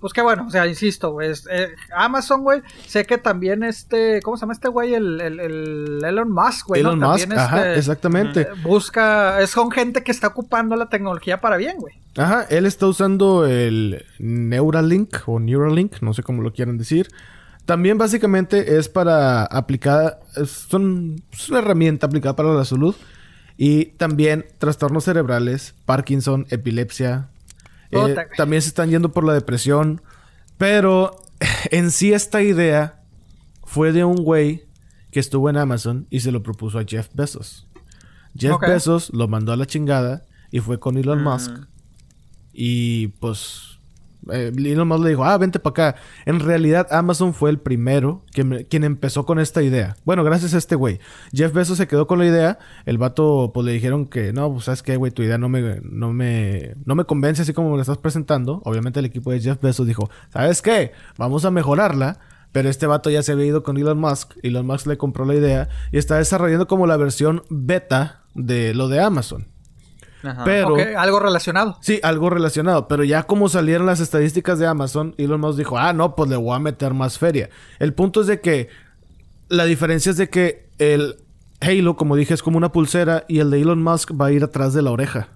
Pues qué bueno, o sea, insisto, güey. eh, Amazon, güey, sé que también este, ¿cómo se llama este güey? El, el, el Elon Musk, güey. ¿no? Elon Musk, También, ajá, este, exactamente. eh, busca, es son gente que está ocupando la tecnología para bien, güey. Ajá, él está usando el Neuralink o Neuralink, no sé cómo lo quieran decir. También básicamente es para aplicar, son, es una herramienta aplicada para la salud y también trastornos cerebrales, Parkinson, epilepsia. Eh, también se están yendo por la depresión, pero (laughs) en sí esta idea fue de un güey que estuvo en Amazon y se lo propuso a Jeff Bezos. Jeff. Bezos lo mandó a la chingada y fue con Elon Mm. Musk. Y pues eh, Elon Musk le dijo, ah, vente para acá. En realidad Amazon fue el primero que quien empezó con esta idea. Bueno, gracias a este güey. Jeff Bezos se quedó con la idea. El vato pues le dijeron que, no, pues sabes qué, güey, tu idea no me, no, me, no me convence así como me la estás presentando. Obviamente el equipo de Jeff Bezos dijo, ¿sabes qué? Vamos a mejorarla. Pero este vato ya se había ido con Elon Musk. Elon Musk le compró la idea y está desarrollando como la versión beta de lo de Amazon. Ajá. Pero... Algo relacionado. Sí, algo relacionado. Pero ya como salieron las estadísticas de Amazon, Elon Musk dijo, ah, no, pues le voy a meter más feria. El punto es de que la diferencia es de que el Halo, como dije, es como una pulsera y el de Elon Musk va a ir atrás de la oreja.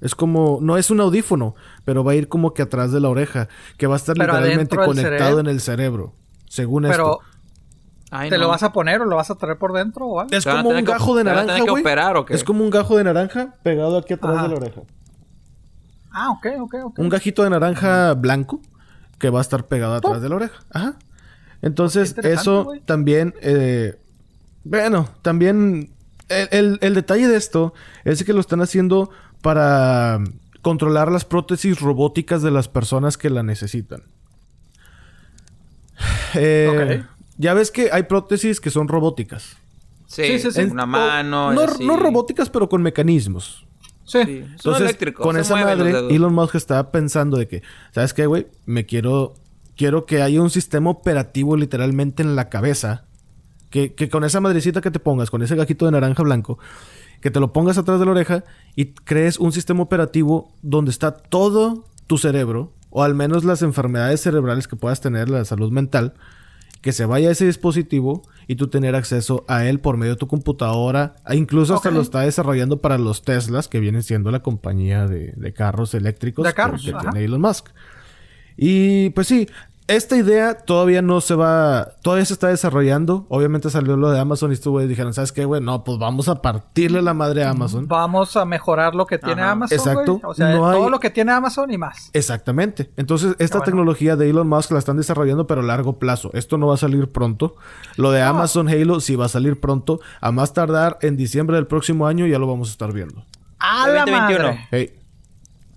Es como, no es un audífono, pero va a ir como que atrás de la oreja, que va a estar Pero literalmente conectado en el cerebro, según Pero, esto. Ay, ¿te no. lo vas a poner o lo vas a traer por dentro o algo? Es ¿Te van a como un que- gajo de naranja, tener que güey. operar o qué? Es como un gajo de naranja pegado aquí atrás Ajá. de la oreja. Ah, ok, ok, ok. un gajito de naranja blanco que va a estar pegado atrás de la oreja. Ajá. Entonces, eso también, eh, bueno, también el, el- el detalle de esto es que lo están haciendo para controlar las prótesis robóticas de las personas que la necesitan. (sighs) Eh, Ok. Ya ves que hay prótesis que son robóticas. Sí, Sí, sí, sí. en una mano. No, no robóticas, pero con mecanismos. Sí. Sí. Son Entonces, eléctricos. con se esa madre. Elon Musk estaba pensando de que, ¿sabes qué, güey? Me quiero, quiero que haya un sistema operativo literalmente en la cabeza. Que, que con esa madrecita que te pongas, con ese gajito de naranja blanco, que te lo pongas atrás de la oreja y crees un sistema operativo donde está todo tu cerebro, o al menos las enfermedades cerebrales que puedas tener, la salud mental, que se vaya a ese dispositivo y tú tener acceso a él por medio de tu computadora. E incluso hasta lo está desarrollando para los Teslas, que vienen siendo la compañía de, de carros eléctricos De carros, que, tiene Elon Musk. Y pues sí, esta idea todavía no se va, todavía se está desarrollando. Obviamente salió lo de Amazon y estuvo y dijeron, ¿sabes qué, güey? No, pues vamos a partirle la madre a Amazon. Vamos a mejorar lo que tiene Ajá. Amazon, Exacto. güey. O sea, No hay- todo lo que tiene Amazon y más. Exactamente. Entonces, esta bueno. tecnología de Elon Musk la están desarrollando, pero a largo plazo. Esto no va a salir pronto. Lo de Amazon Halo sí va a salir pronto. A más tardar en diciembre del próximo año ya lo vamos a estar viendo. ¡A De la 2021. madre! Hey,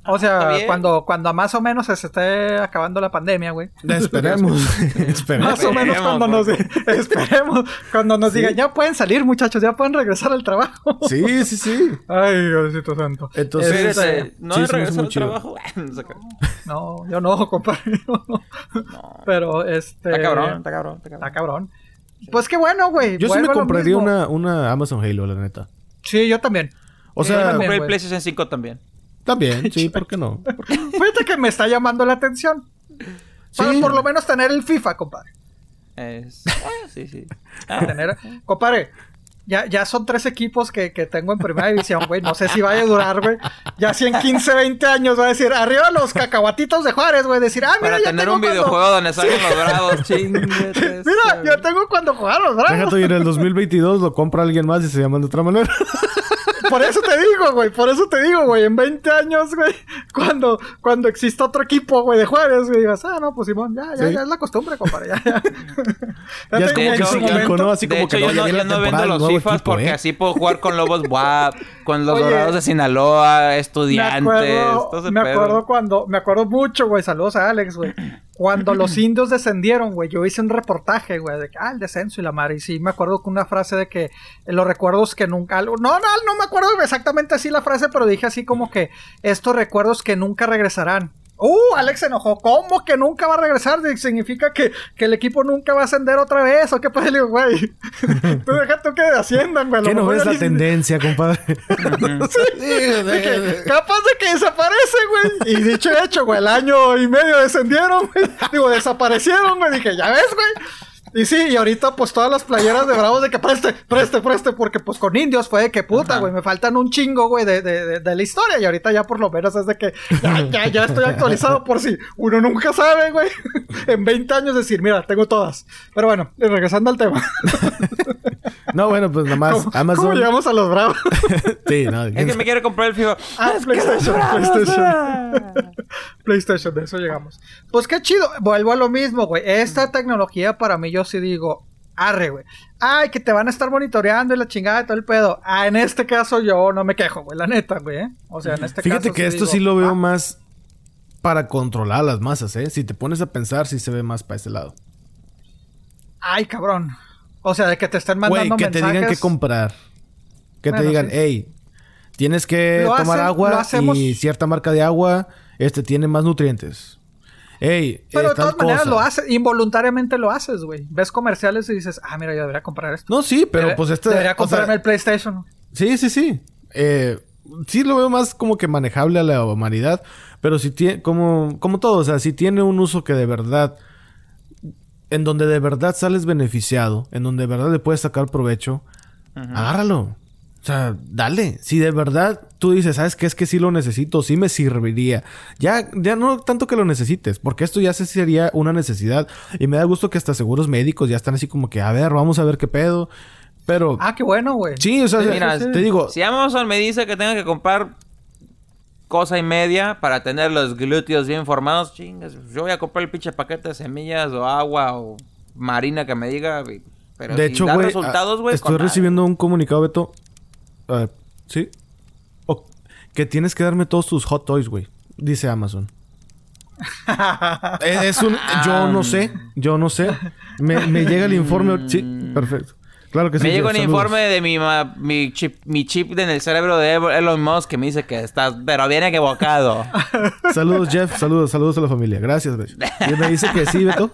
O sea, cuando, cuando más o menos se esté acabando la pandemia, güey. esperemos. (laughs) (laughs) esperemos. Más o menos cuando nos esperemos, cuando nos (laughs) Sí. digan, ya pueden salir, muchachos, ya pueden regresar al trabajo. Sí, sí, sí. Ay, Diosito santo. Entonces, Este, ¿no Sí, hace regresado muy al chido. trabajo? No qué. No, yo no, compadre. yo no. Pero este. Está cabrón, está cabrón, está Está cabrón. cabrón. Pues qué bueno, güey. yo sí me compraría una, una Amazon Halo, la neta. Sí, yo también. O Sí, sea, yo Compré también, el güey. PlayStation 5 también. También, (laughs) sí, ¿por qué no? Fíjate que me está llamando la atención. Para por lo menos tener el FIFA, compadre. Es... ah, sí, sí. (laughs) Ah, Tener... Compadre, ya, ya son tres equipos que, que tengo en primera división, güey. No sé si vaya a durar, güey. Ya si en 15, 20 años va a decir, arriba los cacahuatitos de Juárez, güey. Decir, ah, mira, para ya tener tengo un cuando- videojuego donde (laughs) salgan los dorados, chingate. Mira, yo tengo cuando jugaron, ¿verdad? Déjate ir el 2022 lo compra alguien más y se llaman de otra manera. Por eso te digo, güey. Por eso te digo, güey. En 20 años, güey. Cuando, cuando exista otro equipo, güey, de Juárez, güey. Digas, ah, no, pues Simón, ya, ya, Sí. ya es la costumbre, compadre. Ya, ya. (laughs) Ya es como que cíclico, ¿no? Así de como hecho, que yo no, no, ya viene yo la no vendo los FIFAs equipo, porque ¿eh? así puedo jugar con Lobos WAP, (laughs) con los Oye, Dorados de Sinaloa, Me estudiantes. acuerdo, todo ese me acuerdo cuando, me acuerdo mucho, güey. Saludos a Alex, güey. Cuando los (clears throat) indios descendieron, güey, yo hice un reportaje, güey, de que, ah, el descenso y la madre. Y sí, me acuerdo con una frase de que eh, los recuerdos que nunca. No, no, no me acuerdo exactamente así la frase, pero dije así como que estos recuerdos que nunca regresarán. Uh, Alex se enojó. ¿Cómo que nunca va a regresar? ¿Significa que, que el equipo nunca va a ascender otra vez? ¿O qué pasa? Le digo, güey. (laughs) Tú deja tú que asciendan, güey. ¿Qué no ves la tendencia, compadre? (laughs) sí. capaz de que desaparece, güey. Y dicho hecho, güey, el año y medio descendieron, güey. Digo, desaparecieron, güey. Dije, ya ves, güey. Y sí, y ahorita pues todas las playeras de Bravos de que preste, preste, preste, porque pues con indios fue de que puta, güey, me faltan un chingo, güey, de, de, de, la historia. Y ahorita ya por lo menos es de que ya, ya, estoy actualizado por si uno nunca sabe, güey. (laughs) en 20 años decir, mira, tengo todas. Pero bueno, regresando al tema. no, bueno, pues nada más Amazon. ¿Cómo llegamos a los Bravos? (laughs) sí, no. Es que me quiere comprar el FIFA. Ah, PlayStation, PlayStation. PlayStation, de eso llegamos. Pues qué chido. Vuelvo a lo mismo, güey. Esta tecnología para mí yo sí digo, arre, güey. Ay, que te van a estar monitoreando y la chingada y todo el pedo. Ah, en este caso yo no me quejo, güey, la neta, güey. ¿eh? O sea, en este Fíjate que esto sí lo veo ah". más para controlar las masas, ¿eh? Si te pones a pensar, sí se ve más para ese lado. Ay, cabrón. O sea, de que te estén mandando Güey, que te digan qué comprar. Que te digan, hey, tienes que tomar agua y cierta marca de agua este tiene más nutrientes. Ey, Pero de todas maneras lo haces, involuntariamente lo haces, güey. Ves comerciales y dices, ah, mira, yo debería comprar esto. No, sí, pero pues este. Debería comprarme el PlayStation. Sí, sí, sí. Eh, sí lo veo más como que manejable a la humanidad. Pero si tiene, como, como todo, o sea, si tiene un uso que de verdad. En donde de verdad sales beneficiado, en donde de verdad le puedes sacar provecho, agárralo. O sea, dale. Si de verdad tú dices, ¿sabes qué? Es que sí lo necesito, sí me serviría. Ya, ya no tanto que lo necesites, porque esto ya sería una necesidad. Y me da gusto que hasta seguros médicos ya están así como que, a ver, vamos a ver qué pedo. Pero. Ah, qué bueno, güey. Sí, o sea, Mira, te digo. Si Amazon me dice que tenga que comprar cosa y media para tener los glúteos bien formados, chingas. Yo voy a comprar el pinche paquete de semillas o agua o marina que me diga. Pero de hecho, güey, resultados, güey. Estoy recibiendo un comunicado, Beto, Uh, sí. que tienes que darme todos tus hot toys, güey. Dice Amazon. (laughs) es un. Yo no sé. Yo no sé. Me, llega el informe. Sí, perfecto. Claro que sí. Me llega un informe de mi, mi, chip, mi chip en el cerebro de Elon Musk que me dice que estás, pero bien equivocado. (laughs) saludos, Jeff. Saludos, saludos a la familia. Gracias, güey. Y me dice que sí, Beto.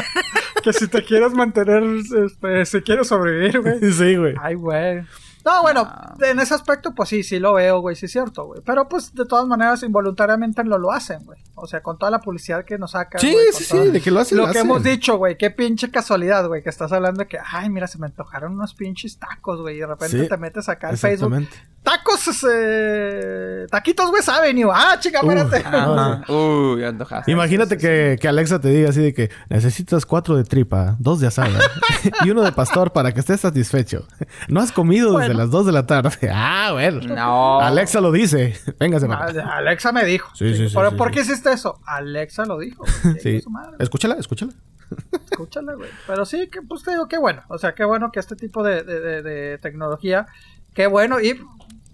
(laughs) que si te quieres mantener, este, si quieres sobrevivir, güey. Sí, güey. Ay, güey. No, bueno, en ese aspecto, pues sí, sí lo veo, güey, sí es cierto, güey. Pero pues de todas maneras, involuntariamente no lo hacen, güey. O sea, con toda la publicidad que nos sacan. Sí, sí, sí, de que lo hacen. Lo, que hemos dicho, güey, qué pinche casualidad, güey, que estás hablando de que, ay, mira, se me antojaron unos pinches tacos, güey. Y de repente te metes acá en Facebook. Tacos, eh, taquitos West Avenue. Ah, chica, espérate. Uh, Uy, antojaste. Imagínate que, que, Alexa te diga así de que necesitas cuatro de tripa, dos de asada (laughs) y uno de pastor para que estés satisfecho. No has comido desde las dos de la tarde. (laughs) Ah, bueno. No. Alexa lo dice. Véngase, ah, Alexa me dijo. Sí, sí, sí. ¿Por, qué hiciste eso? Alexa lo dijo. (laughs) Sí. Escúchala, escúchala. Escúchala, güey. Pero sí, que pues te digo, qué bueno. O sea, qué bueno que este tipo de, de, de tecnología, qué bueno. Y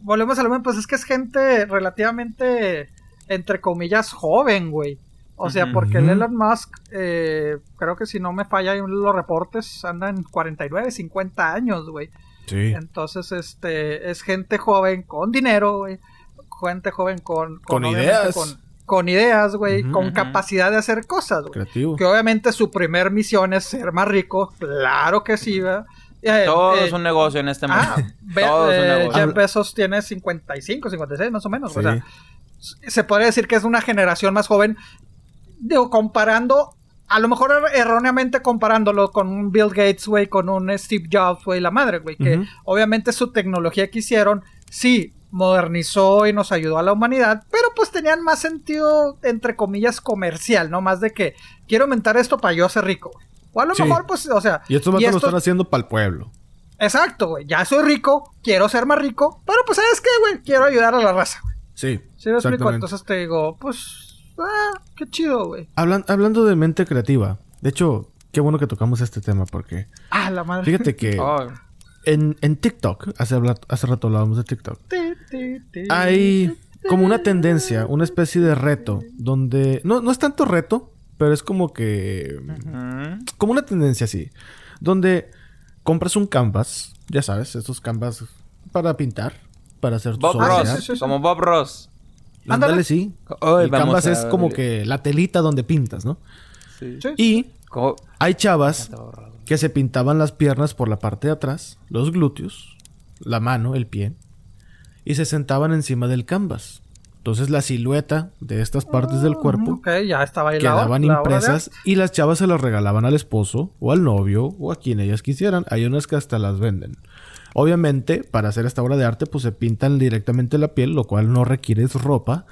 volvemos a lo mismo, pues es que es gente relativamente, entre comillas, joven, güey. O sea, porque el Elon Musk, eh, creo que si no me falla los reportes, anda en 49, 50 años, güey. Sí. Entonces, este, es gente joven con dinero, güey. Gente joven con... Con, ideas. Con, ideas, güey. con capacidad de hacer cosas, güey. Creativo. Que obviamente su primer misión es ser más rico. Claro que sí, ¿verdad? Eh, Todo es eh, un negocio en este ah, momento. (laughs) Todo es un eh, negocio. Jeff Bezos tiene 55, 56 más o menos. O sea, se puede decir que es una generación más joven. Digo, comparando, a lo mejor er, erróneamente comparándolo con un Bill Gates, güey, con un Steve Jobs, güey, la madre, güey, que obviamente su tecnología que hicieron, sí, modernizó y nos ayudó a la humanidad, pero pues tenían más sentido, entre comillas, comercial, ¿no? Más de que quiero aumentar esto para yo ser rico, güey. O a lo mejor, pues, o sea. Y estos vatos lo están haciendo para el pueblo. Exacto, güey. Ya soy rico, quiero ser más rico, pero pues, ¿sabes qué, güey? Quiero ayudar a la raza, güey. Sí. Sí, me explico. Entonces te digo, pues, ah, qué chido, güey. hablando de mente creativa, de hecho, qué bueno que tocamos este tema porque. Ah, la madre. Fíjate que. (laughs) Oh. En, en, TikTok, hace, hace rato hablábamos de TikTok. hay como una tendencia, una especie de reto, donde no, no es tanto reto, pero es como que... Como una tendencia así. Donde compras un canvas, ya sabes, estos canvas para pintar, para hacer tus Bob obras Ross. arte. sí, sí. Como Bob Ross. Ándale, sí. Hoy el canvas es como que la telita donde pintas, ¿no? Sí. Y hay chavas que se pintaban las piernas por la parte de atrás, los glúteos, la mano, el pie, y se sentaban encima del canvas. Entonces la silueta de estas partes del cuerpo Ok, ya quedaban impresas y las chavas se las regalaban al esposo o al novio o a quien ellas quisieran. Hay unas que hasta las venden. Obviamente, para hacer esta obra de arte, pues se pintan directamente la piel, lo cual no requiere ropa,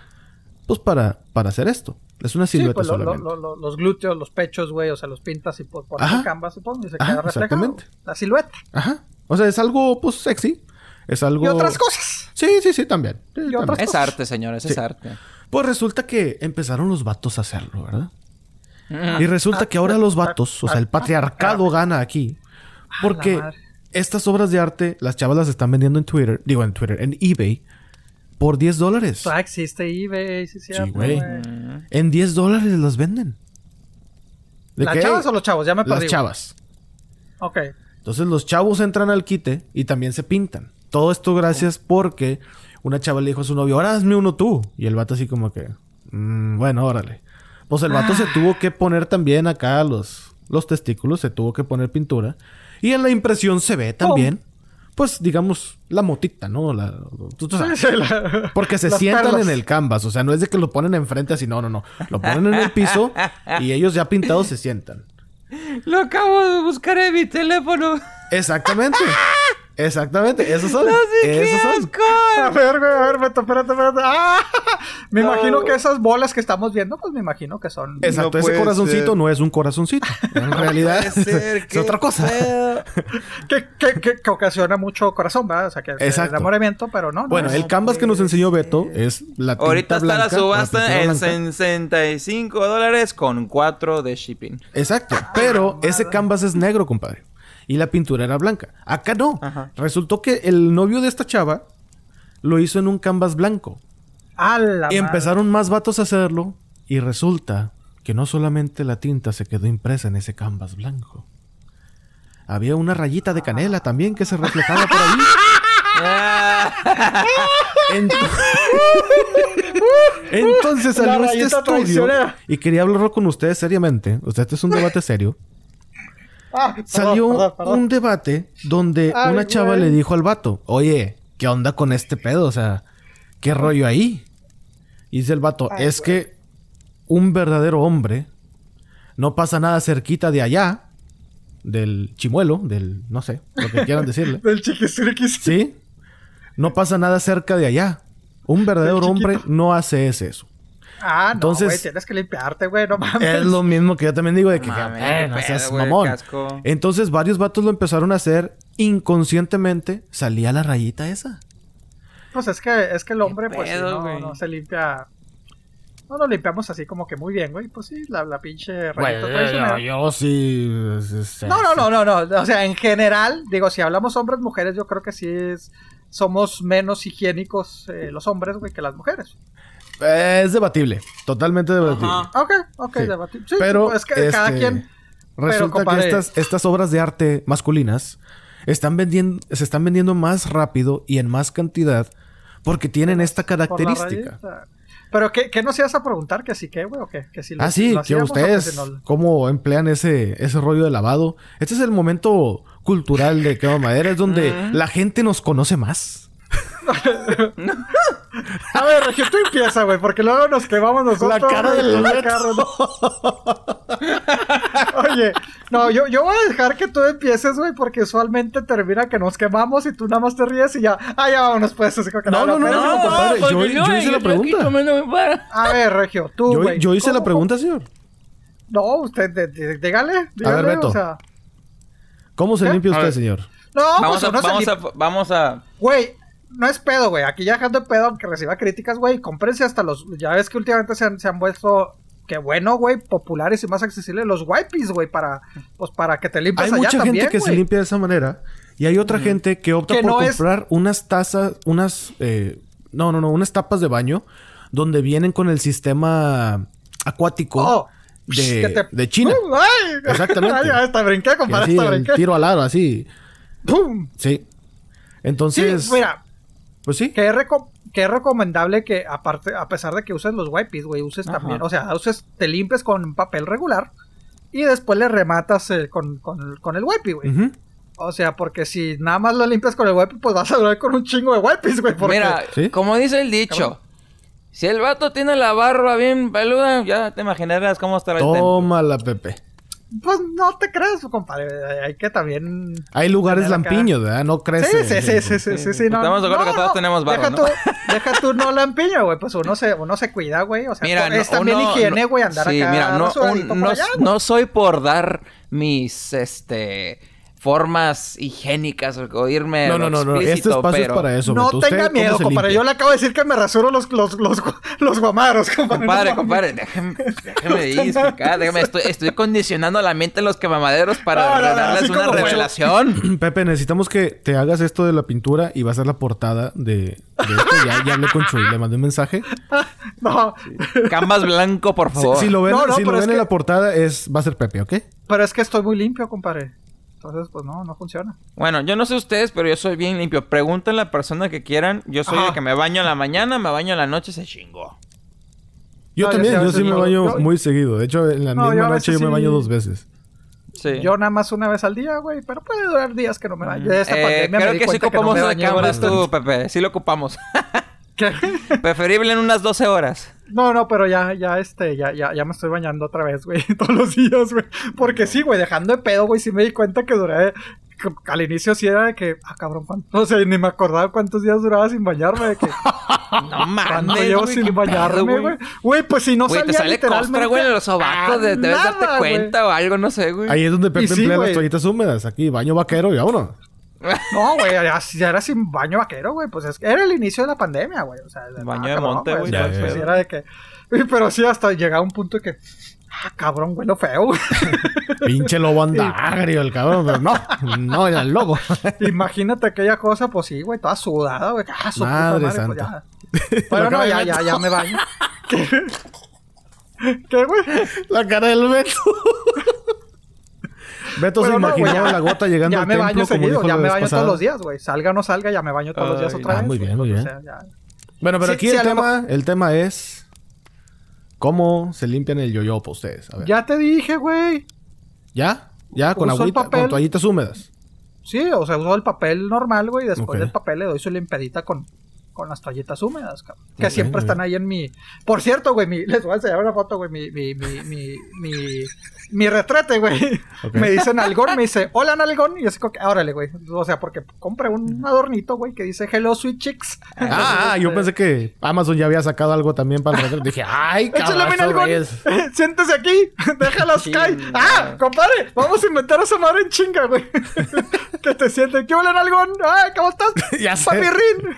pues para, para hacer esto. Es una Sí, silueta pues lo- solamente. lo- lo- los glúteos, los pechos, güey, o sea, los pintas y por, por Ajá. canvas, supongo, y se Ajá, queda reflejado. exactamente. La silueta. Ajá. O sea, es algo, pues, sexy. Es algo... Y otras cosas. Sí, sí, sí, también. Sí. Es arte, señores, es Sí. arte. Pues resulta que empezaron los vatos a hacerlo, ¿verdad? Mm. Y resulta que ahora los vatos, o sea, el patriarcado gana aquí. Porque estas obras de arte, las chavas las están vendiendo en Twitter, digo en Twitter, en eBay, por 10 dólares. Ah, existe eBay, sí, cierto, güey. Mm. En 10 dólares las venden. ¿De ¿Las qué? chavas o los chavos? Ya me Las perdí. güey. chavas. Ok. Entonces los chavos entran al quite y también se pintan. Todo esto gracias porque una chava le dijo a su novio, ahora hazme uno tú. Y el vato así como que, "Mm, bueno, órale. Pues el vato se Ah. tuvo que poner también acá los, los testículos, se tuvo que poner pintura. Y en la impresión se ve también, pues digamos, la motita, ¿no? La, tú- tú sabes. Sí, (laughs) sí, la- Porque se sientan en el canvas, o sea, no es de que lo ponen enfrente así, no, no, no. Lo ponen en el piso (laughs) y ellos ya pintados se sientan. Lo acabo de buscar en mi teléfono. Exactamente. (laughs) Exactamente, esos son. No sé qué esos son. (laughs) A ver, güey, a ver, Beto, espérate, espérate. ¡Ah! (laughs) Me No. imagino que esas bolas que estamos viendo, pues me imagino que son. Exacto, No ese corazoncito ser. no es un corazoncito. En realidad Puede ser, (laughs) es otra cosa. Que, que, que, que ocasiona mucho corazón, ¿verdad? O sea, que que Exacto. enamoramiento, pero no. no Bueno, es- el canvas que nos enseñó Beto es la tinta Ahorita está la subasta en blanca. 65 dólares con 4 de shipping. Exacto, pero ese canvas es negro, compadre. Y la pintura era blanca. Acá no. Ajá. Resultó que el novio de esta chava lo hizo en un canvas blanco. ¡A la Y madre! empezaron más vatos a hacerlo. Y resulta que no solamente la tinta se quedó impresa en ese canvas blanco. Había una rayita de canela también que se reflejaba por ahí. Ah, (laughs) Ent- (laughs) Entonces salió este estudio traicionera. y quería hablarlo con ustedes seriamente. Este es un debate serio. Ah, perdón, Salió perdón, perdón. un debate donde Ay, una chava güey. le dijo al vato, oye, ¿qué onda con este pedo? O sea, ¿qué rollo ahí? Y dice el vato, Ay, es que un verdadero hombre no pasa nada cerquita de allá, del chimuelo, del, no sé, lo que quieran decirle. (laughs) Del chiquisriquis. ¿Sí? No pasa nada cerca de allá. Un verdadero hombre no hace ese eso. Ah, no, Entonces- güey, tienes que limpiarte, güey, no mames. Es lo mismo que yo también digo de que, Mames, eh, no seas mamón. Entonces varios vatos lo empezaron a hacer inconscientemente. Salía la rayita esa. Pues es que, es que el hombre, pues, sí, pedo, no, güey? no se limpia. No nos limpiamos así como que muy bien, güey. Pues sí, la, la pinche rayita Bueno, traicionera. yo, yo sí. es- es- No, no, no, no, no. O sea, en general, digo, si hablamos hombres, mujeres, yo creo que sí es, somos menos higiénicos eh, los hombres, güey, que las mujeres. Es debatible. Totalmente debatible. Ajá. Ok, ok, Sí. debati- sí, Pero es que cada este, quien. Resulta compadre- que estas, estas obras de arte masculinas están vendiendo, se están vendiendo más rápido y en más cantidad porque tienen esta característica. Pero, ¿qué, qué nos ibas a preguntar? ¿Que sí qué, güey? ¿O qué? ¿Que si lo- Ah, sí, lo que ustedes si no- cómo emplean ese, ese rollo de lavado. Este es el momento cultural de Quema Madera, es donde la gente nos conoce más. (laughs) A ver, Regio, tú empieza, güey, porque luego nos quemamos nosotros. La cara del ¿no? (laughs) Oye, no, yo, yo voy a dejar que tú empieces, güey, porque usualmente termina que nos quemamos y tú nada más te ríes y ya. Ah, ya vámonos, pues. Así que No, no, no, no, compadre, yo- yo hice la pregunta. A ver, Regio, tú, Yo, hice la ¿cómo- pregunta, señor. No, usted, de- de- dígale, dígale, Beto. o sea. ¿Cómo se ¿Qué? limpia A usted, ver. señor? No, Vamos pues a, vamos lim- a, vamos a. Güey, no es pedo, güey. Aquí ya dejando de pedo, aunque reciba críticas, güey. Cómprense hasta los. Ya ves que últimamente se han, se han vuelto. Que bueno, güey, populares y más accesibles los wipes, güey, para, pues para que te limpies Hay allá mucha también, gente que se limpia de esa manera y hay otra gente que opta Que por no es- comprar unas tazas, unas... eh, no, no, no, unas tapas de baño donde vienen con el sistema acuático Oh, de, te- de China. Exactamente. (laughs) Ay, hasta brinqué, compadre, así, hasta el brinqué. tiro al aro, así. ¡Pum! Sí. Sí, Entonces, mira, pues sí. que es, reco- que es recomendable que, aparte, a pesar de que uses los wipes, güey, uses Ajá. también, o sea, uses, te limpies con papel regular y después le rematas eh, con, con, con el wipe, güey. O sea, porque si nada más lo limpias con el wipe, pues vas a durar con un chingo de wipes, güey. Porque... Mira, ¿Sí? como dice el dicho, si el vato tiene la barba bien peluda, ya te imaginarás cómo estará el templo. Tómala, Pepe. Pues no te creas, compadre. Hay que también. Hay lugares lampiños, ¿verdad? No Sí, crece. sí, sí, sí, sí, sí, sí, no, Estamos de acuerdo no, que todos no, tenemos barba, deja ¿no? Tú, deja tú no lampiño, güey. Pues uno se, uno se cuida, güey. O sea, Mira, es no, también uno- higiene, no- güey, andar sí, acá. mira, no, un- por no, allá, no soy por dar mis, este, formas higiénicas o, irme No, a no, no, no. Este espacio pero- es para eso. No Beto. ¿Usted tenga miedo, compadre. Yo le acabo de decir que me rasuro los, los, los, los guamaros, compadre. Compadre, No, compadre, déjeme, déjeme explicar, déjeme, estoy, estoy condicionando la mente de los quemamaderos para No, no, no, darles una revelación. (clears throat) Pepe, necesitamos que te hagas esto de la pintura y va a ser la portada de, de esto. Ya, ya hablé con Chuy, le mandé un mensaje. (laughs) No, Canvas blanco, por favor. si lo ven, No, no, si lo ven en que- la portada, es, va a ser Pepe, ¿ok? pero es que estoy muy limpio, compadre. Entonces, pues no, no funciona. Bueno, yo no sé ustedes, pero yo soy bien limpio. Pregúntenle a la persona que quieran. Yo soy Ajá. el que me baño en la mañana, me baño en la noche, se chingó. Yo No, también, yo sí me baño yo- muy seguido. De hecho, en la No, misma noche yo me baño dos veces. Sí. Yo nada más una vez al día, güey. Pero puede durar días que no me baño. Esta Eh, me creo que sí que no ocupamos me tú, Pepe. Sí lo ocupamos. (laughs) ¿Qué? (laughs) Preferible en unas 12 horas. No, no, pero ya, ya, este, ya, ya, ya me estoy bañando otra vez, güey, (laughs) todos los días, güey. Porque sí, güey, dejando de pedo, güey, sí me di cuenta que duré, que al inicio sí era de que, ah, cabrón, ¿cuánto? O sea, ni me acordaba cuántos días duraba sin bañarme, de que, (laughs) No ¿cuánto mames, llevo güey, sin bañarme, güey? Güey, pues si no Güey, te salía sale literalmente... costra, güey, en los sobacos. De- Debes darte güey. cuenta o algo, no sé, güey. Ahí es donde Pepe sí, emplea las toallitas húmedas. Aquí, baño vaquero y vámonos. No, güey, ya, ya era sin baño vaquero, güey. Pues es que era el inicio de la pandemia, güey. O sea, Baño ah, de cabrón, monte, güey. Pues, pues, era de que... Pero sí, hasta llegaba un punto que... Ah, cabrón, huelo feo, güey. (laughs) Pinche lobo anda agrio el cabrón. Pero no, no era el lobo. (laughs) Imagínate aquella cosa, pues sí, güey, toda sudada, güey. Ah, su puta Madre pues ya. Pero (laughs) no, ya, ya me baño. ¿Qué? ¿Qué, güey? La cara del Beto. Beto Bueno, se no, ya- la gota llegando Ya al me templo baño seguido, ya me baño pasada. todos los días, güey. Salga o no salga, ya me baño todos los días otra ah, vez. muy bien, muy o bien. sea, ya. Bueno, pero Sí, aquí sí, el, lo tema, el tema es... ¿Cómo se limpian el yoyopo ustedes? A ver. Ya te dije, güey. ¿Ya? ¿Ya? Con Uso agüita, papel. con toallitas húmedas. Sí, o sea, uso el papel normal, güey, después Ok. del papel le doy su limpiadita con, con las toallitas húmedas, cabrón. Que siempre están ahí en mi... Por cierto, güey, mi... les voy a enseñar una foto, güey, mi... mi, mi, mi, mi, mi retrete, güey. Me dice Nalgón, me dice, hola Nalgón, y yo así como que, "Ah, órale, güey. O sea, porque compré un adornito, güey, que dice Hello Sweet Chicks. Ah, ah, yo pensé que Amazon ya había sacado algo también para el retrato. Dije, ay, (laughs) Échale cabrón. (laughs) Siéntese aquí. (laughs) Caer. no. Ah, compadre. Vamos a inventar esa madre en chinga, güey. que te sientes. ¿Qué hola, Nalgón? Ay, ¿cómo estás? Ya sé. Papirrín.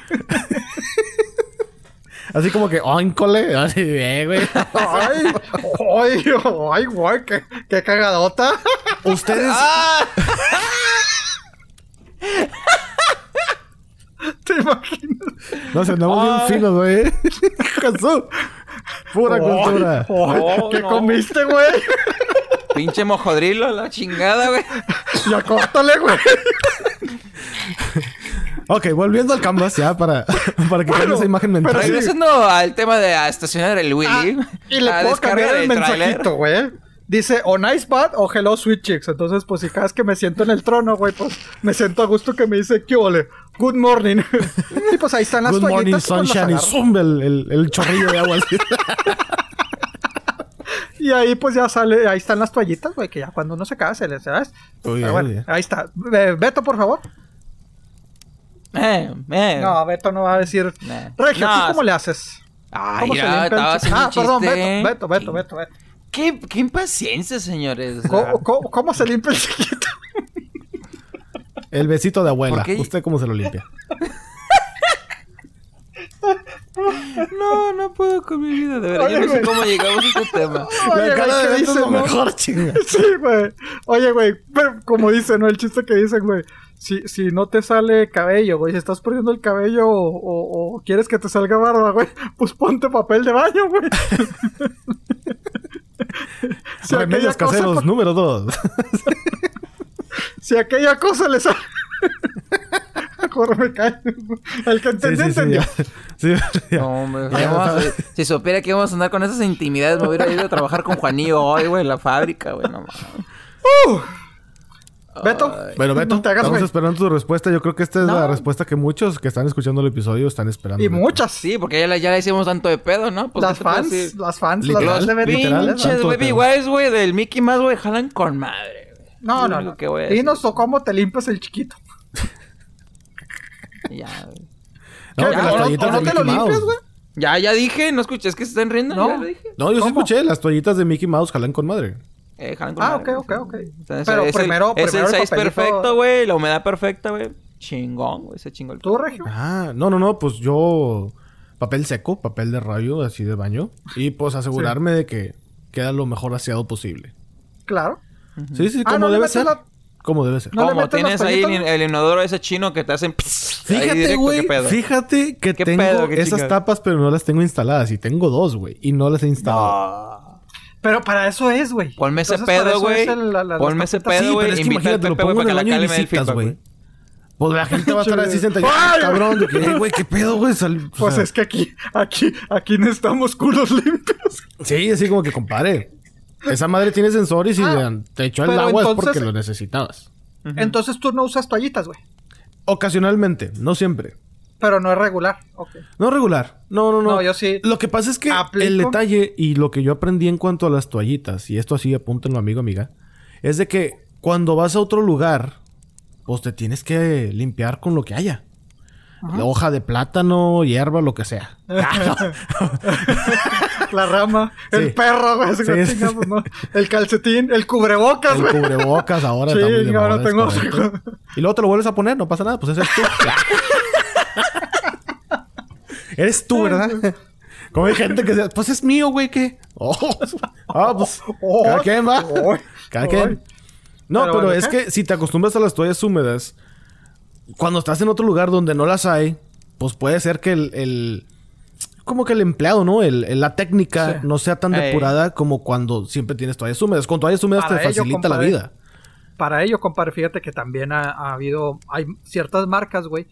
Así como que, óncole. Así, eh, güey. Ay, ay, ay, güey, qué, qué cagadota. Ustedes, ¿Te imaginas? no sé, andamos bien finos, güey. Jesús. Pura Ay, cultura. ay, Oh, ¿Qué no. comiste, güey? Pinche mojodrilo, la chingada, güey. Ya córtale, güey. Ok, volviendo al canvas ya para, (laughs) para que Bueno, esa imagen mental. pero sí. Regresando al tema de a estacionar el Ah, Willy. y le puedo cambiar el tráiler. mensajito, güey. Dice o nice bad o hello sweet chicks. Entonces, pues si cada vez que me siento en el trono, güey, pues me siento a gusto que me dice ¿qué ole? Good morning. (laughs) y pues ahí están las Good morning, toallitas. pues, las sunshine. Y zumba el, el, el chorrillo de agua. así. (laughs) Y ahí pues ya sale, ahí están las toallitas, güey, que ya cuando uno se cae se les, ¿sabes? Muy Pero bueno, ahí está. Eh, Beto, por favor. Eh, eh. No, Beto no va a decir. Nah. Regio, ¿tú No, cómo le haces? Ay, ¿Cómo se mira, limpia el estaba haciendo Ah, perdón. Beto, Beto, Beto, Beto, Beto. ¿Qué, qué impaciencia, señores. ¿Cómo, cómo- cómo se limpia el chiquito? (laughs) El besito de abuela. ¿Usted cómo se lo limpia? (laughs) No, no puedo con mi vida, de verdad. Oye, Yo no sé cómo llegamos a este tema. (laughs) Oye, la cara güey, de ¿qué Beto es lo mejor, chinga. Sí, güey. Oye, güey, pero como dicen, ¿no? El chiste que dicen, güey. Si, si no te sale cabello, güey, si estás perdiendo el cabello o, o- o quieres que te salga barba, güey, pues ponte papel de baño, güey. (laughs) Si Remedios caseros pa- número 2. (laughs) Si aquella cosa les... (laughs) Mejor me cae. El que sí, entendió, sí, sí, entendió. ya. Sí, ya. No, hombre. A- si supiera que íbamos a andar con esas intimidades, me hubiera ido a trabajar con Juanillo hoy, güey, en la fábrica, güey. No mames. Beto. Bueno, Beto, No te hagas, estamos esperando tu respuesta. Yo creo que esta es la respuesta que muchos que están escuchando el episodio están esperando. Y Beto. muchas. Sí, porque ya le, ya le hicimos tanto de pedo, ¿no? Pues, las ¿qué te puedo fans, las fans, Literal, las de Beto. literal. ¿verdad? Pinches baby guys, güey, del Mickey Mouse, güey, jalan con madre. güey. No, no, no. que voy a decir. Dinos o cómo te limpias el chiquito. (laughs) Ya, güey. No, ¿Qué? que las ¿O no- toallitas o no de te lo Mickey limpias, Mouse. güey? Ya, ya dije, no escuché, es que se están riendo, No. ya lo dije. No, yo sí escuché. Las toallitas de Mickey Mouse jalan con madre. Eh, jalan con Ah, madre, ok, ok, ok. Entonces, Pero es primero- el, es primero el el 6 papelito- perfecto, güey, la humedad perfecta, güey. Chingón, güey, ese chingón. ¿Tú, Regio? Ah, no, no, no. Pues yo... Papel seco, papel de rayo, así de baño. Y pues asegurarme de que queda lo mejor aseado posible. Claro. Sí, sí, Ah, como ¿no le debe ser. la- Como debe ser. ¿No Como tienes ahí el, el inodoro ese chino que te hacen... Fíjate, güey. ¿qué pedo? Fíjate que ¿Qué tengo pedo, qué esas tapas, pero no las tengo instaladas. Y tengo dos, güey. Y no las he instalado. Pero para eso es, güey. Ponme ese pedo, güey. Ponme ese pedo, Sí, güey. pero es que Invita al imagínate, lo pongo en el visitas, feedback, güey. Pues la gente va a estar (laughs) así sentada. Ay, cabrón. De que, "Ey, güey, ¿qué pedo, güey? Pues sea, es que aquí, aquí, aquí necesitamos culos limpios. Sí, así como que compare. Esa madre tiene sensores y Ah, te echó el agua es porque lo necesitabas. Entonces tú no usas toallitas, güey. Ocasionalmente, no siempre. Pero no es regular. No regular. No, no, no. No, yo sí Lo que pasa es que aplico. el detalle y lo que yo aprendí en cuanto a las toallitas, y esto así apúntenlo, amigo, amiga, es de que cuando vas a otro lugar, pues te tienes que limpiar con lo que haya. La hoja de plátano, hierba, lo que sea. (laughs) La rama, el perro, güey. Sí, ¿no? El calcetín, el cubrebocas, El cubrebocas ahora Sí, ahora es tengo-. Y luego te lo vuelves a poner, no pasa nada, pues ese es tú. (laughs) Eres tú, ¿verdad? (laughs) Como hay gente que dice, pues es mío, güey, ¿qué? (laughs) Oh, ah, pues, Oh, cada quien va. oh, Cada oh. quien. No, Pero pero, bueno, es que si te acostumbras a las toallas húmedas, cuando estás en otro lugar donde no las hay, pues puede ser que el... el- como que el empleado, ¿no? El, el- la técnica Sí. no sea tan Ey. depurada como cuando siempre tienes toallas húmedas. Con toallas húmedas Para te ello, facilita la vida. Para ello, compadre, fíjate que también ha, ha habido, hay ciertas marcas, güey,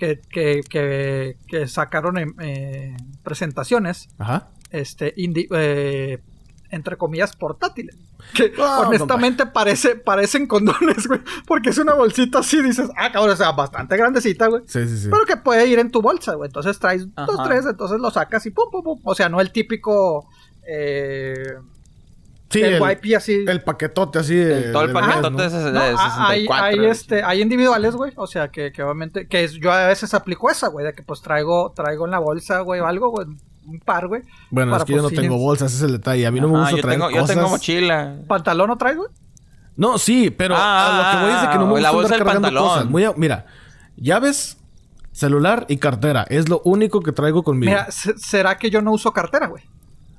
que, que, que, que sacaron en, eh, presentaciones, Ajá. este, indi- eh, entre comillas, portátiles. Que Ah, honestamente parece, parecen condones, (laughs) güey, porque es una bolsita así, dices, ah, cabrón, o sea, bastante grandecita, güey. Sí, sí, sí. Pero que puede ir en tu bolsa, güey. Entonces traes dos, tres, entonces lo sacas y pum, pum, pum. O sea, no el típico. Eh, Sí, el, el, YP así. el paquetote así de, El- todo el paquetote mes, ¿no? de No, hay, 64. hay, este, hay individuales, güey. O sea, que, que obviamente. Que es- yo a veces aplico esa, güey. De que pues traigo, traigo en la bolsa, güey, o algo, güey. Un par, güey. Bueno, es que yo no tengo bolsas, ese es el detalle. A mí no me gusta yo traer tengo, yo cosas. tengo mochila. ¿Pantalón no traes, güey? No, sí, pero Ah, a lo que voy es de que no me gusta la bolsa andar cargando pantalón. cosas. Muy a- mira, llaves, celular y cartera. Es lo único que traigo conmigo. Mira, se- ¿será que yo no uso cartera, güey?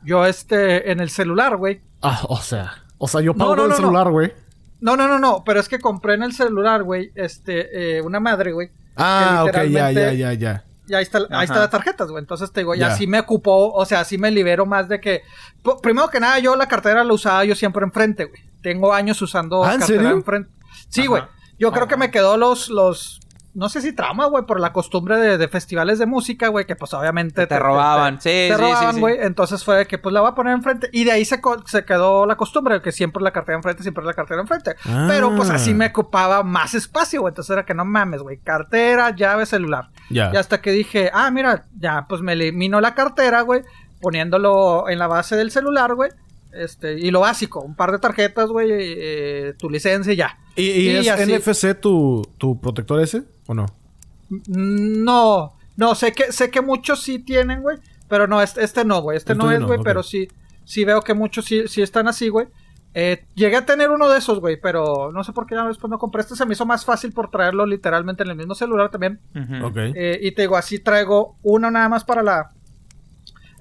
Yo, este, en el celular, güey. Ah, o sea. O sea, yo No, pago no, el no, celular, güey. No, no, no, no. Pero es que compré en el celular, güey, este, eh, una madre, güey. Ah, ok, ya, ya, ya, ya. Y ahí está, ahí está las tarjetas, güey. Entonces te digo, ya Ya. sí me ocupó, o sea, sí me libero más de que. Primero que nada, yo la cartera la usaba yo siempre enfrente, güey. Tengo años usando ¿Ah, en cartera serio? enfrente. Sí, Ajá. güey. Yo creo que me quedó los, los. No sé si trauma, güey, por la costumbre de, de festivales de música, güey, que pues obviamente Te robaban. Sí, te sí, sí, robaban, sí. güey. Entonces fue de que pues la voy a poner enfrente. Y de ahí se, co- se quedó la costumbre de que siempre la cartera enfrente, siempre la cartera enfrente. Ah. Pero pues así me ocupaba más espacio, güey. Entonces era que no mames, güey. Cartera, llave, celular. Ya. Y hasta que dije, ah, mira, ya, pues me elimino la cartera, güey, poniéndolo en la base del celular, güey. Este, y lo básico, un par de tarjetas, güey, eh, tu licencia y ya. ¿Y, y Y es así- NFC tu, tu protector ese o no? No, no, sé que, sé que muchos sí tienen, güey, pero no, este, este no, güey, este El no es, no, güey, pero sí, sí veo que muchos sí, sí están así, güey. Eh, llegué a tener uno de esos, güey, pero no sé por qué ya después no compré. Este se me hizo más fácil por traerlo literalmente en el mismo celular también. Eh, y te digo, así traigo uno nada más para la.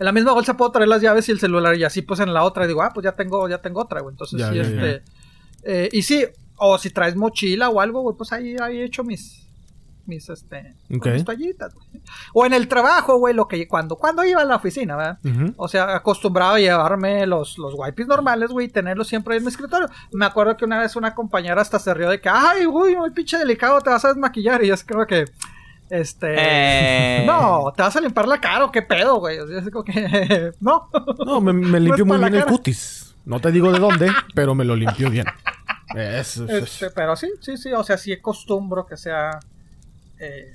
En la misma bolsa puedo traer las llaves y el celular. Y así, pues en la otra, digo, ah, pues ya tengo, ya tengo otra, güey. Entonces, Ya, sí, ya, este. eh, y sí, o si traes mochila o algo, güey, pues ahí, ahí he hecho mis. mis, este, Ok. mis toallitas. güey. O en el trabajo, güey, lo que cuando, cuando iba a la oficina, ¿verdad? O sea, acostumbrado a llevarme los, los wipes normales, güey, y tenerlos siempre en mi escritorio. Me acuerdo que una vez una compañera hasta se rió de que, ay, güey, muy pinche delicado, te vas a desmaquillar. Y yo creo que, este... Eh. No, te vas a limpiar la cara o qué pedo, güey. O sea, es como que, (laughs) no. No, me, me limpio No muy bien el cutis. No te digo de dónde, pero me lo limpio bien. Eso, eso, eso. Este, pero sí, sí, sí, o sea, sí acostumbro que sea, eh,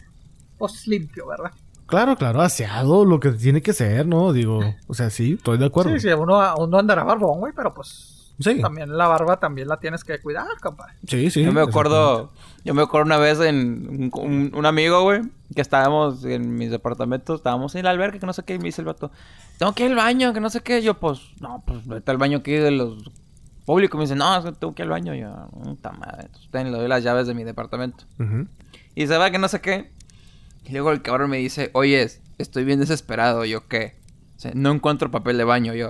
pues limpio, ¿verdad? Claro, claro, aseado, lo que tiene que ser, ¿no? Digo, o sea, sí, estoy de acuerdo. Sí, sí, uno, uno andará barbón, güey, pero pues Sí. también la barba también la tienes que cuidar, compadre. Sí, sí. Yo me exactamente. acuerdo, yo me acuerdo una vez en un, un- un amigo, güey, que estábamos en mis departamentos, estábamos en el albergue, que no sé qué, y me dice el vato, tengo que ir al baño, que no sé qué. Yo, pues, no, pues, vete al baño aquí de los públicos. Me dice, no, tengo que ir al baño. Yo, puta madre, entonces ten, le doy las llaves de mi departamento. Y se va que no sé qué. Y luego el cabrón me dice, oye, estoy bien desesperado. Yo, ¿qué? No encuentro papel de baño. Yo,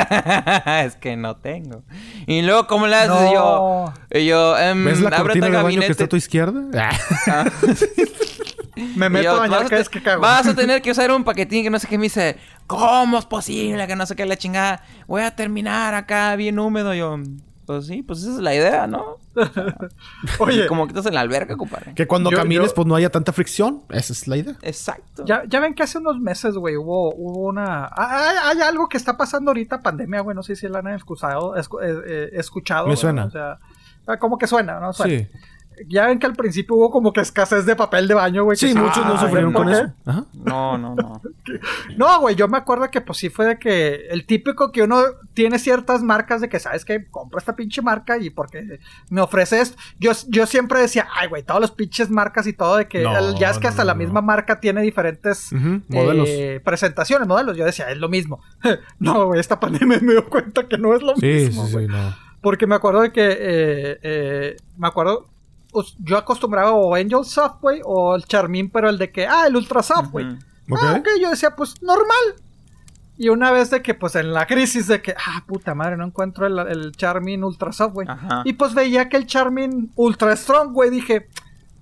(laughs) es que no tengo. Y luego, ¿cómo le haces? Yo, y yo em, ¿Ves la cortina de baño que gabinete. está a tu izquierda? (laughs) Ah. (laughs) Me meto yo, a bañar vas, a cada vez que cago. vas a tener que usar un paquetín que no sé qué me dice. ¿Cómo es posible que no sé qué la chingada? Voy a terminar acá bien húmedo. Yo, pues sí, pues esa es la idea, ¿no? (laughs) Oye, Como que estás en la alberca, compadre. Que cuando Yo- camines, yo- pues no haya tanta fricción. Esa es la idea. Exacto. ya, ya ven que hace unos meses, güey, hubo, hubo una... Hay, hay algo que está pasando ahorita, pandemia, güey, no sé si la han escuchado, escu- eh, eh, escuchado. Me suena. O sea, ah, como que suena, ¿no? Suena. Sí. Ya ven que al principio hubo como que escasez de papel de baño, güey. que Sí, muchos no ah, sufrieron ¿por con eso. Ajá. No, no, no. (laughs) No, güey, yo me acuerdo que pues sí fue de que el típico que uno tiene ciertas marcas de que sabes que compro esta pinche marca y porque me ofrece esto. Yo, yo siempre decía, ay, güey, todos los pinches marcas y todo de que No, el- ya es que hasta no, la no. misma marca tiene diferentes Ujú, modelos. eh, presentaciones, modelos. Yo decía, es lo mismo. (laughs) no, güey, esta pandemia me dio cuenta que no es lo Sí, mismo. sí, güey. sí, no. Porque me acuerdo de que, eh, eh, me acuerdo, yo acostumbraba o Angel Soft, güey, o el Charmin, pero el de que, ah, el Ultra Soft, güey. Ah, ok, yo decía, pues normal. Y una vez de que, pues en la crisis de que, ah, puta madre, no encuentro el, el Charmin Ultra Soft, güey. Y pues veía que el Charmin Ultra Strong, güey, dije,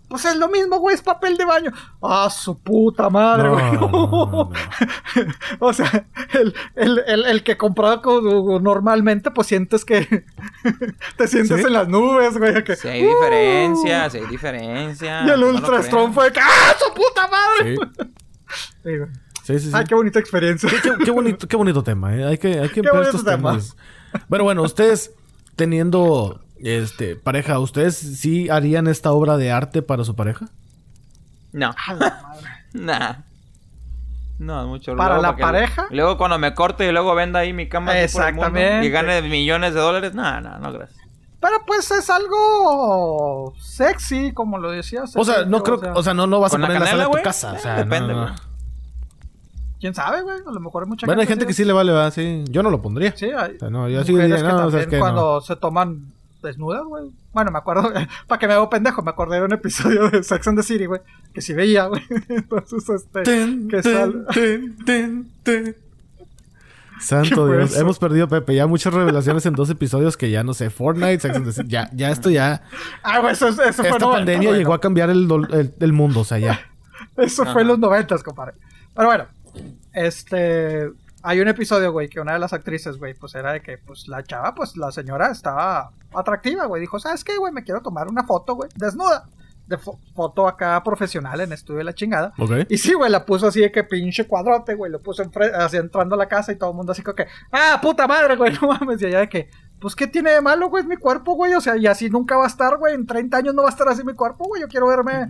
pues es lo mismo, güey, es papel de baño. Ah, su puta madre, güey. no, no, no. (laughs) o sea, el, el, el, el que compraba co- normalmente, pues sientes que (laughs) te sientes ¿Sí? en las nubes, güey. Que, Si hay ¡uh! diferencia, si hay diferencia. Y el Ultra. Strong fue que, ¡ah, su puta madre! Sí, (laughs) Sí, güey. sí, sí. sí. Ay, qué bonita experiencia. Qué, qué bonito, qué bonito tema, ¿eh? Hay que, hay que Qué estos tema. temas. Pero bueno, ustedes teniendo este pareja, ¿ustedes sí harían esta obra de arte para su pareja? No. A la madre. (laughs) Nah. No, mucho ¿Para luego la pareja? luego cuando me corte y luego venda ahí mi cama así por el mundo Exactamente. y gane millones de dólares, no, no, no, gracias. Pero pues es algo sexy, como lo decías. O sea, no creo, o sea, no, no vas a ¿Con la poner en la sala de tu casa. O Eh, sea, depende, no, quién sabe, güey. A lo mejor hay mucha Bueno, hay gente que sí le vale, ¿verdad? Sí, yo no lo pondría. Sí, hay O sea, no, yo sí mujeres diría, que no, o sea, también es que cuando se toman desnudas, güey. Bueno, me acuerdo, (laughs) para que me hago pendejo, me acordé de un episodio de Sex and the City, güey, que sí veía, güey. (laughs) Entonces, este, Ten, que sal- ten, ten, ten. Santo (laughs) ¿Qué fue Dios, eso? hemos perdido Pepe, ya muchas revelaciones en dos episodios que ya no sé, Fortnite, Sex and the City, ya, ya esto ya, Ah, güey, eso, eso fue esta noventa, pandemia llegó a cambiar el- el mundo, o sea, ya. Eso fue en los noventas, compadre. Pero bueno, este. Hay un episodio, güey, que una de las actrices, güey, pues era de que, pues la chava, pues la señora estaba atractiva, güey. Dijo, ¿sabes qué, güey? Me quiero tomar una foto, güey, desnuda. De fo- foto acá profesional en estudio de la chingada. Ok. Y sí, güey, la puso así de que pinche cuadrote, güey. Lo puso así entrando a la casa y todo el mundo así como que, ah, puta madre, güey, (laughs) no mames. Y allá de que, pues, ¿qué tiene de malo, güey? Es mi cuerpo, güey. O sea, y así nunca va a estar, güey. En 30 años no va a estar así mi cuerpo, güey. Yo quiero verme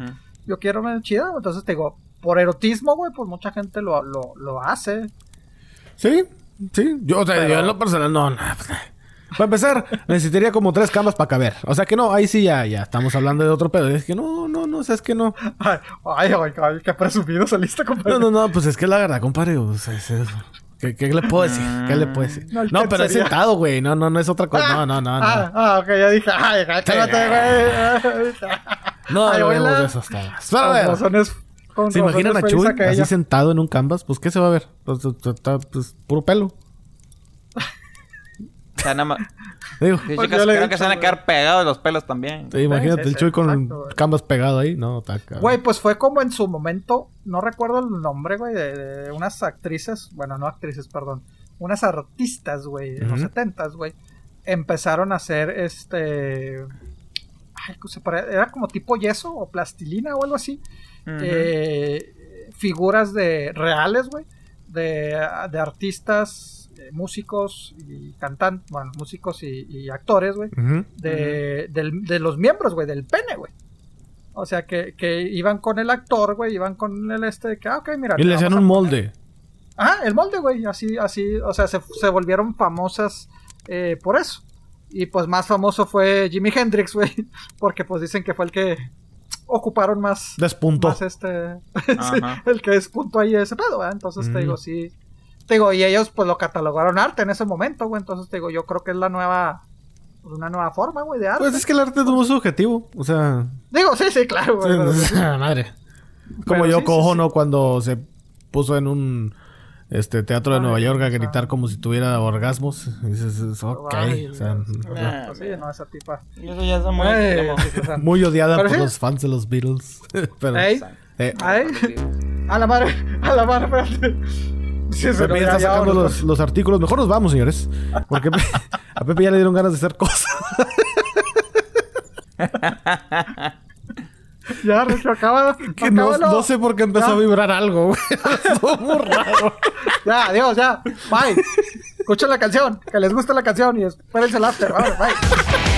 yo quiero una chida. Entonces te digo, por erotismo, güey, pues mucha gente lo, lo, lo hace. Sí, sí. Yo, o sea, Pero- yo en lo personal, no, no. pues, Para empezar, necesitaría como tres camas para caber. O sea que no, ahí sí ya, ya estamos hablando de otro pedo. Es que no, no, no, o sea, es que no. Ay, ay, ay, qué presumido saliste, compadre. No, no, no, pues es que la verdad, compadre. O sea, es eso. ¿Qué, qué le puedo decir? ¿Qué le puedo decir? No, No, pero es sentado, güey. No, no, no es otra cosa. No, no, no, no. Ah, ah, ok, ya dije, ay, cálmate, güey. No, no a Con ver, razones- con ¿se imaginan a Chuy así sentado en un canvas? Pues, ¿qué se va a ver? Pues, está, pues, puro pelo. O sea, nada más. Digo, Sí, Pues chicas, creo que se van a quedar pegados los pelos también. sí, imagínate sí, el sí, Chuy con exacto, canvas pegado ahí. No, cabrón. Güey, pues fue como en su momento, no recuerdo el nombre, güey, de, de unas actrices, bueno, no actrices, perdón, unas artistas, güey, en los Ujú. setentas, güey, empezaron a hacer este... Ay, ¿cómo se pare- era como tipo yeso o plastilina o algo así. Eh, figuras de reales, güey, de, de artistas, eh, músicos y cantantes, bueno, músicos y, y actores, güey, de, del- de los miembros, güey, del pene, güey. O sea, que, que iban con el actor, güey, iban con el este, de que, ah, ok, mira. Y le hacían un molde. Ajá, el molde, güey, así, así, o sea, se, se volvieron famosas eh, por eso. Y pues más famoso fue Jimi Hendrix, güey, (laughs) porque pues dicen que fue el que ocuparon más, Despuntó. más este, (laughs) sí, el que despuntó ahí ese pedo, ¿verdad? Entonces Mm. te digo, sí, te digo, y ellos pues lo catalogaron arte en ese momento, güey, entonces te digo, yo creo que es la nueva, pues, una nueva forma, güey, de arte. Pues es que el arte es muy subjetivo. O sea, Digo, sí, sí, claro, güey. pero- (laughs) madre. Como Pero yo sí, cojo, sí, ¿no? Cuando se puso en un este teatro de Ay, Nueva York a gritar como si tuviera orgasmos. (laughs) Y dices, es ok. Ay, o sea, pues sí, no, esa tipa. Y eso ya está muy Ay, muy odiada por sí. los fans de los Beatles. (laughs) Pero, eh, ay, a la madre, a la madre, espérate. Sí, Pepe pero ya está sacando los, los artículos. Mejor nos vamos, señores. Porque (laughs) a Pepe ya le dieron ganas de hacer cosas. (laughs) Ya, Regio, acaba. Que no, no sé por qué empezó Ya. a vibrar algo, güey. (laughs) Estuvo muy raro. Ya, adiós, ya. Bye. Escuchen la canción, que les guste la canción y espérense el after. Vale, bye.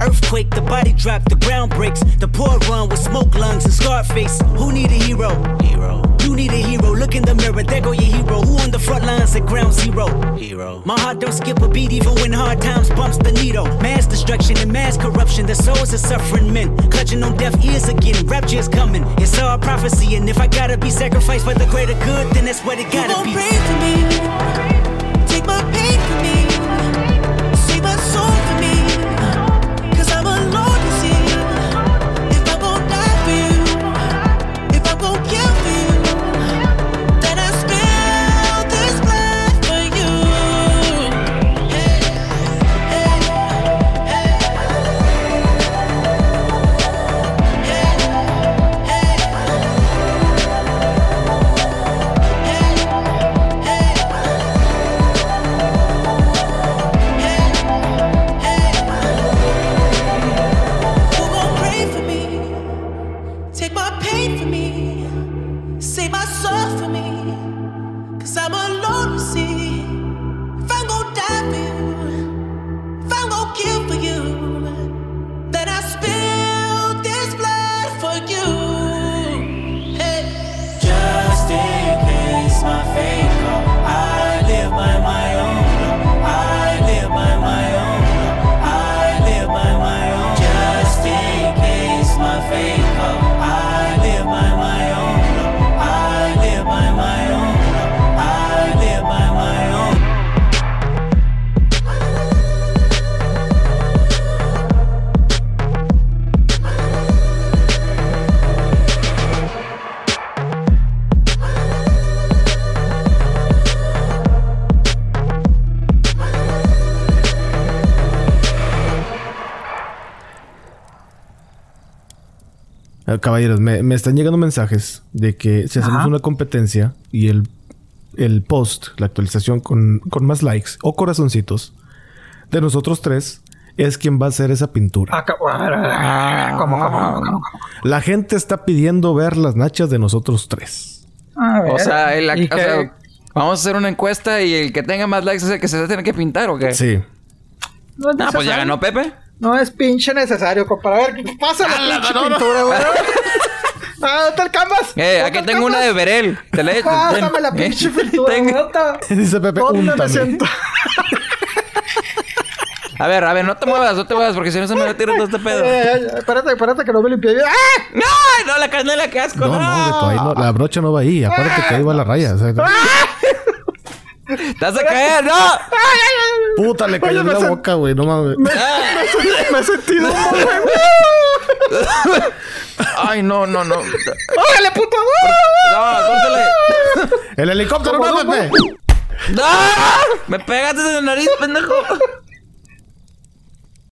Earthquake, the body drop, the ground breaks. The poor run with smoke lungs and scarred face. Who need a hero? Hero. You need a hero. Look in the mirror, there go your hero. Who on the front lines at ground zero? Hero. My heart don't skip a beat even when hard times bumps the needle. Mass destruction and mass corruption. The souls of suffering men clutching on deaf ears again. Rapture is coming. It's all prophecy, and if I gotta be sacrificed for the greater good, then that's what it gotta gon' be. pray for me. Caballeros, me, me están llegando mensajes de que si hacemos Ajá. una competencia y el, el post, la actualización con, con más likes o corazoncitos de nosotros tres es quien va a hacer esa pintura. Acá- ¿Cómo, cómo, cómo, cómo? La gente está pidiendo ver las nachas de nosotros tres. A ver. O sea, el- ¿Y o qué? sea, vamos a hacer una encuesta y el que tenga más likes es el que se tiene que pintar o qué? Sí. No Ah, pues ya ganó Pepe. No es pinche necesario, compa. A ver, pasa la pinche pintura, güey. (laughs) Ah, está el canvas. Eh, ¿Dónde aquí el tengo una canvas? de Berel. Te le Pásame la pinche pintura, Tengo- güey. ¿Dónde- (laughs) Dice Pepe, ¿Dónde me siento? (laughs) A ver, a ver, no te muevas, no te muevas, porque si no se me va a tirar todo este pedo. Eh, eh, eh, espérate, espérate que no me limpié. ¡Ah! ¡Ay, no, la canela, qué asco! No, no, Beto, ahí no, la brocha no va ahí. Acuérdate que ahí va la raya. o sea, ¡Te vas a caer! ¡No! puta, le cayó en me la boca, güey. No mames. Me he sentido un (laughs) güey. ¡Ay, no, no, no! ¡Órale, puto! ¡No, córtale! El helicóptero, no, Pepe. ¡No! ¡Me pegaste en la nariz, pendejo!